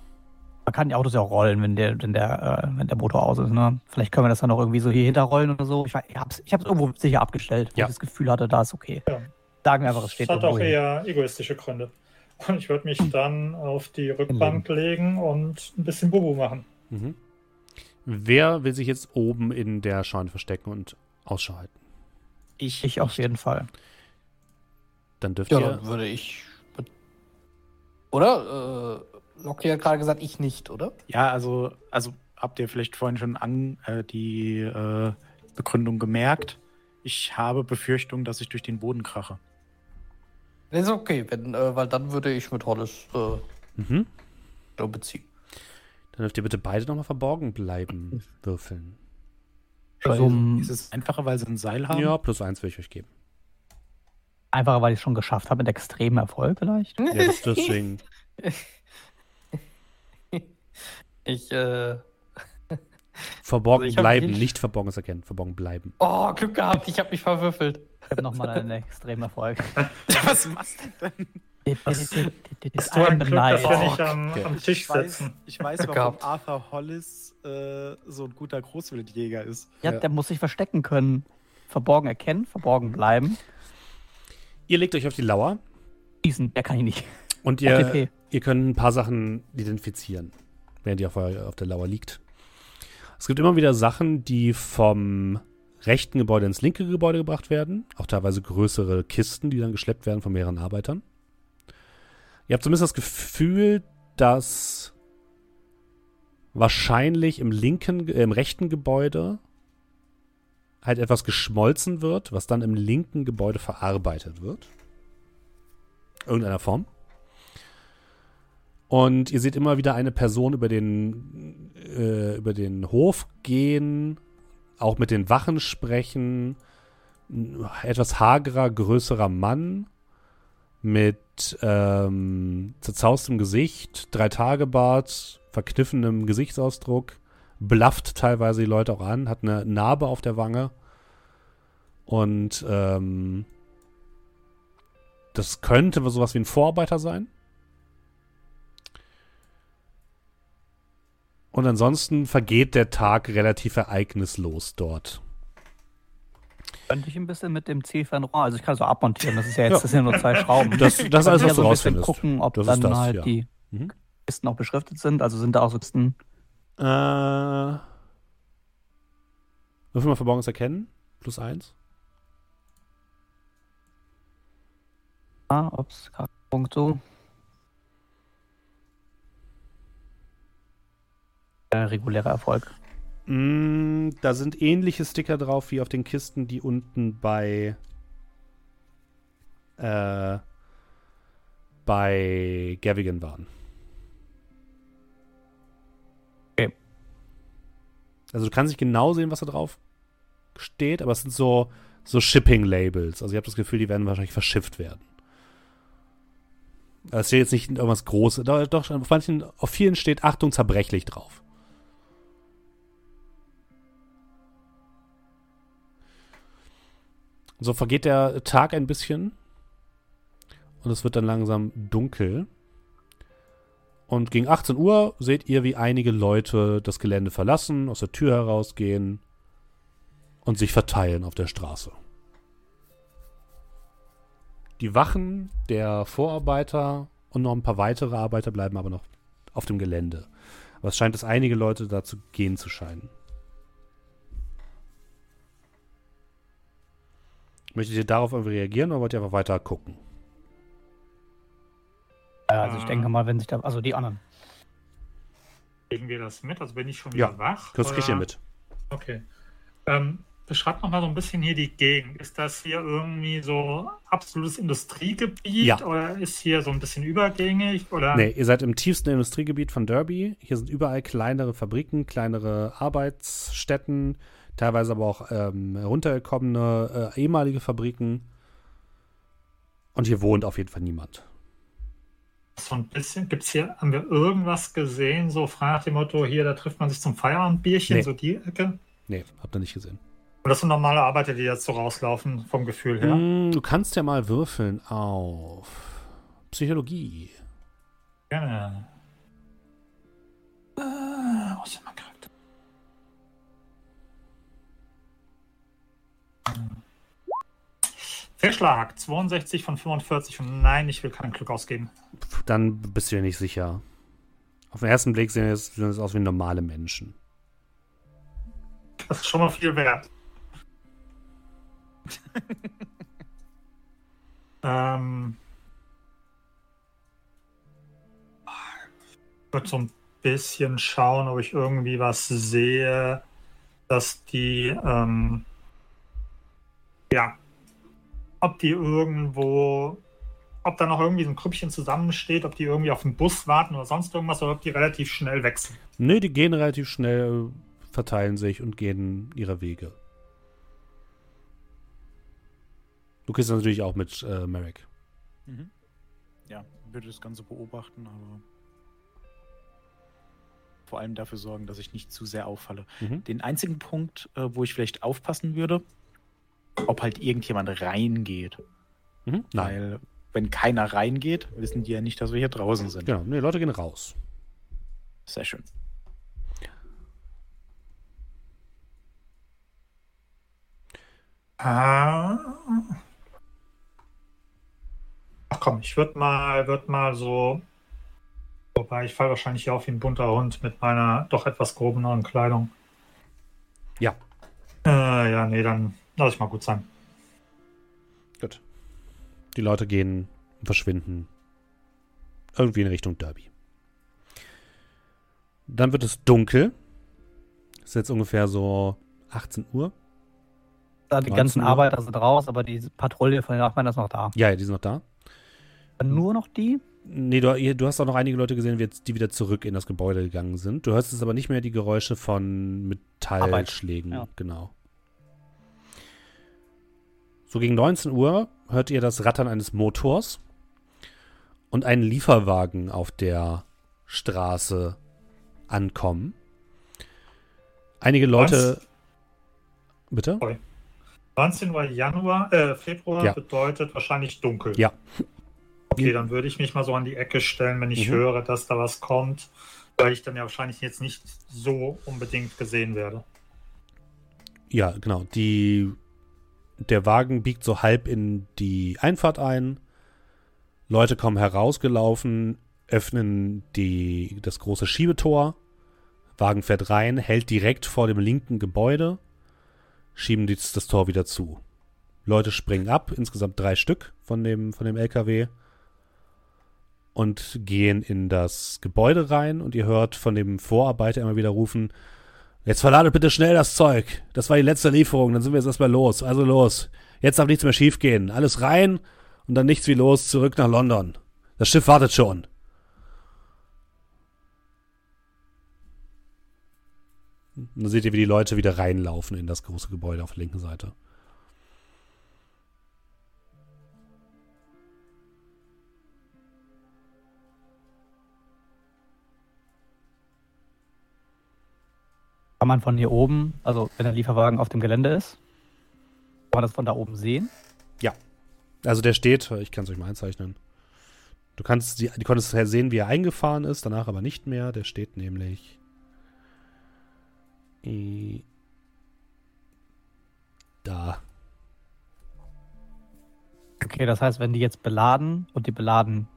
man kann die Autos ja auch rollen, wenn der, wenn der, äh, wenn der Motor aus ist. Ne? Vielleicht können wir das dann noch irgendwie so hier hinterrollen oder so. Ich, weiß- ich hab's, ich hab's irgendwo sicher abgestellt, wo Ja. ich das Gefühl hatte, da ist okay. Ja. Sagen wir einfach, es steht Das hat auch hier. eher egoistische Gründe. Und ich würde mich dann auf die Rückbank legen und ein bisschen Bubu machen. Mhm. Wer will sich jetzt oben in der Scheune verstecken und Ausschau halten? Ich, Ich auf jeden Fall. Dann dürft Ja, ihr. dann würde ich. Oder? Äh, Loki hat gerade gesagt, ich nicht, oder? Ja, also, also habt ihr vielleicht vorhin schon an äh, die äh, Begründung gemerkt. Ich habe Befürchtung, dass ich durch den Boden krache. Ist okay, wenn, äh, weil dann würde ich mit Hollis äh, Mhm. so beziehen. Dann dürft ihr bitte beide nochmal verborgen bleiben, würfeln. So, um- ist es einfacher, weil sie ein Seil haben? Ja, plus eins will ich euch geben. Einfacher, weil ich es schon geschafft habe mit extremem Erfolg vielleicht. Ja, das, deswegen. Ich, äh. Verborgen Also ich bleiben, nicht- nicht verborgenes erkennen. Verborgen bleiben. Oh, Glück gehabt, ich habe mich verwürfelt. Ich habe nochmal einen extremen Erfolg. Was machst du denn? Ist I'm so ein the Glück, dass wir nicht am, Okay. am Tisch Ich weiß, sitzen. ich weiß warum gehabt. Arthur Hollis äh, so ein guter Großwildjäger ist. Ja, der muss sich verstecken können. Verborgen erkennen, verborgen bleiben. Ihr legt euch auf die Lauer Schießen, der kann ich nicht. und ihr, ihr könnt ein paar Sachen identifizieren, während ihr auf, auf der Lauer liegt. Es gibt immer wieder Sachen, die vom rechten Gebäude ins linke Gebäude gebracht werden. Auch teilweise größere Kisten, die dann geschleppt werden von mehreren Arbeitern. Ihr habt zumindest das Gefühl, dass wahrscheinlich im linken, äh, im rechten Gebäude halt etwas geschmolzen wird, was dann im linken Gebäude verarbeitet wird. Irgendeiner Form. Und ihr seht immer wieder eine Person über den, äh, über den Hof gehen, auch mit den Wachen sprechen. Etwas hagerer, größerer Mann mit ähm, zerzaustem Gesicht, drei Tage Bart, verkniffenem Gesichtsausdruck, blafft teilweise die Leute auch an, hat eine Narbe auf der Wange und ähm, das könnte sowas wie ein Vorarbeiter sein. Und ansonsten vergeht der Tag relativ ereignislos dort. Könnte ich ein bisschen mit dem Zielfernrohr, also ich kann so abmontieren, das ist ja jetzt, ja. das sind nur zwei Schrauben. Das, das ist alles, was du so rausfindest. gucken, ob das dann das, halt ja. die Mhm. Kisten auch beschriftet sind, also sind da auch so Kisten. Äh, Würfel mal Verborgenes erkennen. Plus eins. Ah, ups, Punkt so. Regulärer Erfolg. Mm, da sind ähnliche Sticker drauf wie auf den Kisten, die unten bei äh, bei Gavigan waren. Okay. Also du kannst nicht genau sehen, was da drauf steht, aber es sind so, so Shipping-Labels. Also ich habe das Gefühl, die werden wahrscheinlich verschifft werden. Also Es steht jetzt nicht irgendwas Großes. Doch, doch, auf manchen, auf vielen steht Achtung zerbrechlich drauf. So vergeht der Tag ein bisschen und es wird dann langsam dunkel. Und gegen 18 Uhr seht ihr, wie einige Leute das Gelände verlassen, aus der Tür herausgehen und sich verteilen auf der Straße. Die Wachen der Vorarbeiter und noch ein paar weitere Arbeiter bleiben aber noch auf dem Gelände. Aber es scheint, dass einige Leute dazu gehen zu scheinen. Möchtet ihr darauf irgendwie reagieren oder wollt ihr einfach weiter gucken? Also ich Ah. denke mal, wenn sich da, also die anderen. Kriegen wir das mit? Also bin ich schon wieder Ja, wach? Das kriegt ihr oder? mit. Okay. Ähm, beschreibt noch mal so ein bisschen hier die Gegend. Ist das hier irgendwie so absolutes Industriegebiet Ja. oder ist hier so ein bisschen übergängig? Oder? Nee, ihr seid im tiefsten Industriegebiet von Derby. Hier sind überall kleinere Fabriken, kleinere Arbeitsstätten, teilweise aber auch ähm, heruntergekommene äh, ehemalige Fabriken. Und hier wohnt auf jeden Fall niemand. So ein bisschen. Gibt's hier, haben wir irgendwas gesehen, so frei nach dem Motto, hier, da trifft man sich zum Feierabendbierchen, Nee. so die Ecke? Nee, habt ihr nicht gesehen. Und das sind normale Arbeiter, die jetzt so rauslaufen, vom Gefühl her. Mm, du kannst ja mal würfeln auf Psychologie. Gerne. Äh, wo ist denn Fehlschlag, 62 von 45 und nein, ich will kein Glück ausgeben. Dann bist du dir nicht sicher. Auf den ersten Blick sehen es sehen es aus wie normale Menschen. Das ist schon mal viel wert. ähm, ich würde so ein bisschen schauen, ob ich irgendwie was sehe, dass die, ähm, ja, ob die irgendwo, ob da noch irgendwie so ein Krüppchen zusammensteht, ob die irgendwie auf den Bus warten oder sonst irgendwas, oder ob die relativ schnell wechseln. Nee, die gehen relativ schnell, verteilen sich und gehen ihre Wege. Du kriegst das natürlich auch mit äh, Merrick. Mhm. Ja, würde das Ganze beobachten, aber vor allem dafür sorgen, dass ich nicht zu sehr auffalle. Mhm. Den einzigen Punkt, äh, wo ich vielleicht aufpassen würde, ob halt irgendjemand reingeht. Mhm. Nein. Weil, wenn keiner reingeht, wissen die ja nicht, dass wir hier draußen sind. Genau, nee, Leute gehen raus. Sehr schön. Ah. Ach komm, ich würde mal, würd mal so. Wobei ich falle wahrscheinlich hier auf wie ein bunter Hund mit meiner doch etwas groben neuen Kleidung. Ja. Äh, ja, nee, dann lass ich mal gut sein. Gut. Die Leute gehen und verschwinden. Irgendwie in Richtung Derby. Dann wird es dunkel. Ist jetzt ungefähr so 18 Uhr. Da die 19 ganzen Uhr. Arbeiter sind raus, aber die Patrouille von den Nachbarn ist noch da. Ja, ja, die sind noch da. Nur noch die? Nee, du, du hast auch noch einige Leute gesehen, die wieder zurück in das Gebäude gegangen sind. Du hörst jetzt aber nicht mehr die Geräusche von Metallschlägen. Ja. Genau. So gegen 19 Uhr hört ihr das Rattern eines Motors und einen Lieferwagen auf der Straße ankommen. Einige Leute. Was? Bitte? 19. Januar, äh, Februar Ja. bedeutet wahrscheinlich dunkel. Ja. Okay, dann würde ich mich mal so an die Ecke stellen, wenn ich Mhm. höre, dass da was kommt, weil ich dann ja wahrscheinlich jetzt nicht so unbedingt gesehen werde. Ja, genau. Die, der Wagen biegt so halb in die Einfahrt ein. Leute kommen herausgelaufen, öffnen die, das große Schiebetor. Wagen fährt rein, hält direkt vor dem linken Gebäude, schieben die, das Tor wieder zu. Leute springen ab, insgesamt drei Stück von dem, von dem LKW und gehen in das Gebäude rein und ihr hört von dem Vorarbeiter immer wieder rufen, Jetzt verladet bitte schnell das Zeug. Das war die letzte Lieferung, dann sind wir jetzt erstmal los. Also los. Jetzt darf nichts mehr schiefgehen. Alles rein und dann nichts wie los, zurück nach London. Das Schiff wartet schon. Und dann seht ihr, wie die Leute wieder reinlaufen in das große Gebäude auf der linken Seite. Kann man von hier oben, also wenn der Lieferwagen auf dem Gelände ist, kann man das von da oben sehen? Also der steht, ich kann es euch mal einzeichnen. Du kannst, die, du konntest sehen, wie er eingefahren ist, danach aber nicht mehr. Der steht nämlich. Da. Okay, das heißt, wenn die jetzt beladen und die beladen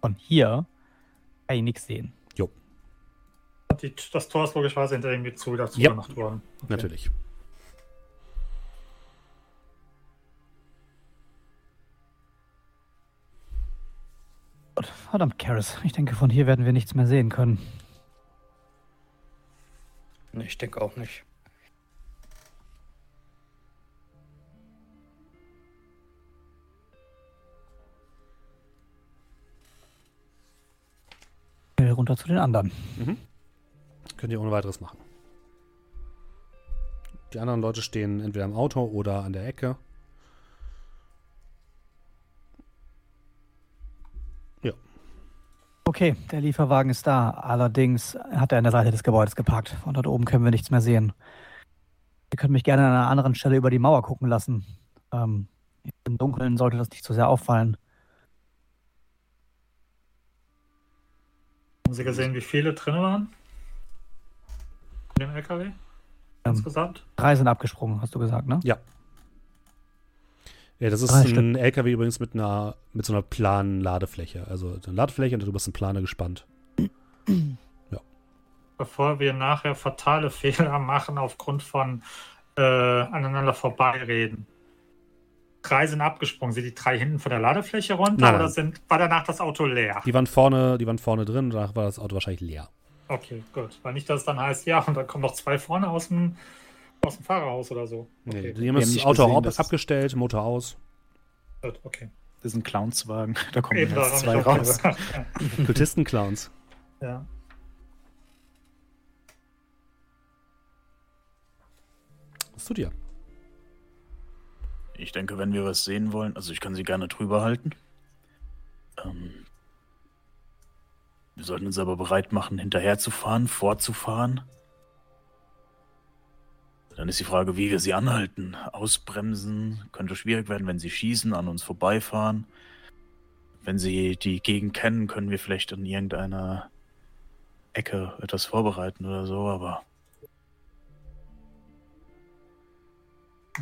von hier, kann ich nichts sehen. Und die, das Tor ist logischerweise hinter irgendwie zu wieder Ja. zugemacht worden. Okay. Natürlich. Verdammt, Karis. Ich denke, von hier werden wir nichts mehr sehen können. Nee, Ich denke auch nicht. Runter zu den anderen. Könnt ihr ohne weiteres machen. Die anderen Leute stehen entweder im Auto oder an der Ecke. Okay, der Lieferwagen ist da. Allerdings hat er an der Seite des Gebäudes geparkt. Von dort oben können wir nichts mehr sehen. Ihr könnt mich gerne an einer anderen Stelle über die Mauer gucken lassen. Ähm, Im Dunkeln sollte das nicht so sehr auffallen. Haben Sie gesehen, wie viele drin waren? Dem LKW? Ähm, Insgesamt? drei sind abgesprungen, hast du gesagt, ne? Ja. Ja, das ist Drei ein LKW übrigens mit einer mit so einer planen Ladefläche. Also eine Ladefläche und darüber ist ein Planer gespannt. Bevor wir nachher fatale Fehler machen aufgrund von äh, aneinander vorbeireden. Drei sind abgesprungen. Sind die drei hinten von der Ladefläche runter Nein, oder sind, war danach das Auto leer? Die waren vorne, die waren vorne drin und danach war das Auto wahrscheinlich leer. Okay, gut. Weil nicht, dass es dann heißt, ja, und dann kommen noch zwei vorne aus dem, aus dem Fahrerhaus oder so. Nee, Okay, die haben das Auto gesehen, ab, dass- abgestellt, Motor aus. gut, okay. Das ist ein Clownswagen. Da kommen Eben jetzt zwei raus. Kultisten-Clowns. ja. Was tut ihr? Ich denke, wenn wir was sehen wollen, also ich kann sie gerne drüber halten. Ähm, wir sollten uns aber bereit machen, hinterherzufahren, fortzufahren. Dann ist die Frage, wie wir sie anhalten. Ausbremsen könnte schwierig werden, wenn sie schießen, an uns vorbeifahren. Wenn sie die Gegend kennen, können wir vielleicht an irgendeiner Ecke etwas vorbereiten oder so, aber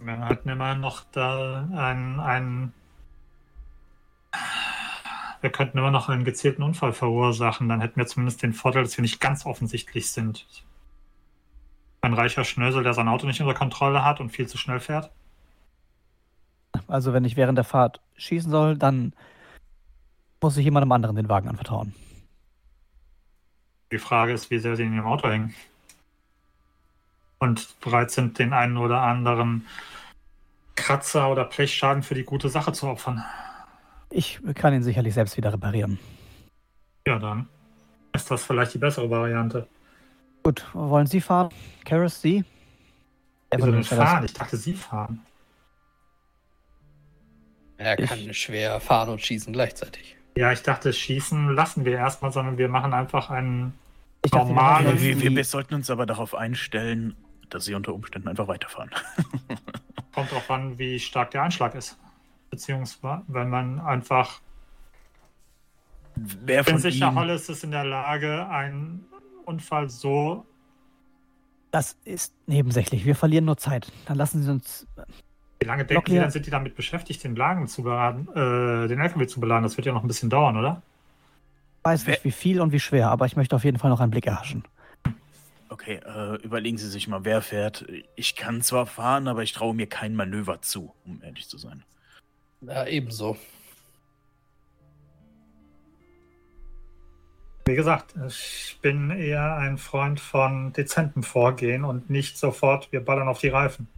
Wir hatten immer noch da einen, einen. Wir könnten immer noch einen gezielten Unfall verursachen. Dann hätten wir zumindest den Vorteil, dass wir nicht ganz offensichtlich sind. Ein reicher Schnösel, der sein Auto nicht unter Kontrolle hat und viel zu schnell fährt. Also wenn ich während der Fahrt schießen soll, dann muss ich jemandem anderen den Wagen anvertrauen. Die Frage ist, wie sehr sie in ihrem Auto hängen. Und bereit sind, den einen oder anderen Kratzer oder Blechschaden für die gute Sache zu opfern. Ich kann ihn sicherlich selbst wieder reparieren. Ja, dann ist das vielleicht die bessere Variante. Gut, wollen Sie fahren? Karis, Sie? Wieso denn fahren? Ich dachte, Sie fahren. Er Ich- kann schwer fahren und schießen gleichzeitig. Ja, ich dachte, schießen lassen wir erstmal, sondern wir machen einfach einen Ich dachte, wir Wir, wir, sollten uns aber darauf einstellen, dass sie unter Umständen einfach weiterfahren. Kommt drauf an, wie stark der Einschlag ist. Beziehungsweise, wenn man einfach, Wer bin von sicher, ihnen, Hollis ist in der Lage, einen Unfall so. Das ist nebensächlich. Wir verlieren nur Zeit. Dann lassen Sie uns. Wie lange denken Sie, dann sind die damit beschäftigt, den Lagen zu beladen, äh, den LKW zu beladen? Das wird ja noch ein bisschen dauern, oder? Ich weiß nicht, wie viel und wie schwer, aber ich möchte auf jeden Fall noch einen Blick erhaschen. Okay, äh, überlegen Sie sich mal, wer fährt. Ich kann zwar fahren, aber ich traue mir kein Manöver zu, um ehrlich zu sein. Ja, ebenso. Wie gesagt, ich bin eher ein Freund von dezentem Vorgehen und nicht sofort, wir ballern auf die Reifen.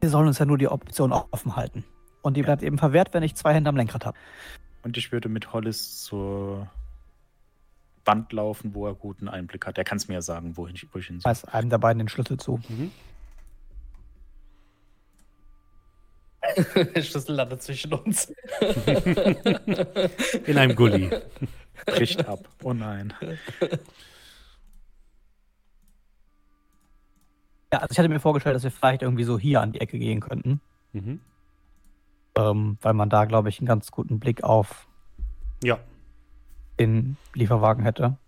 Wir sollen uns ja nur die Option offen halten. Und die bleibt eben verwehrt, wenn ich zwei Hände am Lenkrad habe. Und ich würde mit Hollis zur Wand laufen, wo er guten Einblick hat. Er kann es mir ja sagen, wohin ich, wo ich hin Ich soll. weiß einem der beiden den Schlüssel zu. Mhm. Der Schlüssel landet zwischen uns. In einem Gully. Bricht ab. Oh nein. Ja, also ich hatte mir vorgestellt, dass wir vielleicht irgendwie so hier an die Ecke gehen könnten. Mhm. Ähm, weil man da, glaube ich, einen ganz guten Blick auf Ja, den Lieferwagen hätte.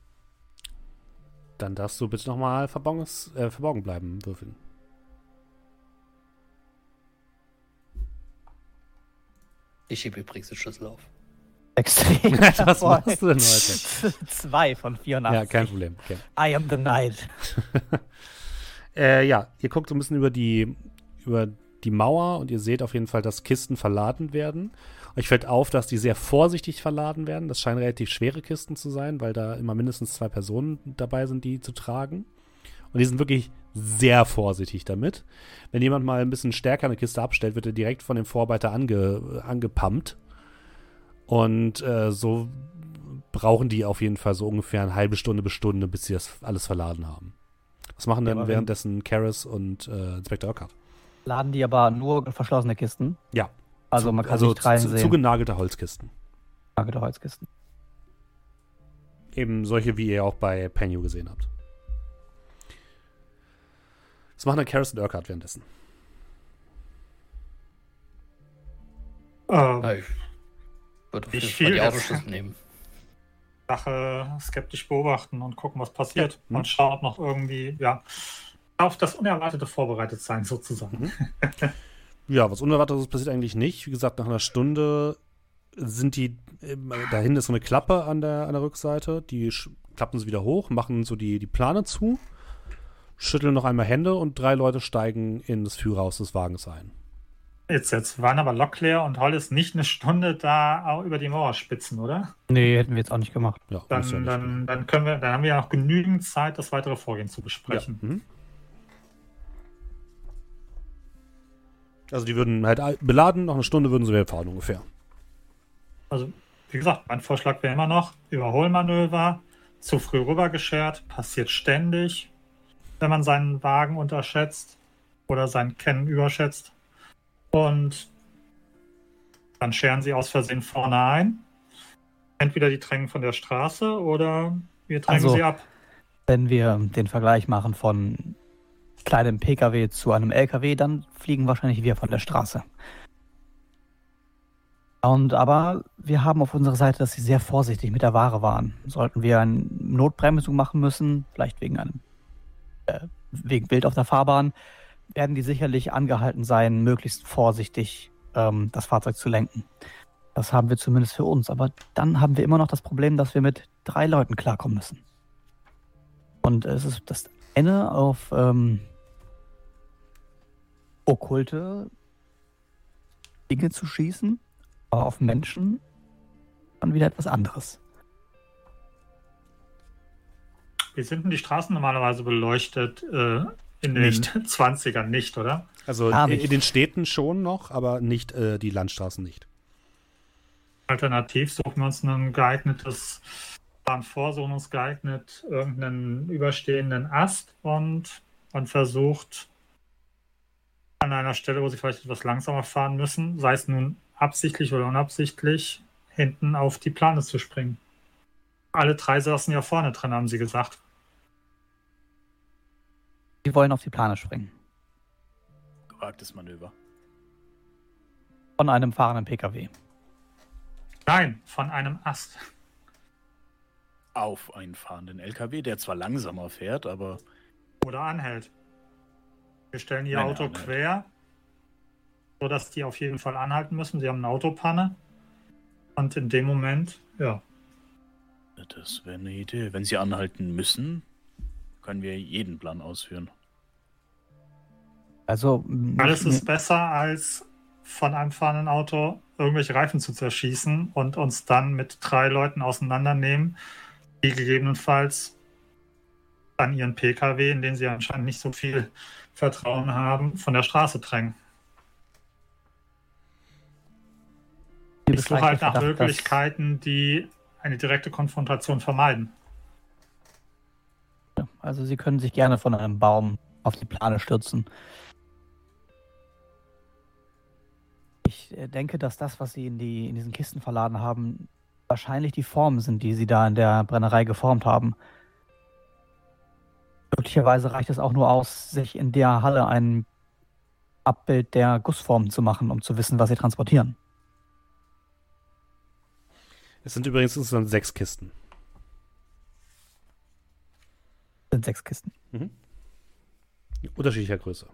dann darfst du bitte nochmal verborgen, äh, verborgen bleiben würfeln. Ich schiebe übrigens den Schlüssel auf. Extrem. Was Boah. machst du denn heute? Zwei von 84. Ja, kein Problem. Okay. I am the night. Äh, ja, ihr guckt so ein bisschen über die, über die Mauer und ihr seht auf jeden Fall, dass Kisten verladen werden. Euch fällt auf, dass die sehr vorsichtig verladen werden. Das scheinen relativ schwere Kisten zu sein, weil da immer mindestens zwei Personen dabei sind, die zu tragen. Und die sind wirklich sehr vorsichtig damit. Wenn jemand mal ein bisschen stärker eine Kiste abstellt, wird er direkt von dem Vorarbeiter ange, angepumpt. Und äh, so brauchen die auf jeden Fall so ungefähr eine halbe Stunde bis Stunde, bis sie das alles verladen haben. Was machen Ja, denn wenn- währenddessen Karis und äh, Inspector Urquhart? Laden die aber nur verschlossene Kisten. Ja. Also Zu- man kann also nicht reinsehen. zu, zugenagelte Holzkisten. Zugenagelte Holzkisten. Eben solche, wie ihr auch bei Penny gesehen habt. Was machen dann Karis und Urquhart währenddessen? Ähm, Ja, ich würde auf jeden Fall die? Autoschlüssel nehmen. Sache skeptisch beobachten und gucken, was passiert. Ja. Und schauen, ob noch irgendwie, ja, auf das Unerwartete vorbereitet sein, sozusagen. Ja, was Unerwartetes passiert eigentlich nicht. Wie gesagt, nach einer Stunde sind die, ähm, dahin ist so eine Klappe an der, an der Rückseite. Die klappen sie wieder hoch, machen so die, die Plane zu, schütteln noch einmal Hände und drei Leute steigen in das Führerhaus des Wagens ein. Jetzt, jetzt waren aber Locklear und Hollis nicht eine Stunde da auch über die Mauer spitzen, oder? Nee, hätten wir jetzt auch nicht gemacht. Ja, Dann, ja nicht dann, dann können wir, dann haben wir ja noch genügend Zeit, das weitere Vorgehen zu Ja. besprechen. Mhm. Also die würden halt beladen, noch eine Stunde würden sie wieder fahren ungefähr. Also, wie gesagt, mein Vorschlag wäre immer noch, Überholmanöver, zu früh rübergeschert, passiert ständig, wenn man seinen Wagen unterschätzt oder sein Kennen überschätzt. Und dann scheren sie aus Versehen vorne ein. Entweder die drängen von der Straße oder wir drängen Also- sie ab. Wenn wir den Vergleich machen von kleinem Pkw zu einem Lkw, dann fliegen wahrscheinlich wir von der Straße. Und aber wir haben auf unserer Seite, dass sie sehr vorsichtig mit der Ware waren. Sollten wir eine Notbremsung machen müssen, vielleicht wegen einem wegen Bild auf der Fahrbahn, werden die sicherlich angehalten sein, möglichst vorsichtig ähm, das Fahrzeug zu lenken. Das haben wir zumindest für uns. Aber dann haben wir immer noch das Problem, dass wir mit drei Leuten klarkommen müssen. Und es ist das eine auf ähm, okkulte Dinge zu schießen, aber auf Menschen dann wieder etwas anderes. Wie sind denn die Straßen normalerweise beleuchtet? Äh, in den Nicht. 20ern nicht, oder? Also Gar in, in den Städten schon noch, aber nicht äh, die Landstraßen nicht. Alternativ suchen wir uns ein geeignetes, fahren vor, suchen uns geeignet irgendeinen überstehenden Ast und man versucht an einer Stelle, wo sie vielleicht etwas langsamer fahren müssen, sei es nun absichtlich oder unabsichtlich, hinten auf die Plane zu springen. Alle drei saßen ja vorne drin, haben sie gesagt. Die wollen auf die Plane springen. Gewagtes Manöver. Von einem fahrenden PKW. Nein, von einem Ast. Auf einen fahrenden LKW, der zwar langsamer fährt, aber. Oder anhält. Wir stellen ihr Nein, Auto anhält. quer, sodass die auf jeden Fall anhalten müssen. Sie haben eine Autopanne. Und in dem Moment, ja, Das wäre eine Idee. Wenn sie anhalten müssen, können wir jeden Plan ausführen. Also alles ist besser, als von einem fahrenden Auto irgendwelche Reifen zu zerschießen und uns dann mit drei Leuten auseinandernehmen, die gegebenenfalls an ihren Pkw, in den sie anscheinend nicht so viel Vertrauen haben, von der Straße drängen. Ich suche halt nach Verdacht, Möglichkeiten, die eine direkte Konfrontation vermeiden. Also sie können sich gerne von einem Baum auf die Plane stürzen. Ich äh, denke, dass das, was sie in, die, in diesen Kisten verladen haben, wahrscheinlich die Formen sind, die sie da in der Brennerei geformt haben. Möglicherweise reicht es auch nur aus, sich in der Halle ein Abbild der Gussformen zu machen, um zu wissen, was sie transportieren. Es sind übrigens insgesamt sechs Kisten. Sind sechs Kisten. Unterschiedlicher Größe.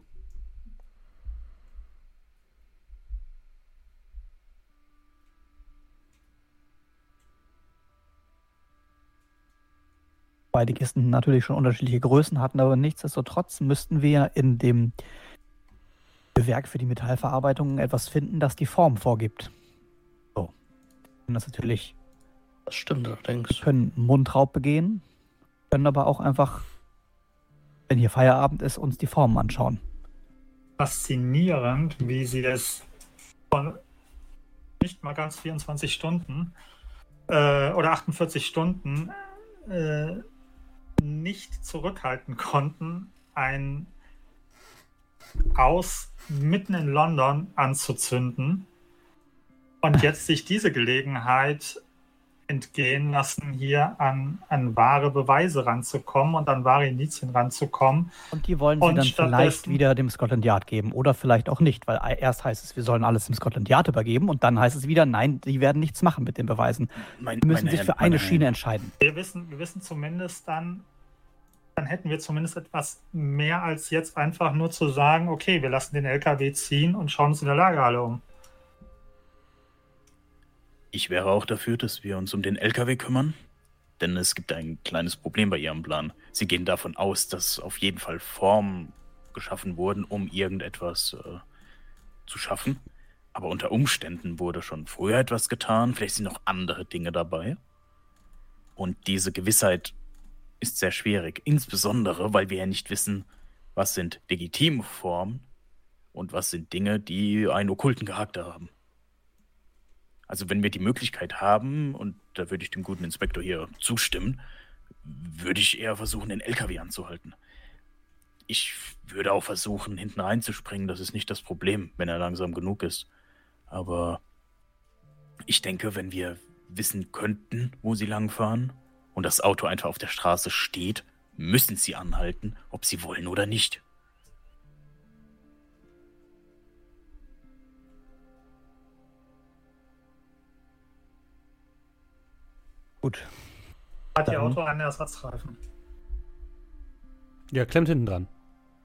Beide Kisten natürlich schon unterschiedliche Größen hatten, aber nichtsdestotrotz müssten wir in dem Bewerk für die Metallverarbeitung etwas finden, das die Form vorgibt. So. Und das natürlich Das stimmt allerdings. können Mundraub begehen, können aber auch einfach, wenn hier Feierabend ist, uns die Formen anschauen. Faszinierend, wie sie es von nicht mal ganz 24 Stunden äh, oder 48 Stunden äh, nicht zurückhalten konnten, ein Haus mitten in London anzuzünden. Und jetzt sich diese Gelegenheit entgehen lassen, hier an, an wahre Beweise ranzukommen und an wahre Indizien ranzukommen. Und die wollen sie Und dann vielleicht wieder dem Scotland Yard geben oder vielleicht auch nicht, weil erst heißt es, wir sollen alles dem Scotland Yard übergeben und dann heißt es wieder, nein, die werden nichts machen mit den Beweisen. Mein, Die müssen sich für eine Schiene Herren, entscheiden. Wir wissen, wir wissen zumindest dann, dann hätten wir zumindest etwas mehr als jetzt einfach nur zu sagen, okay, wir lassen den LKW ziehen und schauen uns in der Lagerhalle um. Ich wäre auch dafür, dass wir uns um den LKW kümmern. Denn es gibt ein kleines Problem bei Ihrem Plan. Sie gehen davon aus, dass auf jeden Fall Formen geschaffen wurden, um irgendetwas äh, zu schaffen. Aber unter Umständen wurde schon früher etwas getan. Vielleicht sind noch andere Dinge dabei. Und diese Gewissheit ist sehr schwierig. Insbesondere, weil wir ja nicht wissen, was sind legitime Formen und was sind Dinge, die einen okkulten Charakter haben. Also wenn wir die Möglichkeit haben, und da würde ich dem guten Inspektor hier zustimmen, würde ich eher versuchen, den LKW anzuhalten. Ich würde auch versuchen, hinten reinzuspringen, das ist nicht das Problem, wenn er langsam genug ist. Aber ich denke, wenn wir wissen könnten, wo sie langfahren und das Auto einfach auf der Straße steht, müssen sie anhalten, ob sie wollen oder nicht. Gut. Hat ihr Dann- Auto einen Ersatzreifen? Ja, klemmt hinten dran.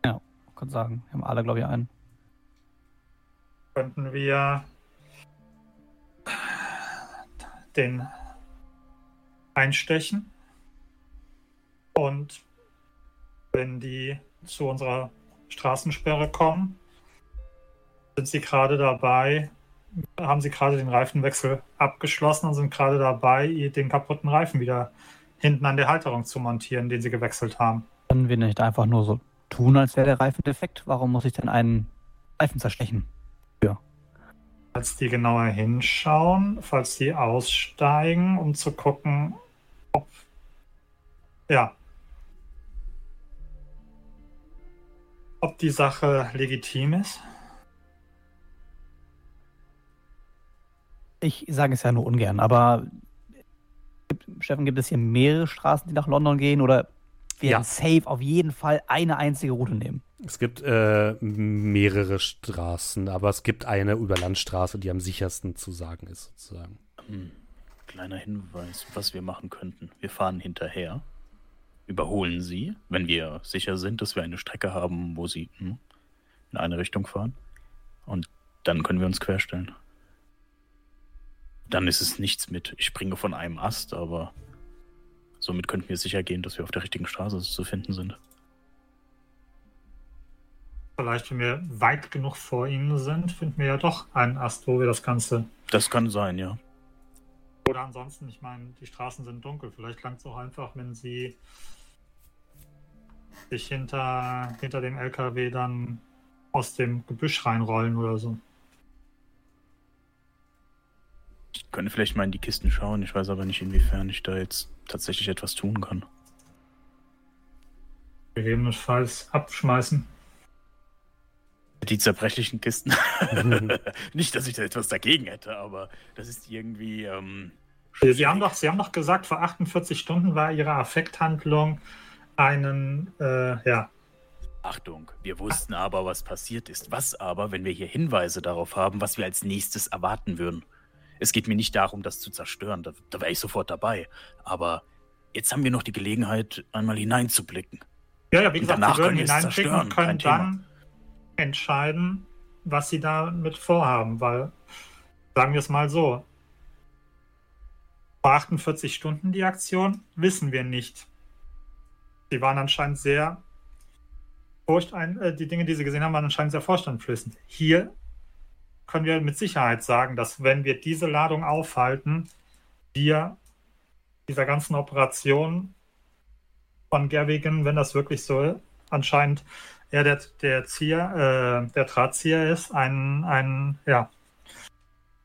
Ich kann sagen, wir haben alle, glaube ich, einen. Könnten wir den einstechen und wenn die zu unserer Straßensperre kommen, sind sie gerade dabei, haben sie gerade den Reifenwechsel abgeschlossen und sind gerade dabei, den kaputten Reifen wieder hinten an der Halterung zu montieren, den sie gewechselt haben. Können wir nicht einfach nur so tun, als wäre der Reifen defekt? Warum muss ich denn einen Reifen zerstechen? Falls die genauer hinschauen, falls die aussteigen, um zu gucken, ob. Ja. Ob die Sache legitim ist. Ich sage es ja nur ungern, aber Steffen, gibt es hier mehrere Straßen, die nach London gehen oder werden ja. safe auf jeden Fall eine einzige Route nehmen? Es gibt äh, mehrere Straßen, aber es gibt eine Überlandstraße, die am sichersten zu sagen ist, sozusagen. Hm. Kleiner Hinweis, was wir machen könnten. Wir fahren hinterher, überholen sie, wenn wir sicher sind, dass wir eine Strecke haben, wo sie hm, in eine Richtung fahren. Und dann können wir uns querstellen. Dann ist es nichts mit, ich springe von einem Ast, aber somit könnten wir sicher gehen, dass wir auf der richtigen Straße zu finden sind. Vielleicht, wenn wir weit genug vor ihnen sind, finden wir ja doch einen Ast, wo wir das Ganze. Das kann sein, ja. Oder ansonsten, ich meine, die Straßen sind dunkel. Vielleicht langt es auch einfach, wenn sie sich hinter, hinter dem LKW dann aus dem Gebüsch reinrollen oder so. Ich könnte vielleicht mal in die Kisten schauen. Ich weiß aber nicht, inwiefern ich da jetzt tatsächlich etwas tun kann. Gegebenenfalls abschmeißen. Die zerbrechlichen Kisten. nicht, dass ich da etwas dagegen hätte, aber das ist irgendwie. Ähm, Sie, haben doch, Sie haben doch gesagt, vor 48 Stunden war Ihre Affekthandlung einen, äh, ja, Achtung, wir wussten aber, was passiert ist. Was aber, wenn wir hier Hinweise darauf haben, was wir als nächstes erwarten würden? Es geht mir nicht darum, das zu zerstören, da, da wäre ich sofort dabei. Aber jetzt haben wir noch die Gelegenheit, einmal hineinzublicken. Ja, ja, wie gesagt, danach wir würden hineinblicken und können dann entscheiden, was sie damit vorhaben, weil, sagen wir es mal so, vor 48 Stunden die Aktion, wissen wir nicht. Sie waren anscheinend sehr furchtein, äh, die Dinge, die sie gesehen haben, waren anscheinend sehr vorstandflößend. Hier können wir mit Sicherheit sagen, dass wenn wir diese Ladung aufhalten, wir dieser ganzen Operation von Gerwigen, wenn das wirklich so anscheinend er der, der Zier, äh, der Drahtzieher ist, einen, einen, ja,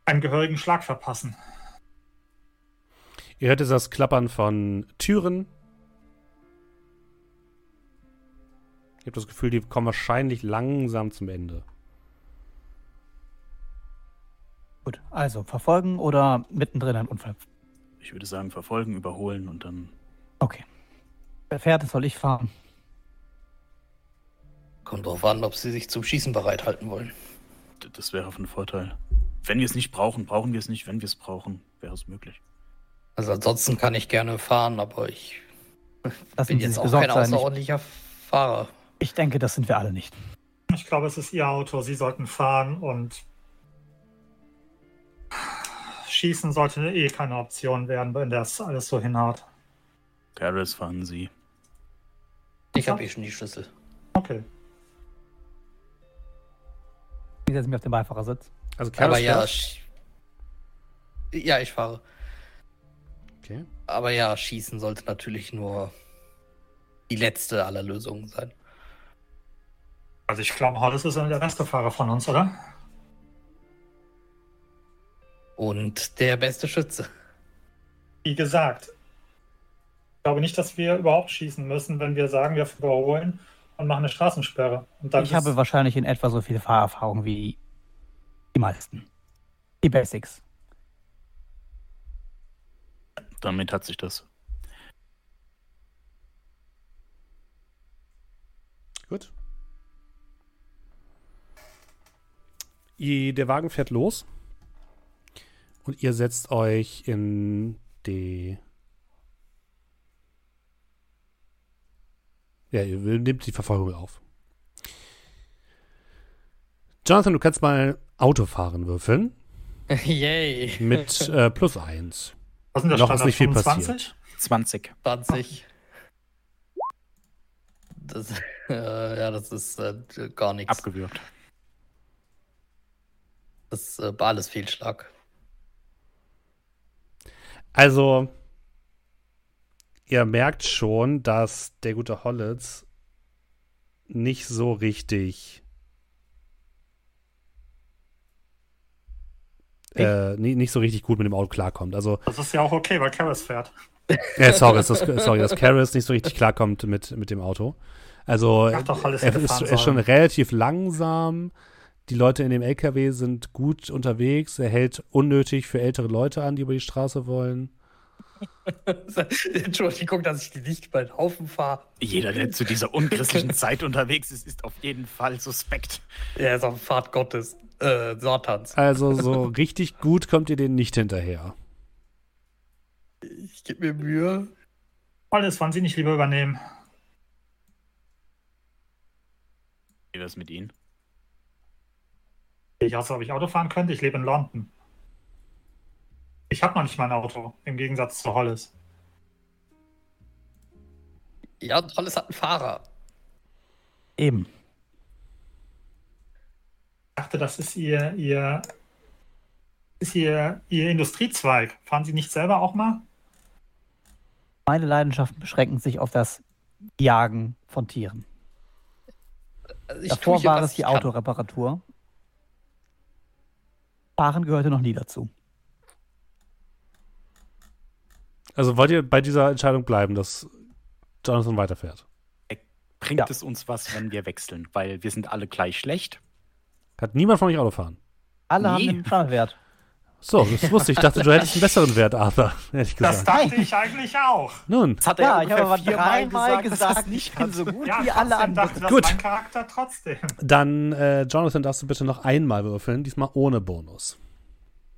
einen gehörigen Schlag verpassen. Ihr hört das Klappern von Türen. Ich habe das Gefühl, die kommen wahrscheinlich langsam zum Ende. Gut, also verfolgen oder mittendrin ein Unfall? Ich würde sagen, verfolgen, überholen und dann. Okay. Wer fährt, soll ich fahren? Kommt drauf an, ob sie sich zum Schießen bereithalten wollen. D das wäre von Vorteil. Wenn wir es nicht brauchen, brauchen wir es nicht. Wenn wir es brauchen, wäre es möglich. Also ansonsten kann ich gerne fahren, aber ich das bin jetzt auch kein außerordentlicher Fahrer. Ich denke, das sind wir alle nicht. Ich glaube, es ist Ihr Auto. Sie sollten fahren und Schießen sollte eh keine Option werden, wenn das alles so hinhaut. Paris fahren Sie. Ich habe eh schon die Schlüssel. Okay. Ich setze mich auf den Beifahrersitz. Also Aber ja, ja, ich fahre. Okay. Aber ja, schießen sollte natürlich nur die letzte aller Lösungen sein. Also ich glaube, Hollis ist der beste Fahrer von uns, oder? Und der beste Schütze. Wie gesagt, ich glaube nicht, dass wir überhaupt schießen müssen, wenn wir sagen, wir überholen und machen eine Straßensperre. ich habe wahrscheinlich in etwa so viel Fahrerfahrung wie die meisten. Die Basics. Damit hat sich das. Gut. Der Wagen fährt los. Und ihr setzt euch in die. Ja, ihr nehmt die Verfolgung auf. Jonathan, du kannst mal Autofahren würfeln. Yay. Mit äh, plus 1. Was sind das Noch ist nicht viel 25? passiert. 20. 20. Das, äh, ja, das ist äh, gar nichts. Abgewürgt. Das äh, war alles Fehlschlag. Also, ihr merkt schon, dass der gute Hollitz nicht so richtig äh, nicht so richtig gut mit dem Auto klarkommt. Also, das ist ja auch okay, weil Karis fährt. Ja, sorry, das, sorry, dass Karis nicht so richtig klarkommt mit, mit dem Auto. Also, doch, er ist, ist, schon relativ langsam. Die Leute in dem LKW sind gut unterwegs. Er hält unnötig für ältere Leute an, die über die Straße wollen. Entschuldigung, dass ich die nicht bei den Haufen fahre. Jeder, der zu dieser unchristlichen Zeit unterwegs ist, ist auf jeden Fall suspekt. Er ist auf Fahrt Gottes, äh, Satans. Also so richtig gut kommt ihr denen nicht hinterher. Ich gebe mir Mühe. Alles, wollen Sie nicht lieber übernehmen? Wie wär's mit Ihnen? Ich weiß, ob ich Auto fahren könnte. Ich lebe in London. Ich habe noch nicht mal ein Auto, im Gegensatz zu Hollis. Ja, und Hollis hat einen Fahrer. Eben. Ich dachte, das ist Ihr, Ihr, ist Ihr, Ihr Industriezweig. Fahren Sie nicht selber auch mal? Meine Leidenschaften beschränken sich auf das Jagen von Tieren. Also ich Davor war es die. Autoreparatur. Fahren gehörte noch nie dazu. Also wollt ihr bei dieser Entscheidung bleiben, dass Jonathan weiterfährt? Bringt Ja. es uns was, wenn wir wechseln? Weil wir sind alle gleich schlecht. Hat niemand von euch Auto fahren? Alle haben Nie. den Sammelwert. So, das wusste ich. Ich dachte, du hättest einen besseren Wert, Arthur. Ehrlich Das gesagt. dachte ich eigentlich auch. Nun, Das hat Ja, er ich habe aber dreimal dass gesagt, das ich bin so gut Ja, wie alle dachte anderen. das Gut. mein Charakter trotzdem. dann, äh, Jonathan, darfst du bitte noch einmal würfeln, diesmal ohne Bonus.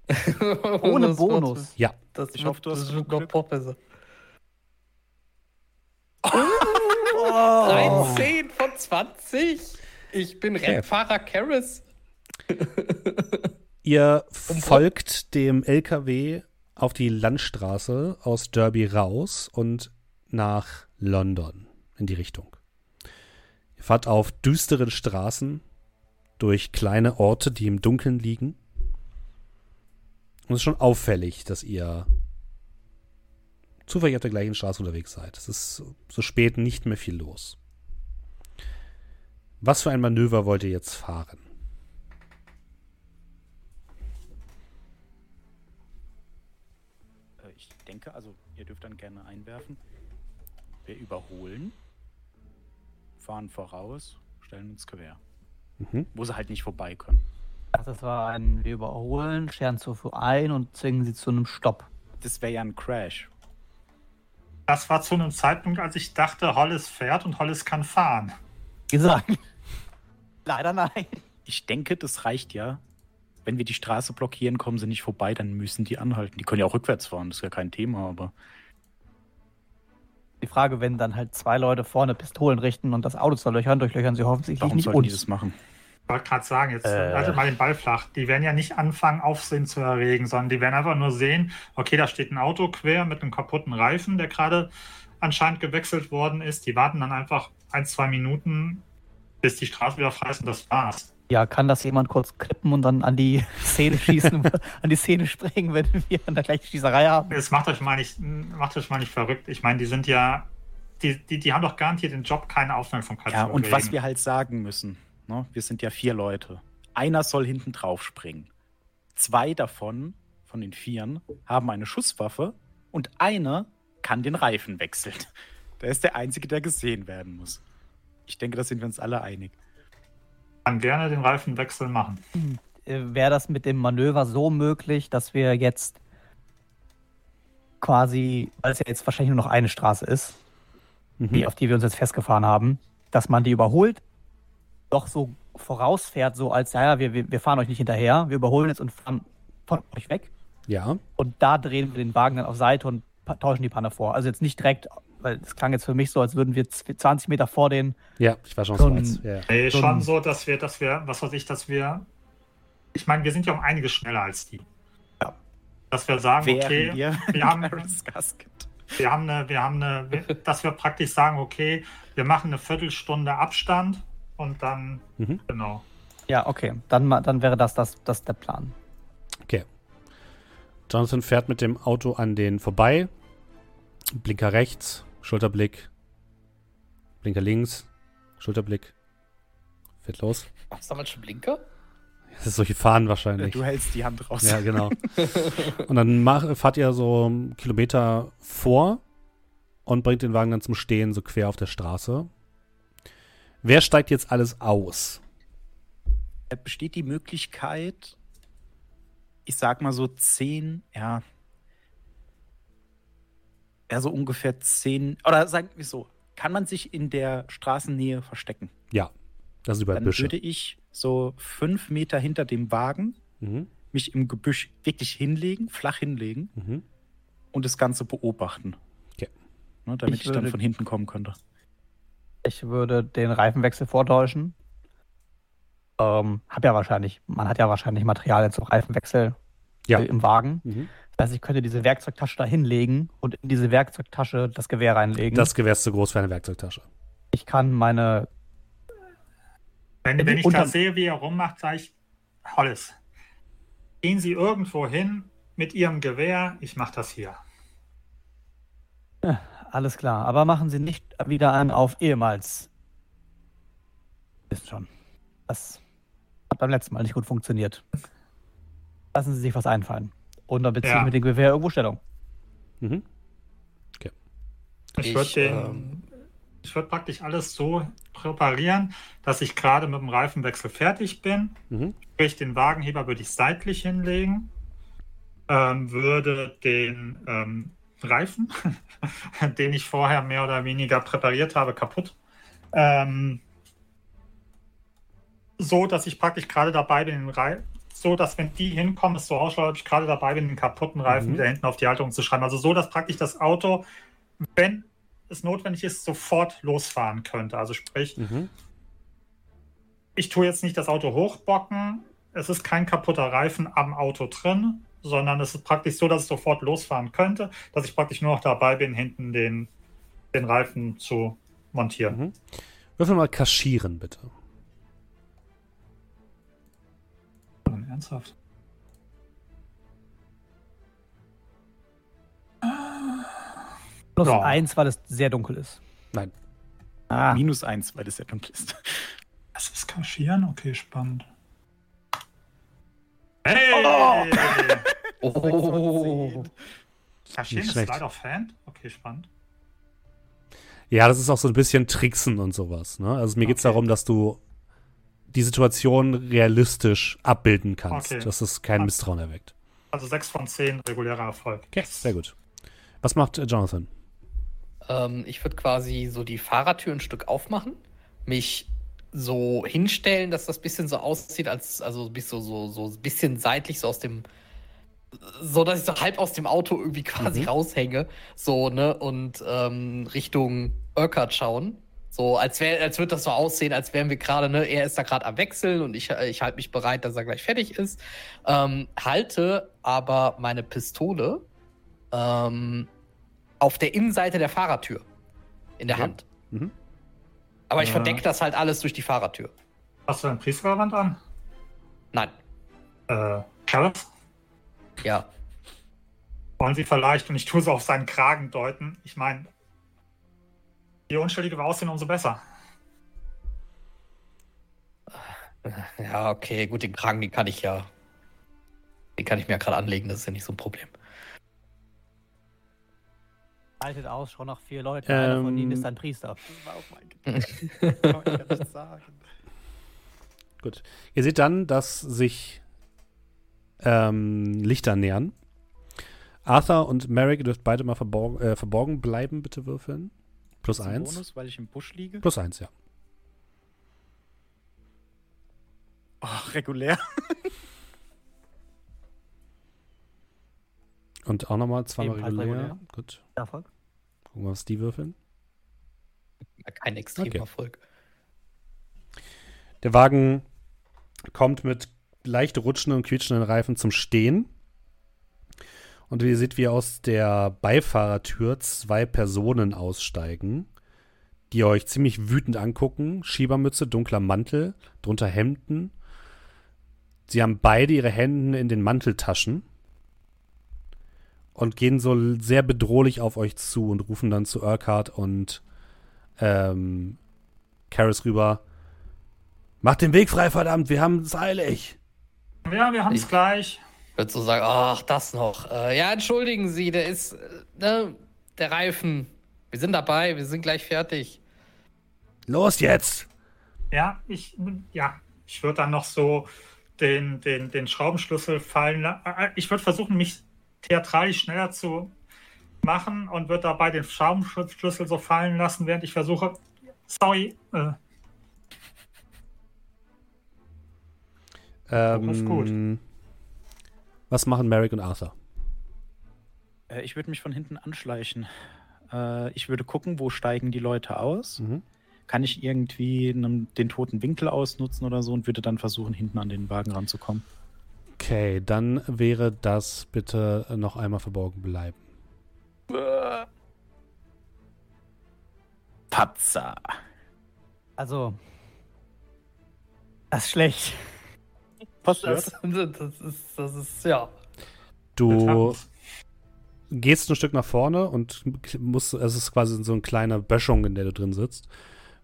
Ohne das Bonus. Ja. Das Ich hoffe, du hast das noch Glück. besser. Oh. 13 von 20. Ich bin Okay. Rennfahrer Karis. Ihr folgt dem LKW auf die Landstraße aus Derby raus und nach London in die Richtung. Ihr fahrt auf düsteren Straßen durch kleine Orte, die im Dunkeln liegen. Und es ist schon auffällig, dass ihr zufällig auf der gleichen Straße unterwegs seid. Es ist so spät nicht mehr viel los. Was für ein Manöver wollt ihr jetzt fahren? Denke, also ihr dürft dann gerne einwerfen. Wir überholen, fahren voraus, stellen uns quer. Mhm. Wo sie halt nicht vorbei können. Ach, das war ein, wir überholen, scheren Zufuhr ein und zwingen sie zu einem Stopp. Das wäre ja ein Crash. Das war zu einem Zeitpunkt, als ich dachte, Hollis fährt und Hollis kann fahren. Gesagt. Leider nein. Ich denke, das reicht ja. Wenn wir die Straße blockieren, kommen sie nicht vorbei, dann müssen die anhalten. Die können ja auch rückwärts fahren, das ist ja kein Thema, aber Die Frage, wenn dann halt zwei Leute vorne Pistolen richten und das Auto zerlöchern, durchlöchern sie hoffentlich warum nicht sollten die uns. das machen? Ich wollte gerade sagen, jetzt Äh. haltet mal den Ball flach. Die werden ja nicht anfangen, Aufsehen zu erregen, sondern die werden einfach nur sehen, okay, da steht ein Auto quer mit einem kaputten Reifen, der gerade anscheinend gewechselt worden ist. Die warten dann einfach ein, zwei Minuten, bis die Straße wieder frei ist und das war's. Ja, kann das jemand kurz klippen und dann an die Szene schießen, an die Szene springen, wenn wir an der gleichen Schießerei haben? Jetzt macht euch mal nicht, macht euch mal nicht verrückt. Ich meine, die sind ja, die, die, die haben doch garantiert den Job, keine Aufmerksamkeit Ja, zu und was erregen. wir halt sagen müssen, ne? wir sind ja vier Leute. Einer soll hinten drauf springen. Zwei davon, von den Vieren, haben eine Schusswaffe und einer kann den Reifen wechseln. Der ist der Einzige, der gesehen werden muss. Ich denke, da sind wir uns alle einig. Kann gerne den Reifenwechsel machen. Äh, Wäre das mit dem Manöver so möglich, dass wir jetzt quasi, weil es ja jetzt wahrscheinlich nur noch eine Straße ist, Mhm. die, auf die wir uns jetzt festgefahren haben, dass man die überholt, doch so vorausfährt, so als, ja, ja, wir, wir fahren euch nicht hinterher, wir überholen jetzt und fahren von euch weg. Ja. Und da drehen wir den Wagen dann auf Seite und tauschen die Panne vor. Also jetzt nicht direkt, weil es klang jetzt für mich so, als würden wir z- 20 Meter vor den. Ja, ich weiß schon, was So ein- meinst. Ja, ja. Nee, So schon so, dass wir, dass wir, was weiß ich, dass wir. Ich meine, wir sind ja um einiges schneller als die. Ja. Dass wir sagen, Wären okay, wir, wir haben- wir haben eine, wir haben eine, dass wir praktisch sagen, okay, wir machen eine Viertelstunde Abstand und dann, Mhm. genau. Ja, okay, dann, ma- dann wäre das, das, das der Plan. Okay. Jonathan fährt mit dem Auto an den vorbei. Blinker rechts, Schulterblick. Blinker links, Schulterblick. Fährt los. Hast du damals schon Blinker? Das ist solche Fahren wahrscheinlich. Du hältst die Hand raus. Ja, genau. Und dann mach, fahrt ihr so einen Kilometer vor und bringt den Wagen dann zum Stehen so quer auf der Straße. Wer steigt jetzt alles aus? äh, besteht die Möglichkeit, ich sag mal so zehn, ja, ja, so ungefähr zehn, oder sagen wir so, kann man sich in der Straßennähe verstecken? Ja, das ist über Dann Büsche. würde ich so fünf Meter hinter dem Wagen Mhm. mich im Gebüsch wirklich hinlegen, flach hinlegen Mhm. und das Ganze beobachten. Okay. Ne, damit Ich ich, dann von hinten kommen könnte. Ich würde den Reifenwechsel vortäuschen. Ähm, hab ja wahrscheinlich, man hat ja wahrscheinlich Materialien zum Reifenwechsel Ja. im Wagen. Mhm. Das heißt, ich könnte diese Werkzeugtasche da hinlegen und in diese Werkzeugtasche das Gewehr reinlegen. Das Gewehr ist zu groß für eine Werkzeugtasche. ich kann meine. Wenn, Wenn die ich das sehe, wie er rummacht, sage ich, Hollis, gehen Sie irgendwo hin mit Ihrem Gewehr, ich mache das hier. Alles klar, aber machen Sie nicht wieder an auf ehemals. Ist schon. Das hat beim letzten Mal nicht gut funktioniert. Lassen Sie sich was einfallen. Und dann beziehe Ja. ich mit dem Gewehr irgendwo Stellung. Mhm. Ich Ich, würde ähm, ich würde praktisch alles so präparieren, dass ich gerade mit dem Reifenwechsel fertig bin. Mhm. Sprich, den Wagenheber würde ich seitlich hinlegen, ähm, würde den ähm, Reifen, den ich vorher mehr oder weniger präpariert habe, kaputt. Ähm, so, dass ich praktisch gerade dabei bin, den Reifen, so dass wenn die hinkommen, es so ausschaut, ob ich gerade dabei bin, den kaputten Reifen Mhm. wieder hinten auf die Halterung zu schreiben. Also so, dass praktisch das Auto, wenn es notwendig ist, sofort losfahren könnte. Also sprich, Mhm. ich tue jetzt nicht das Auto hochbocken. Es ist kein kaputter Reifen am Auto drin, sondern es ist praktisch so, dass es sofort losfahren könnte, dass ich praktisch nur noch dabei bin, hinten den, den Reifen zu montieren. Mhm. Würfel mal kaschieren, bitte. Ernsthaft? Plus Ja. eins, weil es sehr dunkel ist. Nein. Ah, Minus eins, weil das ja dunkel ist. Das ist kaschieren? Okay, spannend. Hey! Oh. Kaschieren Nicht ist schlecht. Slide of Hand? Okay, spannend. Ja, das ist auch so ein bisschen Tricksen und sowas. Ne? Also mir geht es Okay. darum, dass du die Situation realistisch abbilden kannst, Okay. dass es kein. Misstrauen erweckt. Also 6 von 10 regulärer Erfolg. Okay, sehr gut. Was macht äh, Jonathan? Ähm, ich würde quasi so die Fahrertür ein Stück aufmachen, mich so hinstellen, dass das bisschen so aussieht, als also bis so so so ein bisschen seitlich so aus dem so dass ich so halb aus dem Auto irgendwie quasi Mhm. raushänge, so ne und ähm, Richtung Urquhart schauen. So, als wäre, als würde das so aussehen, als wären wir gerade, ne, er ist da gerade am Wechseln und ich, ich halte mich bereit, dass er gleich fertig ist. Ähm, halte aber meine Pistole ähm, auf der Innenseite der Fahrertür in der Okay. Hand. Mhm. Aber ich Ja. verdecke das halt alles durch die Fahrertür. Hast du ein Priestergewand an? Nein. Äh, Carrots? Ja. Wollen Sie vielleicht, und ich tue so auf seinen Kragen deuten, ich meine, je unschuldiger wir aussehen, umso besser. Ja, okay, gut, den Kragen, den kann ich ja. Den kann ich mir ja gerade anlegen, das ist ja nicht so ein Problem. haltet aus, schon noch vier Leute. Einer von ihnen Ähm, ist ein Priester. Auch mein Gedanke. Kann man ja nicht sagen. Gut. Ihr seht dann, dass sich ähm, Lichter nähern. Arthur und Merrick, ihr dürft beide mal verborgen, äh, verborgen bleiben, bitte würfeln. Plus ein eins. Bonus, weil ich im Busch liege. Plus eins, ja. Oh, regulär. Und auch nochmal zweimal regulär. regulär. Gut. Erfolg. Gucken wir, was die würfeln. Kein extremer Okay. Erfolg. Der Wagen kommt mit leicht rutschenden und quietschenden Reifen zum Stehen. Und ihr seht, wie aus der Beifahrertür zwei Personen aussteigen, die euch ziemlich wütend angucken. Schiebermütze, dunkler Mantel, drunter Hemden. Sie haben beide ihre Hände in den Manteltaschen und gehen so sehr bedrohlich auf euch zu und rufen dann zu Urquhart und ähm, Karis rüber. Macht den Weg frei, verdammt, wir haben es eilig. Ja, wir haben es Ich- gleich. Ich würde so sagen, ach, das noch. Äh, ja, entschuldigen Sie, der ist, äh, ne, der Reifen. Wir sind dabei, wir sind gleich fertig. Los jetzt! Ja, ich, ja, Ich würde dann noch so den, den, den Schraubenschlüssel fallen lassen. Ich würde versuchen, mich theatralisch schneller zu machen und würde dabei den Schraubenschlüssel so fallen lassen, während ich versuche. Sorry. Äh, Ähm, ist gut. Was machen Merrick und Arthur? Äh, ich würde mich von hinten anschleichen. Äh, ich würde gucken, wo steigen die Leute aus. Mhm. Kann ich irgendwie einen, den toten Winkel ausnutzen oder so und würde dann versuchen, hinten an den Wagen ranzukommen. Okay, dann wäre das bitte noch einmal verborgen bleiben. Patzer. Also. Das ist schlecht. Passiert. Das, das, ist, das ist, ja. Du gehst ein Stück nach vorne und musst, es ist quasi so eine kleine Böschung, in der du drin sitzt.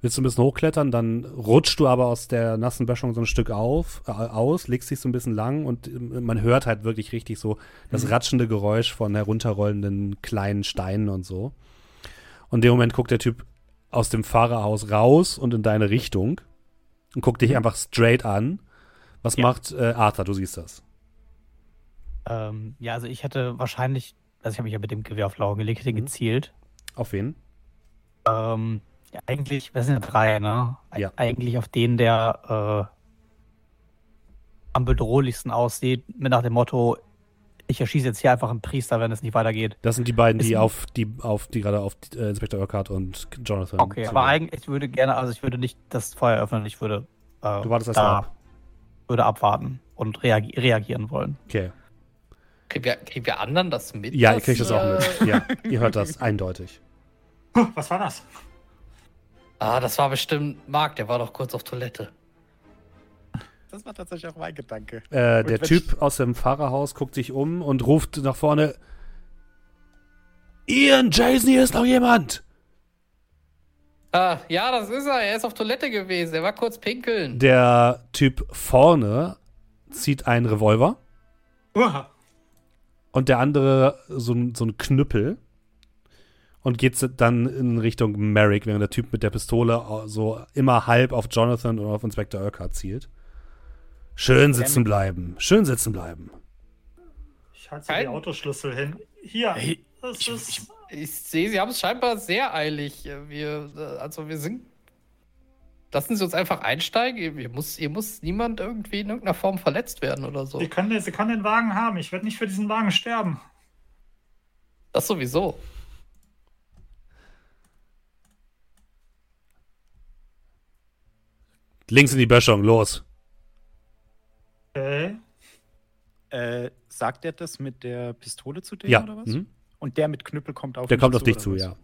Willst du ein bisschen hochklettern, dann rutschst du aber aus der nassen Böschung so ein Stück auf, äh, aus, legst dich so ein bisschen lang und äh, man hört halt wirklich richtig so das ratschende Geräusch von herunterrollenden kleinen Steinen und so. Und in dem Moment guckt der Typ aus dem Fahrerhaus raus und in deine Richtung und guckt dich einfach straight an. Was Ja. macht äh, Arthur? Du siehst das. Ähm, ja, also ich hätte wahrscheinlich, also ich habe mich ja mit dem Gewehr auf Lauer gelegt, hätte Mhm. gezielt. Auf wen? Ähm, ja, eigentlich, wir sind ja drei, ne? Ja. Eigentlich auf den, der äh, am bedrohlichsten aussieht, mit nach dem Motto, ich erschieße jetzt hier einfach einen Priester, wenn es nicht weitergeht. Das sind die beiden, die Ist- auf die auf die gerade auf äh, Inspektor Urquhart und Jonathan. Okay, aber eigentlich, ich würde gerne, also ich würde nicht das Feuer öffnen, ich würde, äh, Du wartest erst da, ab. Würde abwarten und reagi reagieren wollen. Okay. Kriegen wir, kriegen wir anderen das mit? Ja, ihr kriegt das auch mit. Ja, ihr hört das eindeutig. Huh, was war das? Ah, das war bestimmt Marc, der war doch kurz auf Toilette. Das war tatsächlich auch mein Gedanke. Äh, der Typ aus dem Fahrerhaus guckt sich um und ruft nach vorne: Ian, Jason, hier ist noch jemand! Ah, ja, das ist er. Er ist auf Toilette gewesen. Er war kurz pinkeln. Der Typ vorne zieht einen Revolver Uah. und der andere so, ein- so ein Knüppel und geht dann in Richtung Merrick, während der Typ mit der Pistole so immer halb auf Jonathan oder auf Inspektor Urquhart zielt. Schön sitzen bleiben. Schön sitzen bleiben. Ich halte die Autoschlüssel hin. Hier. Hey, das ich- ist, ich- Ich sehe, Sie haben es scheinbar sehr eilig. Wir, äh, also wir sind. Lassen Sie uns einfach einsteigen. Hier muss, hier muss niemand irgendwie in irgendeiner Form verletzt werden oder so. Sie, können, Sie können den Wagen haben. Ich werde nicht für diesen Wagen sterben. Das sowieso. Links in die Böschung, los. Okay. Äh, sagt er das mit der Pistole zu dem Ja. oder was? Mhm. Und der mit Knüppel kommt auf Der mich kommt auf dich zu, was? ja.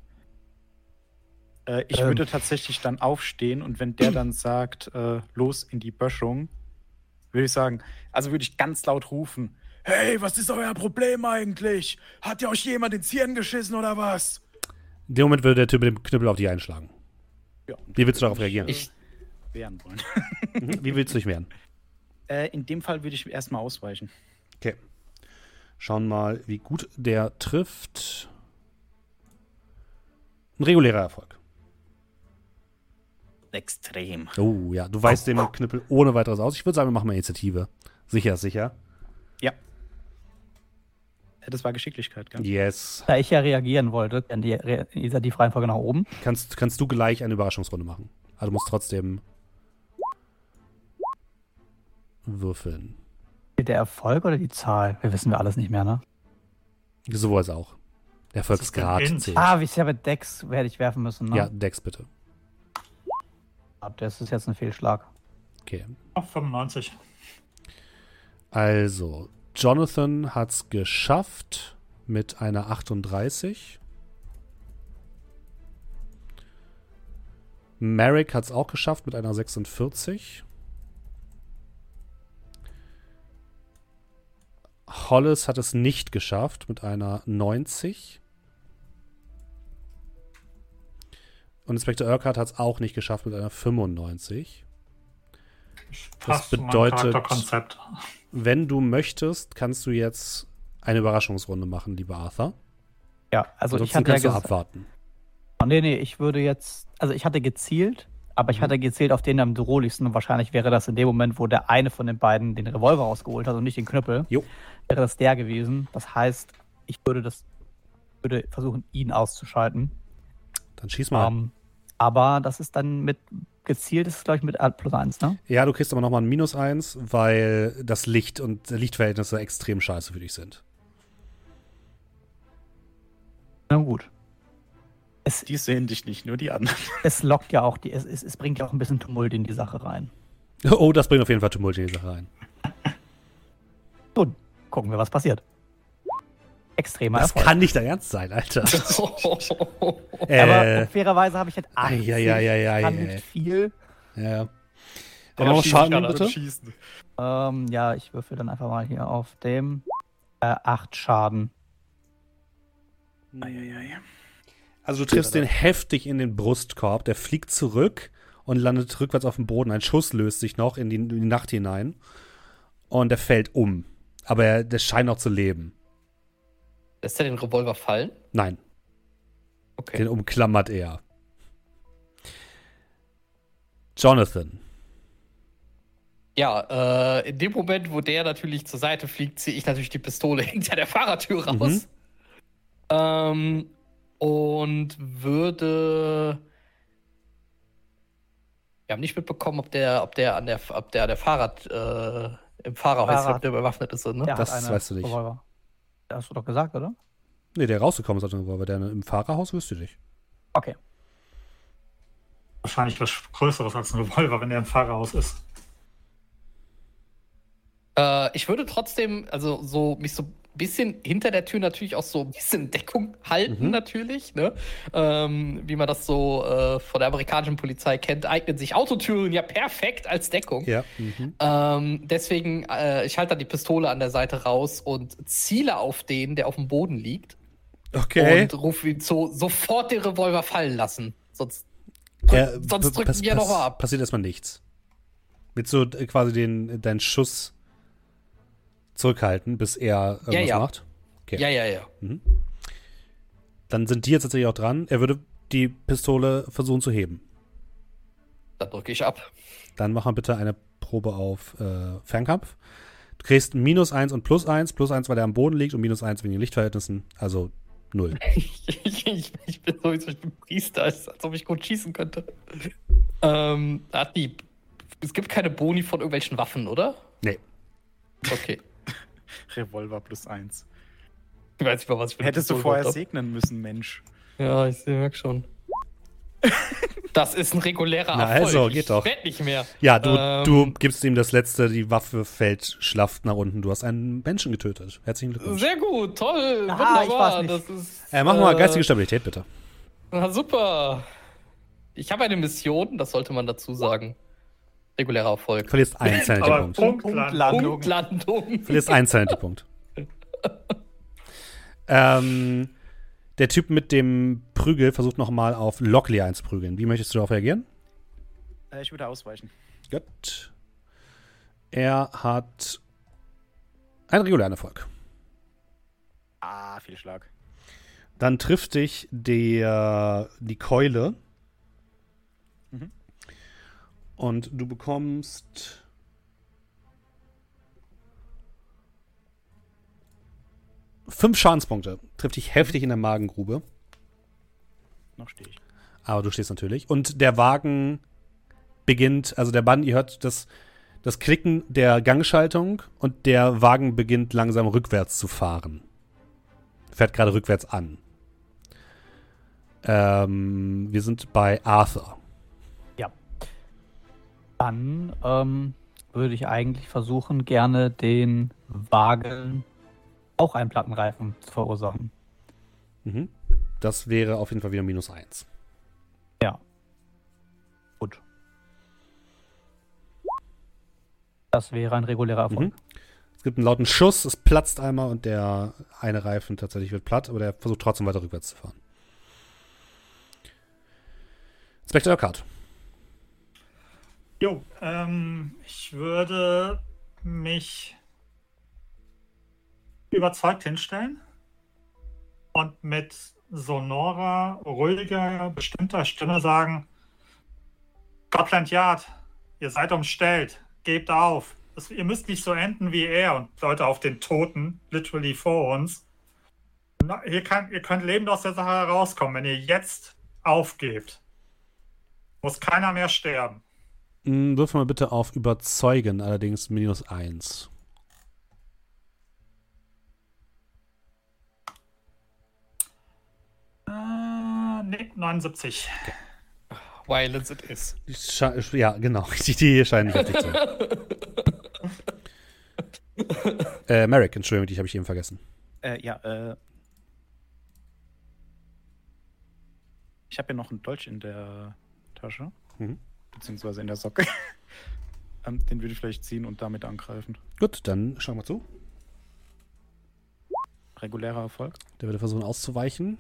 Äh, ich Ähm. würde tatsächlich dann aufstehen und wenn der dann sagt, äh, los in die Böschung, würde ich sagen, also würde ich ganz laut rufen, hey, was ist euer Problem eigentlich? Hat ja euch jemand ins Hirn geschissen oder was? In dem Moment würde der Typ mit dem Knüppel auf dich einschlagen. Ja. Wie willst du darauf reagieren? Ich, Wehren wollen. Mhm. Wie willst du dich wehren? äh, in dem Fall würde ich erstmal ausweichen. Okay. Schauen mal, wie gut der trifft. Ein regulärer Erfolg. Extrem. Oh ja, du weißt dem Knüppel ohne weiteres aus. Ich würde sagen, wir machen mal Initiative. Sicher, ist sicher. Ja. Das war Geschicklichkeit, gell? Yes. Da ich ja reagieren wollte, dann die Re Initiativreihenfolge nach oben. Kannst, kannst du gleich eine Überraschungsrunde machen. Also du musst trotzdem würfeln. Der Erfolg oder die Zahl? Wir wissen wir alles nicht mehr, ne? Sowohl als auch. Der Erfolgsgrad zählt. Ah, wie ja mit Dex werde ich werfen müssen, ne? Ja, Dex bitte. Ah, Das ist jetzt ein Fehlschlag. Okay. Auf 95. Also, Jonathan hat's geschafft mit einer 38. Merrick hat's auch geschafft mit einer 46. Hollis hat es nicht geschafft mit einer 90. Und Inspektor Urquhart hat es auch nicht geschafft mit einer 95. Passt zu meinem bedeutet-. Wenn du möchtest, kannst du jetzt eine Überraschungsrunde machen, lieber Arthur. Ja, also ich Ansonsten hatte ja du abwarten. Nee, nee, ich würde jetzt. Also ich hatte gezielt Aber ich hatte gezählt auf den am drohlichsten und wahrscheinlich wäre das in dem Moment, wo der eine von den beiden den Revolver rausgeholt hat und nicht den Knüppel, Jo. wäre das der gewesen. Das heißt, ich würde das würde versuchen, ihn auszuschalten. Dann schieß mal. Ähm, aber das ist dann mit gezielt, ist es glaube ich mit plus 1, ne? ja, du kriegst aber nochmal ein Minus eins, weil das Licht und Lichtverhältnisse extrem scheiße für dich sind. Na gut. Es, Die sehen dich nicht, nur die anderen. es lockt ja auch, die, es, es, es bringt ja auch ein bisschen Tumult in die Sache rein. Oh, das bringt auf jeden Fall Tumult in die Sache rein. Nun, gucken wir, was passiert. Extremer Das Erfolg. kann nicht dein Ernst sein, Alter. Aber Äh, fairerweise habe ich jetzt 80. ja, ja, ja, ja, kann ja, nicht ja. viel. ja. Dann noch Schaden, bitte. Schießen. Ähm, ja, ich würfel dann einfach mal hier auf dem äh, 8 Schaden. Eieiei. Also du triffst den heftig in den Brustkorb, der fliegt zurück und landet rückwärts auf dem Boden. Ein Schuss löst sich noch in die, in die Nacht hinein und der fällt um. Aber er, der scheint noch zu leben. Lässt er den Revolver fallen? Nein, Okay. den umklammert er. Jonathan. Ja, äh, in dem Moment, wo der natürlich zur Seite fliegt, ziehe ich natürlich die Pistole hinter der Fahrertür raus. Mhm. Ähm, und würde. Wir haben nicht mitbekommen, ob der, ob der an der, ob der der Fahrrad, äh, im Fahrerhaus, Fahrrad. ob der bewaffnet ist, ne? Der Das weißt du nicht. Revolver. Das hast du doch gesagt, oder? Nee, der rausgekommen ist aus dem Revolver. Der im Fahrerhaus wüsste ich nicht. Okay. Wahrscheinlich was Größeres als ein Revolver, wenn der im Fahrerhaus ist. Äh, ich würde trotzdem, also so mich so bisschen hinter der Tür natürlich auch so ein bisschen Deckung halten, Mhm. natürlich, ne? Ähm, wie man das so äh, von der amerikanischen Polizei kennt, eignen sich Autotüren ja perfekt als Deckung. Ja. Mhm. Ähm, deswegen, äh, ich halte dann die Pistole an der Seite raus und ziele auf den, der auf dem Boden liegt. Okay. Und rufe ihn so, sofort den Revolver fallen lassen. Sonst, Ja, sonst drücken wir pass- noch ab. Passiert erstmal nichts. Willst du äh, quasi den, deinen Schuss zurückhalten, bis er irgendwas ja. macht? Okay. Ja, ja, ja. Dann sind die jetzt tatsächlich auch dran. Er würde die Pistole versuchen zu heben. Dann drücke ich ab. Dann mach mal bitte eine Probe auf äh, Fernkampf. Du kriegst minus eins und plus eins. Plus eins, weil der am Boden liegt und minus eins wegen den Lichtverhältnissen. Also null. Ich, ich, ich bin sowieso, ich bin Priester, als, als ob ich gut schießen könnte. Ähm, hat die. Es gibt keine Boni von irgendwelchen Waffen, oder? Nee. Okay. Revolver plus eins. Ich weiß nicht mal, was ich für Hättest du Pistole vorher überhaupt segnen müssen, Mensch. Ja, ich merke schon. Das ist ein regulärer Na, Erfolg. also, geht doch. Ich nicht mehr. Ja, du, Ähm. du gibst ihm das letzte, die Waffe fällt schlaff nach unten. Du hast einen Menschen getötet. Herzlichen Glückwunsch. Sehr gut, toll, Aha, ich wunderbar. war's nicht. Das ist, Äh, mach mal äh, geistige Stabilität, bitte. Na, super. Ich habe eine Mission, das sollte man dazu sagen. Regulärer Erfolg. Du verlierst einen Sanity-Punkt. Punktlandung. Punktlandung. verlierst einen Sanity-Punkt. ähm, der Typ mit dem Prügel versucht nochmal auf Lockley einzuprügeln. Wie möchtest du darauf reagieren? Äh, ich würde ausweichen. Gut. Er hat einen regulären Erfolg. Ah, viel Schlag. Dann trifft dich der, die Keule. Und du bekommst. Fünf Schadenspunkte. Trifft dich heftig in der Magengrube. Noch stehe ich. Aber du stehst natürlich. Und der Wagen beginnt, also der Bann, ihr hört das, das Klicken der Gangschaltung und der Wagen beginnt langsam rückwärts zu fahren. Fährt gerade rückwärts an. Ähm, wir sind bei Arthur. Dann ähm, würde ich eigentlich versuchen, gerne den Wagen auch einen Plattenreifen zu verursachen. Mhm. Das wäre auf jeden Fall wieder minus eins. Ja. Gut. Das wäre ein regulärer Erfolg. Mhm. Es gibt einen lauten Schuss, es platzt einmal und der eine Reifen tatsächlich wird platt, aber der versucht trotzdem weiter rückwärts zu fahren. Spectre Card. Jo, ähm, ich würde mich überzeugt hinstellen und mit sonorer, ruhiger, bestimmter Stimme sagen, Scotland Yard, ihr seid umstellt. Gebt auf. Das, ihr müsst nicht so enden wie er und Leute auf den Toten, literally vor uns. Na, ihr, kann, ihr könnt lebend aus der Sache herauskommen, wenn ihr jetzt aufgebt. Muss keiner mehr sterben. Mm, Würfel mal bitte auf Überzeugen, allerdings minus 1. Äh, nee, 79. Violence it is. Die Ja, genau. Die, die scheinen fertig zu sein. äh, Merrick, Entschuldigung, dich habe ich eben vergessen. Äh, ja, äh. Ich habe ja noch einen Dolch in der Tasche. Mhm. Beziehungsweise in der Socke. ähm, den würde ich vielleicht ziehen und damit angreifen. Gut, dann schauen wir zu. Regulärer Erfolg. Der würde versuchen auszuweichen.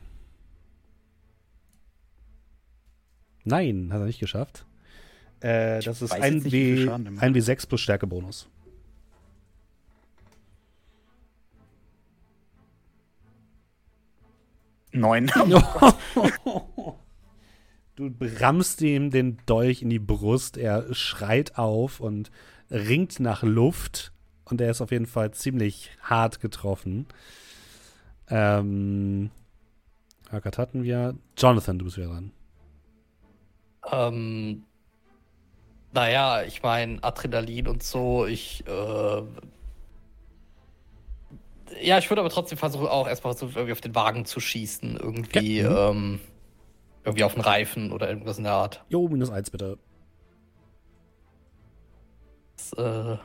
Nein, hat er nicht geschafft. Äh, das ist ein, nicht, w, ein W6 plus Stärkebonus. Neun. Du rammst ihm den Dolch in die Brust, er schreit auf und ringt nach Luft und er ist auf jeden Fall ziemlich hart getroffen. Ähm, Hackert hatten wir. Jonathan, du bist wieder dran. Ähm, naja, ich meine, Adrenalin und so, ich, äh, ja, ich würde aber trotzdem versuchen, auch erstmal so irgendwie auf den Wagen zu schießen. Irgendwie, Ja, ähm, irgendwie auf den Reifen oder irgendwas in der Art. Jo, minus eins bitte. Das, äh,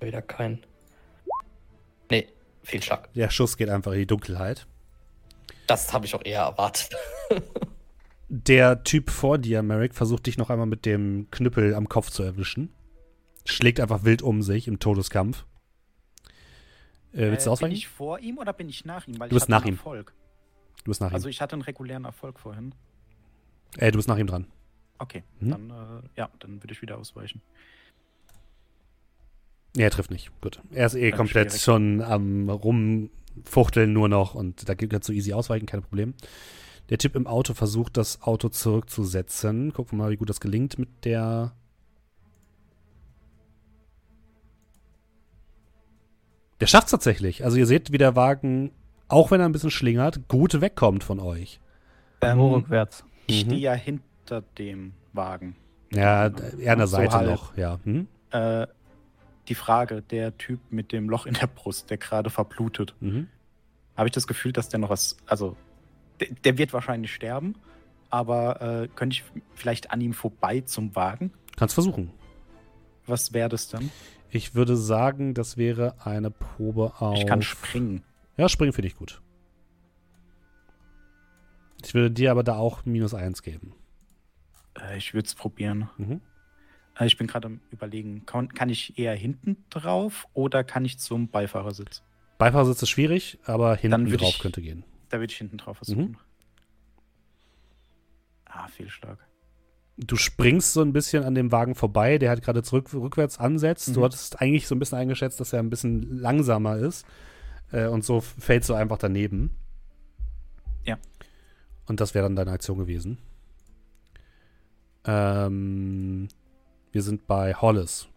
wieder kein. Nee, Fehlschlag. Der Schuss geht einfach in die Dunkelheit. Das habe ich auch eher erwartet. Der Typ vor dir, Merrick, versucht dich noch einmal mit dem Knüppel am Kopf zu erwischen. Schlägt einfach wild um sich im Todeskampf. Äh, willst du bin ausweichen? ich vor ihm oder bin ich nach ihm? Weil Du ich bist nach ihm. Erfolg. Du bist nach ihm. Also ich hatte einen regulären Erfolg vorhin. äh, du bist nach ihm dran. Okay, Mhm. dann, äh, ja, dann würde ich wieder ausweichen. Nee, er trifft nicht. Gut. Er ist eh Dann komplett schwierig. schon am Rumfuchteln nur noch und da gibt es so easy ausweichen, kein Problem. Der Typ im Auto versucht, das Auto zurückzusetzen. Gucken wir mal, wie gut das gelingt mit der. Der schafft es tatsächlich. Also ihr seht, wie der Wagen, auch wenn er ein bisschen schlingert, gut wegkommt von euch. Nur rückwärts. Ich Mhm. stehe ja hinter dem Wagen. Ja, eher an der So Seite halb. noch, ja. Hm? Äh, die Frage, der Typ mit dem Loch in der Brust, der gerade verblutet, Mhm. habe ich das Gefühl, dass der noch was, also der, der wird wahrscheinlich sterben, aber äh, könnte ich vielleicht an ihm vorbei zum Wagen? Kannst versuchen. Was wäre das dann? Ich würde sagen, das wäre eine Probe auf. Ich kann springen. Ja, springen finde ich gut. Ich würde dir aber da auch minus eins geben. Äh, ich würde es probieren. Mhm. Äh, ich bin gerade am überlegen, kann, kann ich eher hinten drauf oder kann ich zum Beifahrersitz? Beifahrersitz ist schwierig, aber hinten drauf ich- könnte gehen. Da würde ich hinten drauf versuchen. Mhm. Ah, Fehlschlag. Du springst so ein bisschen an dem Wagen vorbei, der halt gerade zurück, rückwärts ansetzt. Du Mhm. hattest eigentlich so ein bisschen eingeschätzt, dass er ein bisschen langsamer ist. Äh, und so fällst du einfach daneben. Ja. Und das wäre dann deine Aktion gewesen. Ähm, wir sind bei Hollis.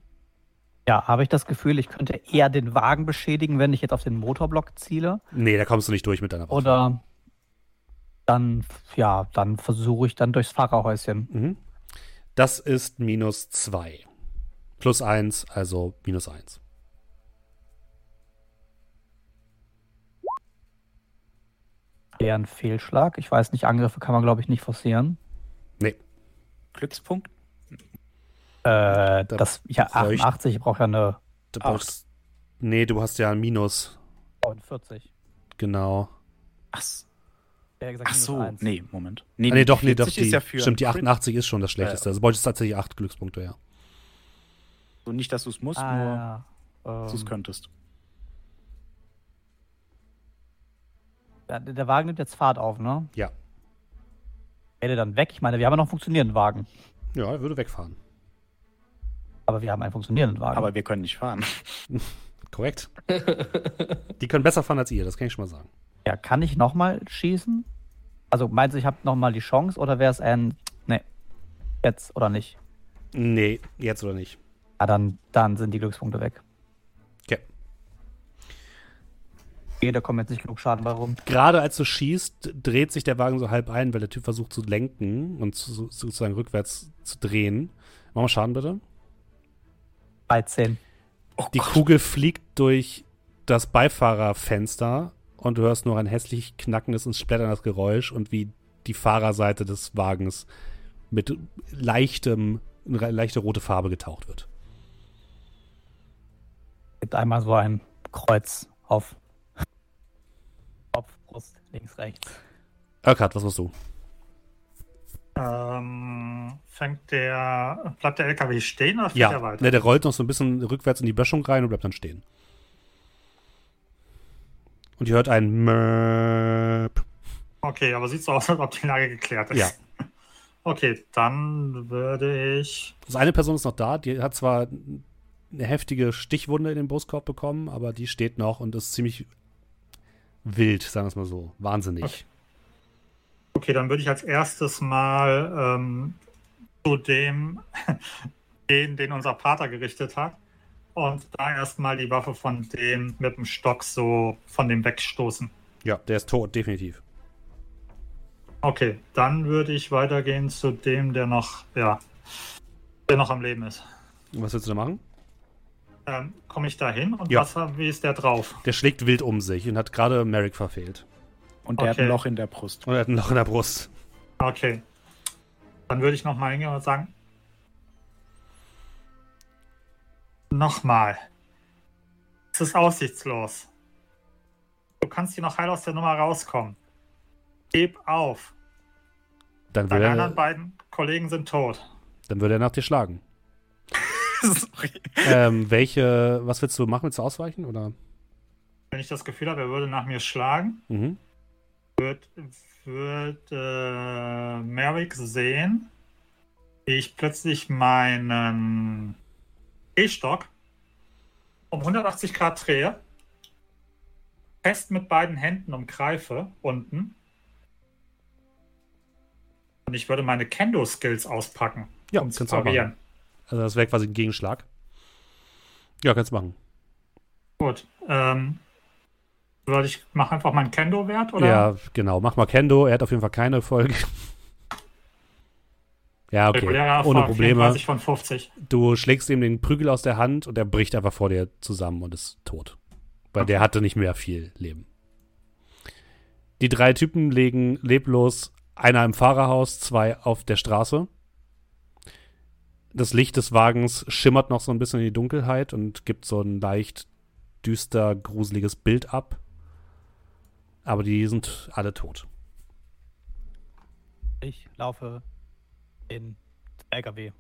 Ja, habe ich das Gefühl, ich könnte eher den Wagen beschädigen, wenn ich jetzt auf den Motorblock ziele. Nee, da kommst du nicht durch mit deiner Waffe. Oder dann, ja, dann versuche ich dann durchs Fahrerhäuschen. Mhm. Das ist minus 2. Plus 1, also minus 1. Eher ein Fehlschlag. Ich weiß nicht, Angriffe kann man, glaube ich, nicht forcieren. Nee, Glückspunkt? Äh, das, ja, bräuch- 88, ich brauche ja eine du brauchst. Nee, du hast ja ein Minus. 49. Genau. Ach, Ja, gesagt, ach so, eins. nee, Moment. Nee, Ah, nee, doch, nee, doch. 40 Die, ist ja für stimmt, die einen Crit. 88 ist schon das Schlechteste. Also bräuchtest tatsächlich 8 Glückspunkte, ja. So nicht, dass du es musst, nur Ah, ja. dass du es Ähm, könntest. Der Wagen nimmt jetzt Fahrt auf, ne? Ja. Wäre der dann weg? Ich meine, wir haben ja noch einen funktionierenden Wagen. Ja, er würde wegfahren. Aber wir haben einen funktionierenden Wagen. Aber wir können nicht fahren. Korrekt. die können besser fahren als ihr, das kann ich schon mal sagen. ja, kann ich nochmal schießen? Also meinst du, ich habe nochmal die Chance oder wäre es ein. Nee. Jetzt oder nicht? Nee, jetzt oder nicht. Ja, dann, dann sind die Glückspunkte weg. Okay. Okay, da kommt jetzt nicht genug Schaden bei rum. Gerade als du schießt, dreht sich der Wagen so halb ein, weil der Typ versucht zu lenken und zu, sozusagen rückwärts zu drehen. Mach mal Schaden bitte. 13. Oh Die Kugel fliegt durch das Beifahrerfenster und du hörst nur ein hässlich knackendes und splatterndes Geräusch und wie die Fahrerseite des Wagens mit leichtem, leichte rote Farbe getaucht wird. Gibt einmal so ein Kreuz auf links, rechts. Urquhart, was machst du? Ähm, fängt der, bleibt der LKW stehen oder fährt er Ja, weiter? ne, der rollt noch so ein bisschen rückwärts in die Böschung rein und bleibt dann stehen. Und ihr hört ein Mörp. Okay, aber sieht so aus, als ob die Lage geklärt ist. Ja. Okay, dann würde ich. Also eine Person ist noch da, die hat zwar eine heftige Stichwunde in den Brustkorb bekommen, aber die steht noch und ist ziemlich wild, sagen wir es mal so. Wahnsinnig. Okay. Okay, dann würde ich als erstes mal ähm, zu dem gehen, den unser Pater gerichtet hat. Und da erstmal die Waffe von dem mit dem Stock so von dem wegstoßen. Ja, der ist tot, definitiv. Okay, dann würde ich weitergehen zu dem, der noch, ja, der noch am Leben ist. Und was willst du da machen? Ähm, Komme ich da hin und Ja. was, wie ist der drauf? Der schlägt wild um sich und hat gerade Merrick verfehlt. Und der hat Okay. ein Loch in der Brust. Und er hat ein Loch in der Brust. Okay. Dann würde ich nochmal hingehen und sagen. Nochmal. Es ist aussichtslos. Du kannst hier noch heil aus der Nummer rauskommen. Gib auf. Dann würde Deine anderen er, beiden Kollegen sind tot. dann würde er nach dir schlagen. Sorry. ähm, welche, was willst du machen? Willst du ausweichen? Oder? Wenn ich das Gefühl habe, er würde nach mir schlagen, Mhm. wird, wird äh, Merrick sehen, wie ich plötzlich meinen E-Stock um 180 Grad drehe, fest mit beiden Händen umgreife unten und ich würde meine Kendo-Skills auspacken, Ja, um zu parieren. Also das wäre quasi ein Gegenschlag. Ja, kannst du machen. Gut, ähm, würde ich mache einfach meinen Kendo-Wert oder? Ja, genau. Mach mal Kendo. Er hat auf jeden Fall keine Folge. ja, okay. Regulärer Ohne Probleme. 34 von 50. Du schlägst ihm den Prügel aus der Hand und er bricht einfach vor dir zusammen und ist tot. Weil der Okay. hatte nicht mehr viel Leben. Die drei Typen liegen leblos, einer im Fahrerhaus, zwei auf der Straße. Das Licht des Wagens schimmert noch so ein bisschen in die Dunkelheit und gibt so ein leicht düster, gruseliges Bild ab. Aber die sind alle tot. Ich laufe in den LKW.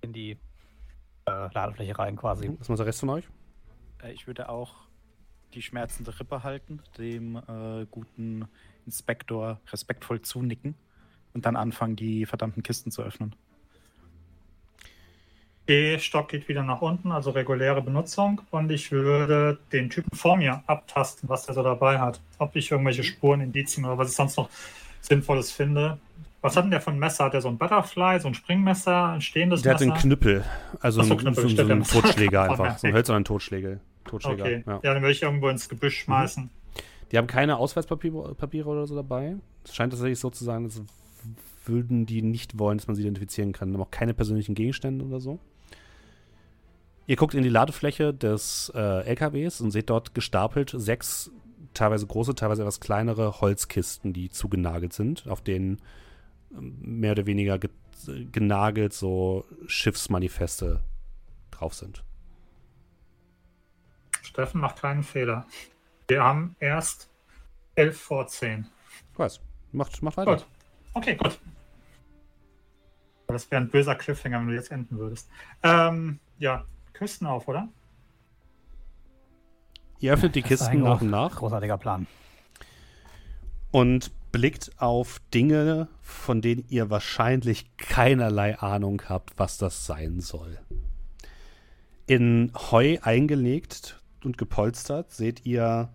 In die äh, Ladefläche rein quasi. Was macht der Rest von euch? Äh, Ich würde auch die schmerzende Rippe halten, dem äh, guten Inspektor respektvoll zunicken und dann anfangen, die verdammten Kisten zu öffnen. G-Stock geht wieder nach unten, also reguläre Benutzung. Und ich würde den Typen vor mir abtasten, was der so dabei hat. Ob ich irgendwelche Spuren, Indizien oder was ich sonst noch Sinnvolles finde. Was hat denn der für ein Messer? Hat der so ein Butterfly, so ein Springmesser, ein stehendes Der hat Messer? einen Knüppel. Also Ach so, einen, Knüppel, so, so stimmt, einen der muss- Totschläger einfach. So einen hölzernen Totschläger. Totschläger. Okay, ja. Ja. dann würde ich irgendwo ins Gebüsch schmeißen. Die haben keine Ausweispapiere Papiere oder so dabei. Es scheint tatsächlich so zu sein, als würden die nicht wollen, dass man sie identifizieren kann. Haben auch keine persönlichen Gegenstände oder so. Ihr guckt in die Ladefläche des äh, LKWs und seht dort gestapelt sechs teilweise große, teilweise etwas kleinere Holzkisten, die zugenagelt sind, auf denen ähm, mehr oder weniger ge genagelt so Schiffsmanifeste drauf sind. Steffen macht keinen Fehler. Wir haben erst 11 vor 10. Ich weiß. Macht, macht weiter. Gut. Okay, gut. Das wäre ein böser Cliffhanger, wenn du jetzt enden würdest. Ähm, ja, Küsten auf, oder? Ihr öffnet die Das Kisten nach und nach. Großartiger Plan. und blickt auf Dinge, von denen ihr wahrscheinlich keinerlei Ahnung habt, was das sein soll. In Heu eingelegt und gepolstert seht ihr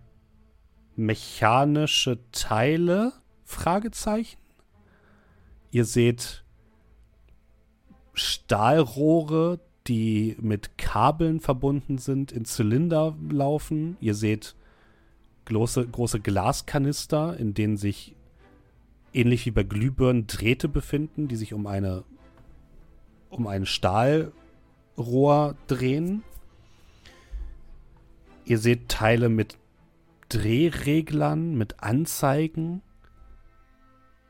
mechanische Teile, Fragezeichen. Ihr seht Stahlrohre, die mit Kabeln verbunden sind, in Zylinder laufen. Ihr seht große, große Glaskanister, in denen sich ähnlich wie bei Glühbirnen Drähte befinden, die sich um eine um ein Stahlrohr drehen. Ihr seht Teile mit Drehreglern, mit Anzeigen.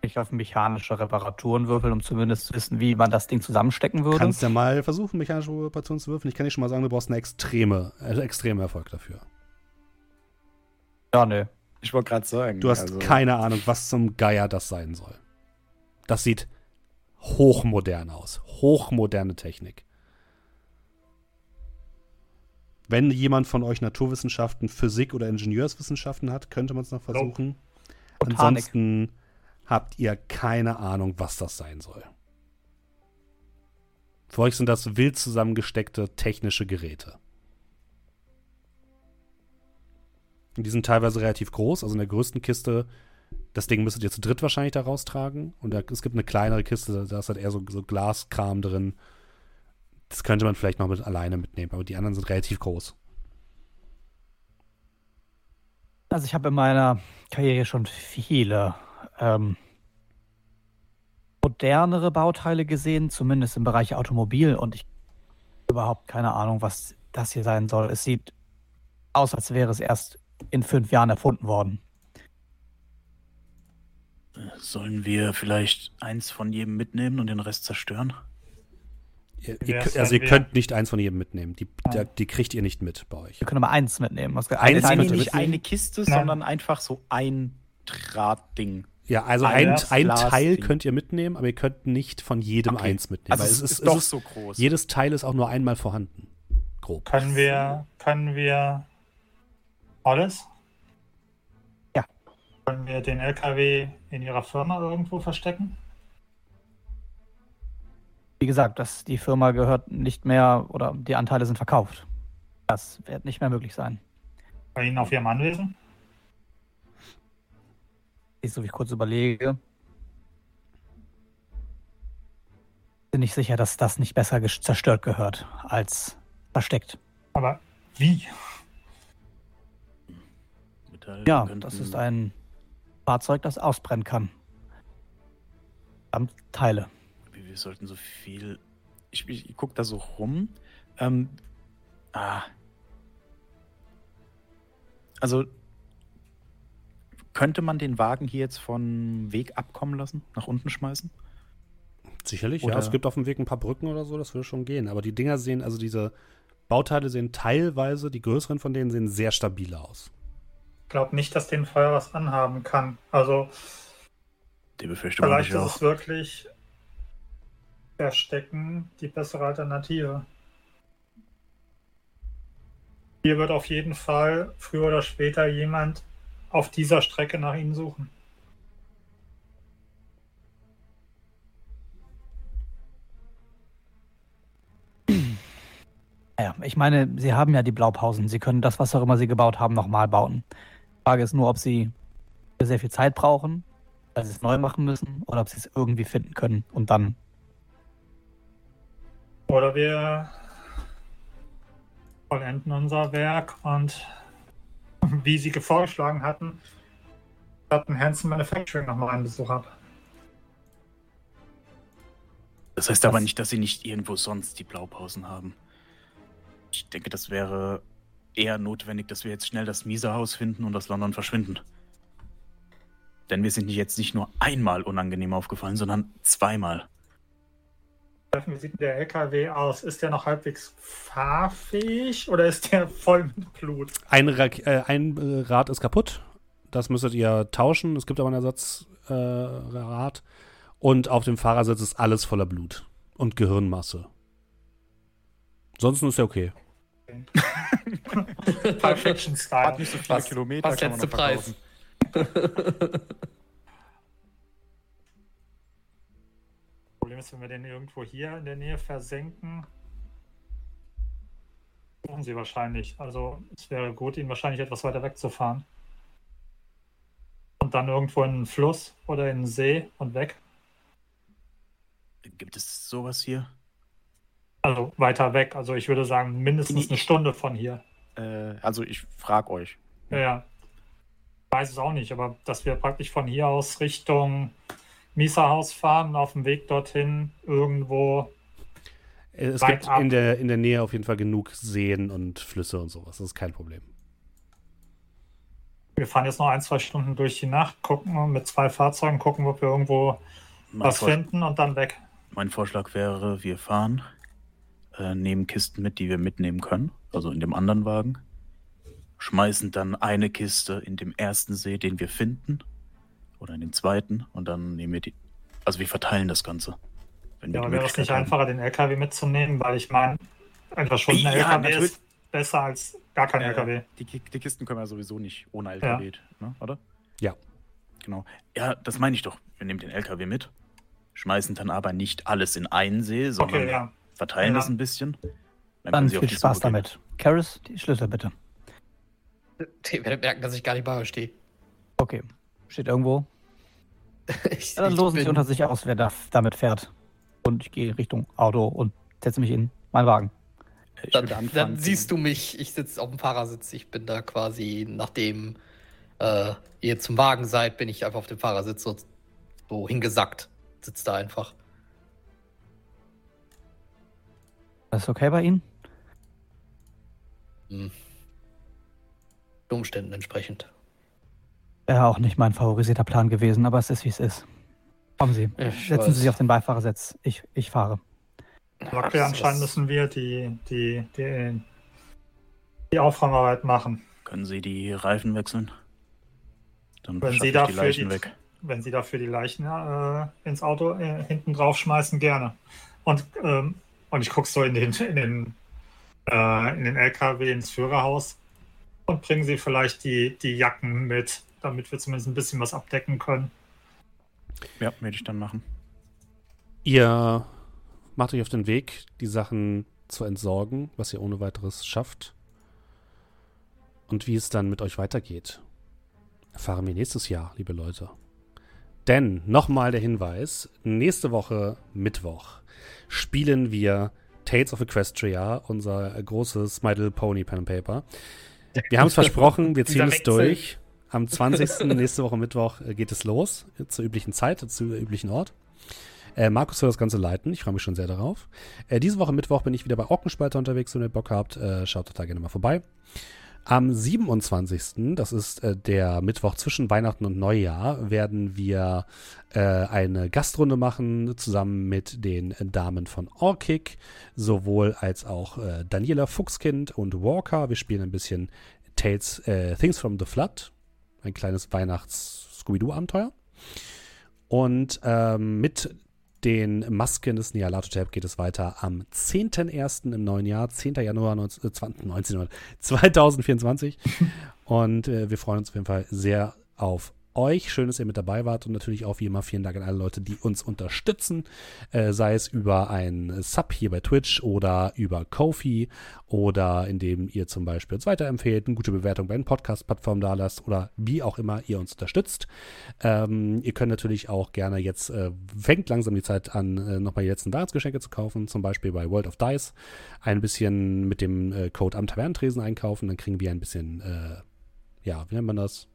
Ich auf mechanische Reparaturen würfeln, um zumindest zu wissen, wie man das Ding zusammenstecken würde. Kannst ja mal versuchen, mechanische Reparaturen zu würfeln. Ich kann dir schon mal sagen, du brauchst einen extreme, äh, extremen Erfolg dafür. Ja, nö. Ich wollte gerade sagen. Du hast also, keine Ahnung, was zum Geier das sein soll. Das sieht hochmodern aus. Hochmoderne Technik. Wenn jemand von euch Naturwissenschaften, Physik oder Ingenieurswissenschaften hat, könnte man es noch versuchen. Botanik. Ansonsten habt ihr keine Ahnung, was das sein soll. Für euch sind das wild zusammengesteckte technische Geräte. Die sind teilweise relativ groß. Also in der größten Kiste, das Ding müsstet ihr zu dritt wahrscheinlich da raustragen. Und da, es gibt eine kleinere Kiste, da ist halt eher so, so Glaskram drin. Das könnte man vielleicht noch mit alleine mitnehmen, aber die anderen sind relativ groß. Also ich habe in meiner Karriere schon viele ähm, modernere Bauteile gesehen, zumindest im Bereich Automobil und ich habe überhaupt keine Ahnung, was das hier sein soll. Es sieht aus, als wäre es erst in fünf Jahren erfunden worden. Sollen wir vielleicht eins von jedem mitnehmen und den Rest zerstören? Ihr, ihr, also ihr könnt nicht eins von jedem mitnehmen. Die, die, die kriegt ihr nicht mit bei euch. Wir können aber eins mitnehmen. Was, Eins ihr nicht mitnehmen? eine Kiste, Nein. sondern einfach so ein Drahtding. Ja, also Ein ein. Teil könnt ihr mitnehmen, aber ihr könnt nicht von jedem Okay. eins mitnehmen. Also es es ist, es doch ist- so groß. Jedes Teil ist auch nur einmal vorhanden. Grob. Können wir, können wir alles? Ja. Können wir den LKW in ihrer Firma irgendwo verstecken? Wie gesagt, das, die Firma gehört nicht mehr oder die Anteile sind verkauft. Das wird nicht mehr möglich sein. Bei Ihnen auf Ihrem Anwesen? Ich, so wie ich kurz überlege, bin ich sicher, dass das nicht besser zerstört gehört als versteckt. Aber wie? Metall Ja, könnten- das ist ein Fahrzeug, das ausbrennen kann. Samt Teile. Wir wir sollten so viel. Ich, ich, ich gucke da so rum. Ähm, ah. Also könnte man den Wagen hier jetzt vom Weg abkommen lassen, nach unten schmeißen? Sicherlich, Oder- ja. Es gibt auf dem Weg ein paar Brücken oder so, das würde schon gehen. Aber die Dinger sehen, also diese Bauteile sehen teilweise, die größeren von denen sehen sehr stabil aus. Ich glaube nicht, dass den Feuer was anhaben kann. Also Die Befürchtung vielleicht ich ist auch. es wirklich Verstecken die bessere Alternative. Hier wird auf jeden Fall früher oder später jemand auf dieser Strecke nach ihnen suchen. Naja, ich meine, sie haben ja die Blaupausen. Sie können das, was auch immer sie gebaut haben, nochmal bauen. Die Frage ist nur, ob sie sehr viel Zeit brauchen, weil sie es neu machen müssen, oder ob sie es irgendwie finden können und dann. Oder wir vollenden unser Werk und wie Sie vorgeschlagen hatten, statt Hanson Manufacturing nochmal einen Besuch ab. Das heißt aber nicht, dass sie nicht irgendwo sonst die Blaupausen haben. Ich denke, das wäre eher notwendig, dass wir jetzt schnell das Miserhaus finden und aus London verschwinden. Denn wir sind jetzt nicht nur einmal unangenehm aufgefallen, sondern zweimal. Wie sieht der LKW aus? Ist der noch halbwegs fahrfähig oder ist der voll mit Blut? Ein, Ra äh, ein äh, Rad ist kaputt. Das müsstet ihr tauschen. Es gibt aber ein Ersatzrad. Äh, und auf dem Fahrersitz ist alles voller Blut und Gehirnmasse. Ansonsten ist er okay. Pulp Fiction Style. nicht so Was- was letzte Preis? ist, wenn wir den irgendwo hier in der Nähe versenken, suchen sie wahrscheinlich. Also es wäre gut, ihn wahrscheinlich etwas weiter wegzufahren. Und dann irgendwo in einen Fluss oder in einen See und weg. Gibt es sowas hier? Also weiter weg. Also ich würde sagen, mindestens eine Stunde von hier. Äh, also ich frage euch. Ja, ja. Ich weiß es auch nicht, aber dass wir praktisch von hier aus Richtung Mieserhaus fahren, auf dem Weg dorthin irgendwo. Es gibt in der, in der Nähe auf jeden Fall genug Seen und Flüsse und sowas. Das ist kein Problem. Wir fahren jetzt noch ein, zwei Stunden durch die Nacht, gucken mit zwei Fahrzeugen, gucken, ob wir irgendwo mein was Vorschlag, finden und dann weg. Mein Vorschlag wäre, wir fahren, äh, nehmen Kisten mit, die wir mitnehmen können, also in dem anderen Wagen, schmeißen dann eine Kiste in dem ersten See, den wir finden, oder in den zweiten, und dann nehmen wir die. Also wir verteilen das Ganze. ja, wäre es nicht haben. einfacher, den LKW mitzunehmen, weil ich meine, einfach schon ein ja, LKW ist besser als gar kein äh, LKW. Die, die, Kisten können wir sowieso nicht ohne LKW, ja. ne, oder? Ja. Genau. Ja, das meine ich doch. Wir nehmen den LKW mit, schmeißen dann aber nicht alles in einen See, sondern okay, ja. verteilen ja. das ein bisschen. Dann, dann viel Spaß damit. Karis, die Schlüssel bitte. Die werdet merken, dass ich gar nicht bei euch stehe. Okay. Steht irgendwo. ich, ja, dann losen bin... sie unter sich aus, wer da, damit fährt. Und ich gehe Richtung Auto und setze mich in meinen Wagen. Dann, dann, siehst du mich, ich sitze auf dem Fahrersitz, ich bin da quasi, nachdem äh, ihr zum Wagen seid, bin ich einfach auf dem Fahrersitz so, so hingesackt. Sitzt da einfach. Alles okay bei Ihnen? Hm. Umständen entsprechend. Wäre auch nicht mein favorisierter Plan gewesen, aber es ist wie es ist. Kommen Sie, ich setzen weiß. Sie sich auf den Beifahrersitz. Ich, ich fahre. Okay, anscheinend müssen wir die, die, die, die Aufräumarbeit machen. Können Sie die Reifen wechseln? Dann wenn Sie, dafür die Leichen die, weg. wenn Sie dafür die Leichen äh, ins Auto äh, hinten drauf schmeißen, gerne. Und, ähm, und ich gucke so in den, in, den, äh, in den LKW ins Führerhaus und bringen Sie vielleicht die, die Jacken mit, damit wir zumindest ein bisschen was abdecken können. Ja, werde ich dann machen. Ihr macht euch auf den Weg, die Sachen zu entsorgen, was ihr ohne weiteres schafft. Und wie es dann mit euch weitergeht, erfahren wir nächstes Jahr, liebe Leute. Denn nochmal der Hinweis: nächste Woche Mittwoch spielen wir Tales of Equestria, unser großes My Little Pony Pen and Paper. Wir haben es versprochen, wir ziehen es durch. Am 20. nächste Woche Mittwoch äh, geht es los, zur üblichen Zeit, zum üblichen Ort. Äh, Markus soll das Ganze leiten. Ich freue mich schon sehr darauf. Äh, diese Woche Mittwoch bin ich wieder bei Orkenspalter unterwegs, wenn ihr Bock habt. Äh, schaut doch da gerne mal vorbei. Am 27., das ist äh, der Mittwoch zwischen Weihnachten und Neujahr, werden wir äh, eine Gastrunde machen, zusammen mit den Damen von Orkik, sowohl als auch äh, Daniela Fuchskind und Walker. Wir spielen ein bisschen Tales, äh, Things from the Flood, ein kleines Weihnachts-Scooby-Doo-Abenteuer. Und ähm, mit den Masken des Nialato-Tab geht es weiter am 10.01. im neuen Jahr, 10. Januar 19, äh, 19, 2024. Und äh, wir freuen uns auf jeden Fall sehr auf euch. Schön, dass ihr mit dabei wart und natürlich auch wie immer vielen Dank an alle Leute, die uns unterstützen, äh, sei es über ein Sub hier bei Twitch oder über Kofi oder indem ihr zum Beispiel uns weiterempfehlt, eine gute Bewertung bei den Podcast-Plattformen da lasst oder wie auch immer ihr uns unterstützt. Ähm, ihr könnt natürlich auch gerne jetzt, äh, fängt langsam die Zeit an, äh, nochmal die letzten Weihnachtsgeschenke zu kaufen, zum Beispiel bei World of Dice. Ein bisschen mit dem äh, Code am Tavernentresen einkaufen, dann kriegen wir ein bisschen, äh, ja, wie nennt man das?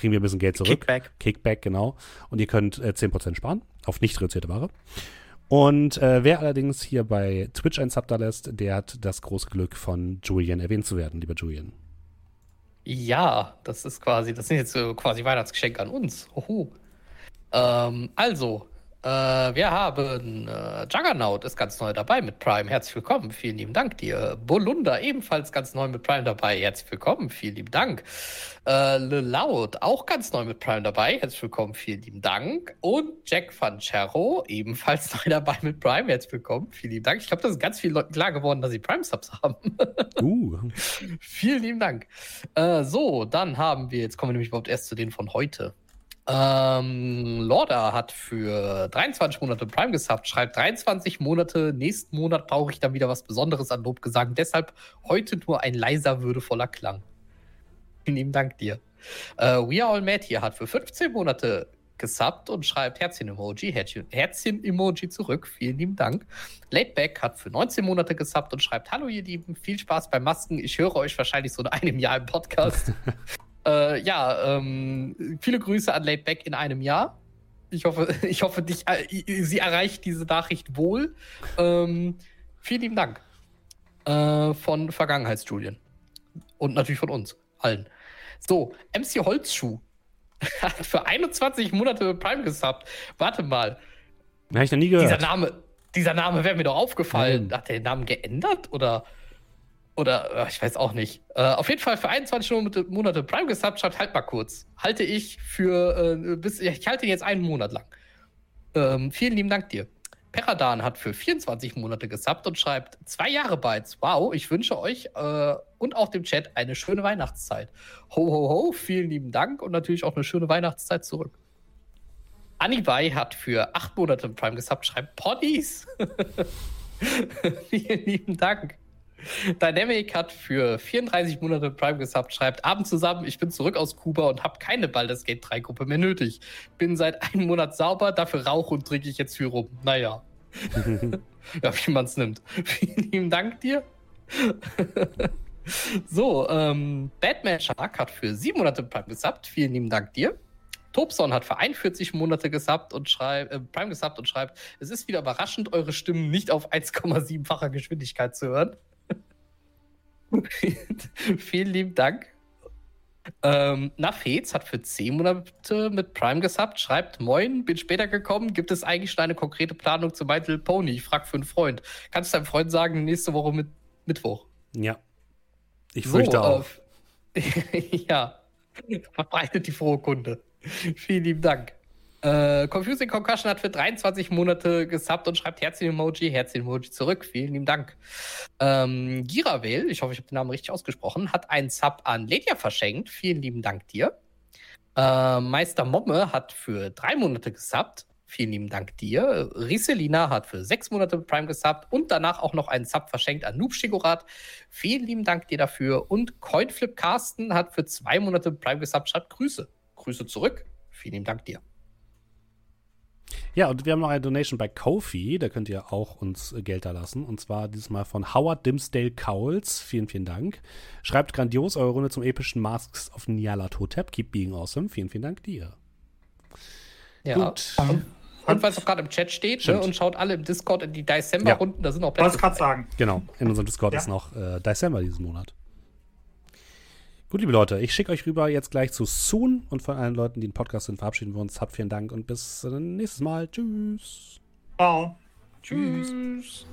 Kriegen wir ein bisschen Geld zurück. Kickback. Kickback, genau. Und ihr könnt äh, 10% sparen auf nicht reduzierte Ware. Und äh, wer allerdings hier bei Twitch ein Sub da lässt, der hat das große Glück, von Julian erwähnt zu werden, lieber Julian. Ja, das ist quasi, das sind jetzt so quasi Weihnachtsgeschenke an uns. Hoho. Ähm, also, äh, wir haben äh, Juggernaut ist ganz neu dabei mit Prime. Herzlich willkommen. Vielen lieben Dank dir. Bolunda ebenfalls ganz neu mit Prime dabei. Herzlich willkommen. Vielen lieben Dank. Äh, Le Loud auch ganz neu mit Prime dabei. Herzlich willkommen. Vielen lieben Dank. Und Jack Fanchero ebenfalls neu dabei mit Prime. Herzlich willkommen. Vielen lieben Dank. Ich glaube, das ist ganz vielen Leuten klar geworden, dass sie Prime-Subs haben. uh. Vielen lieben Dank. Äh, so, dann haben wir, jetzt kommen wir nämlich überhaupt erst zu denen von heute. Ähm, Lorda hat für 23 Monate Prime gesubbt, schreibt 23 Monate, nächsten Monat brauche ich dann wieder was Besonderes an Lobgesang. Deshalb heute nur ein leiser, würdevoller Klang. Vielen lieben Dank dir. Äh, We Are All Mad hier hat für 15 Monate gesubbt und schreibt Herzchen-Emoji, Herzchen-Emoji zurück. Vielen lieben Dank. Laidback hat für 19 Monate gesubbt und schreibt: Hallo, ihr Lieben, viel Spaß beim Masken. Ich höre euch wahrscheinlich so in einem Jahr im Podcast. äh, ja, ähm, viele Grüße an Laidback in einem Jahr. Ich hoffe, ich hoffe dich, äh, sie erreicht diese Nachricht wohl. Ähm, vielen lieben Dank äh, von Vergangenheitsstudien. Und natürlich von uns allen. So, MC Holzschuh hat für 21 Monate Prime gesubbt. Warte mal. Habe ich noch nie gehört. Dieser Name, dieser Name wäre mir doch aufgefallen. Nein. Hat der den Namen geändert oder? Oder, äh, ich weiß auch nicht. Äh, auf jeden Fall für 21 Monate, Prime gesubbt, schreibt halt mal kurz. Halte ich für, äh, bis, ich halte ihn jetzt einen Monat lang. Ähm, vielen lieben Dank dir. Peradan hat für 24 Monate gesubbt und schreibt: Zwei Jahre Bytes. Wow, ich wünsche euch äh, und auch dem Chat eine schöne Weihnachtszeit. Ho, ho, ho, vielen lieben Dank und natürlich auch eine schöne Weihnachtszeit zurück. Anibai hat für acht Monate im Prime gesubbt, schreibt Ponys. vielen lieben Dank. Dynamic hat für 34 Monate Prime gesubbt, schreibt Abend zusammen, ich bin zurück aus Kuba und habe keine Baldur's Gate 3 Gruppe mehr nötig. Bin seit einem Monat sauber, dafür rauche und trinke ich jetzt viel rum. Naja. ja, wie man es nimmt. Vielen lieben Dank dir. so, ähm, Batman Shark hat für sieben Monate Prime gesubbt. Vielen lieben Dank dir. Tobson hat für 41 Monate gesubbt und schreibt, äh, Prime gesubbt und schreibt, es ist wieder überraschend, eure Stimmen nicht auf 1,7-facher Geschwindigkeit zu hören. Vielen lieben Dank. Ähm, Nafez hat für 10 Monate mit Prime gesubbt, schreibt: Moin, bin später gekommen. Gibt es eigentlich schon eine konkrete Planung zu My Little Pony? Ich frag für einen Freund. Kannst du deinem Freund sagen, nächste Woche mit Mittwoch? Ja. Ich fürchte so, auch. Äh, ja. Verbreitet die frohe Kunde. Vielen lieben Dank. Äh, Confusing Concussion hat für 23 Monate gesubbt und schreibt Herzchen-Emoji, Herzchen-Emoji zurück. Vielen lieben Dank. Ähm, Giravel, ich hoffe, ich habe den Namen richtig ausgesprochen, hat einen Sub an Ledia verschenkt. Vielen lieben Dank dir. Äh, Meister Momme hat für drei Monate gesubbt. Vielen lieben Dank dir. Riselina hat für sechs Monate Prime gesubbt und danach auch noch einen Sub verschenkt an Noob Shigorat. Vielen lieben Dank dir dafür. Und Coinflip Carsten hat für zwei Monate Prime gesubbt. Schreibt Grüße. Grüße zurück. Vielen lieben Dank dir. Ja, und wir haben noch eine Donation bei Kofi, da könnt ihr auch uns äh, Geld da lassen. Und zwar dieses Mal von Howard Dimsdale Cowles. Vielen, vielen Dank. Schreibt grandios eure Runde zum epischen Masks of Nyarlathotep. Keep being awesome. Vielen, vielen Dank dir. Ja. Gut. Und, und was auch gerade im Chat steht, ne, und schaut alle im Discord in die December-Runden, ja. da sind auch Plätze. Wollte gerade sagen. Genau, in unserem Discord ja. ist noch äh, December diesen Monat. Gut, liebe Leute, ich schicke euch rüber jetzt gleich zu Soon und von allen Leuten, die den Podcast sind, verabschieden wir uns. Habt vielen Dank und bis äh, nächstes Mal. Tschüss. Ciao. Tschüss. Tschüss.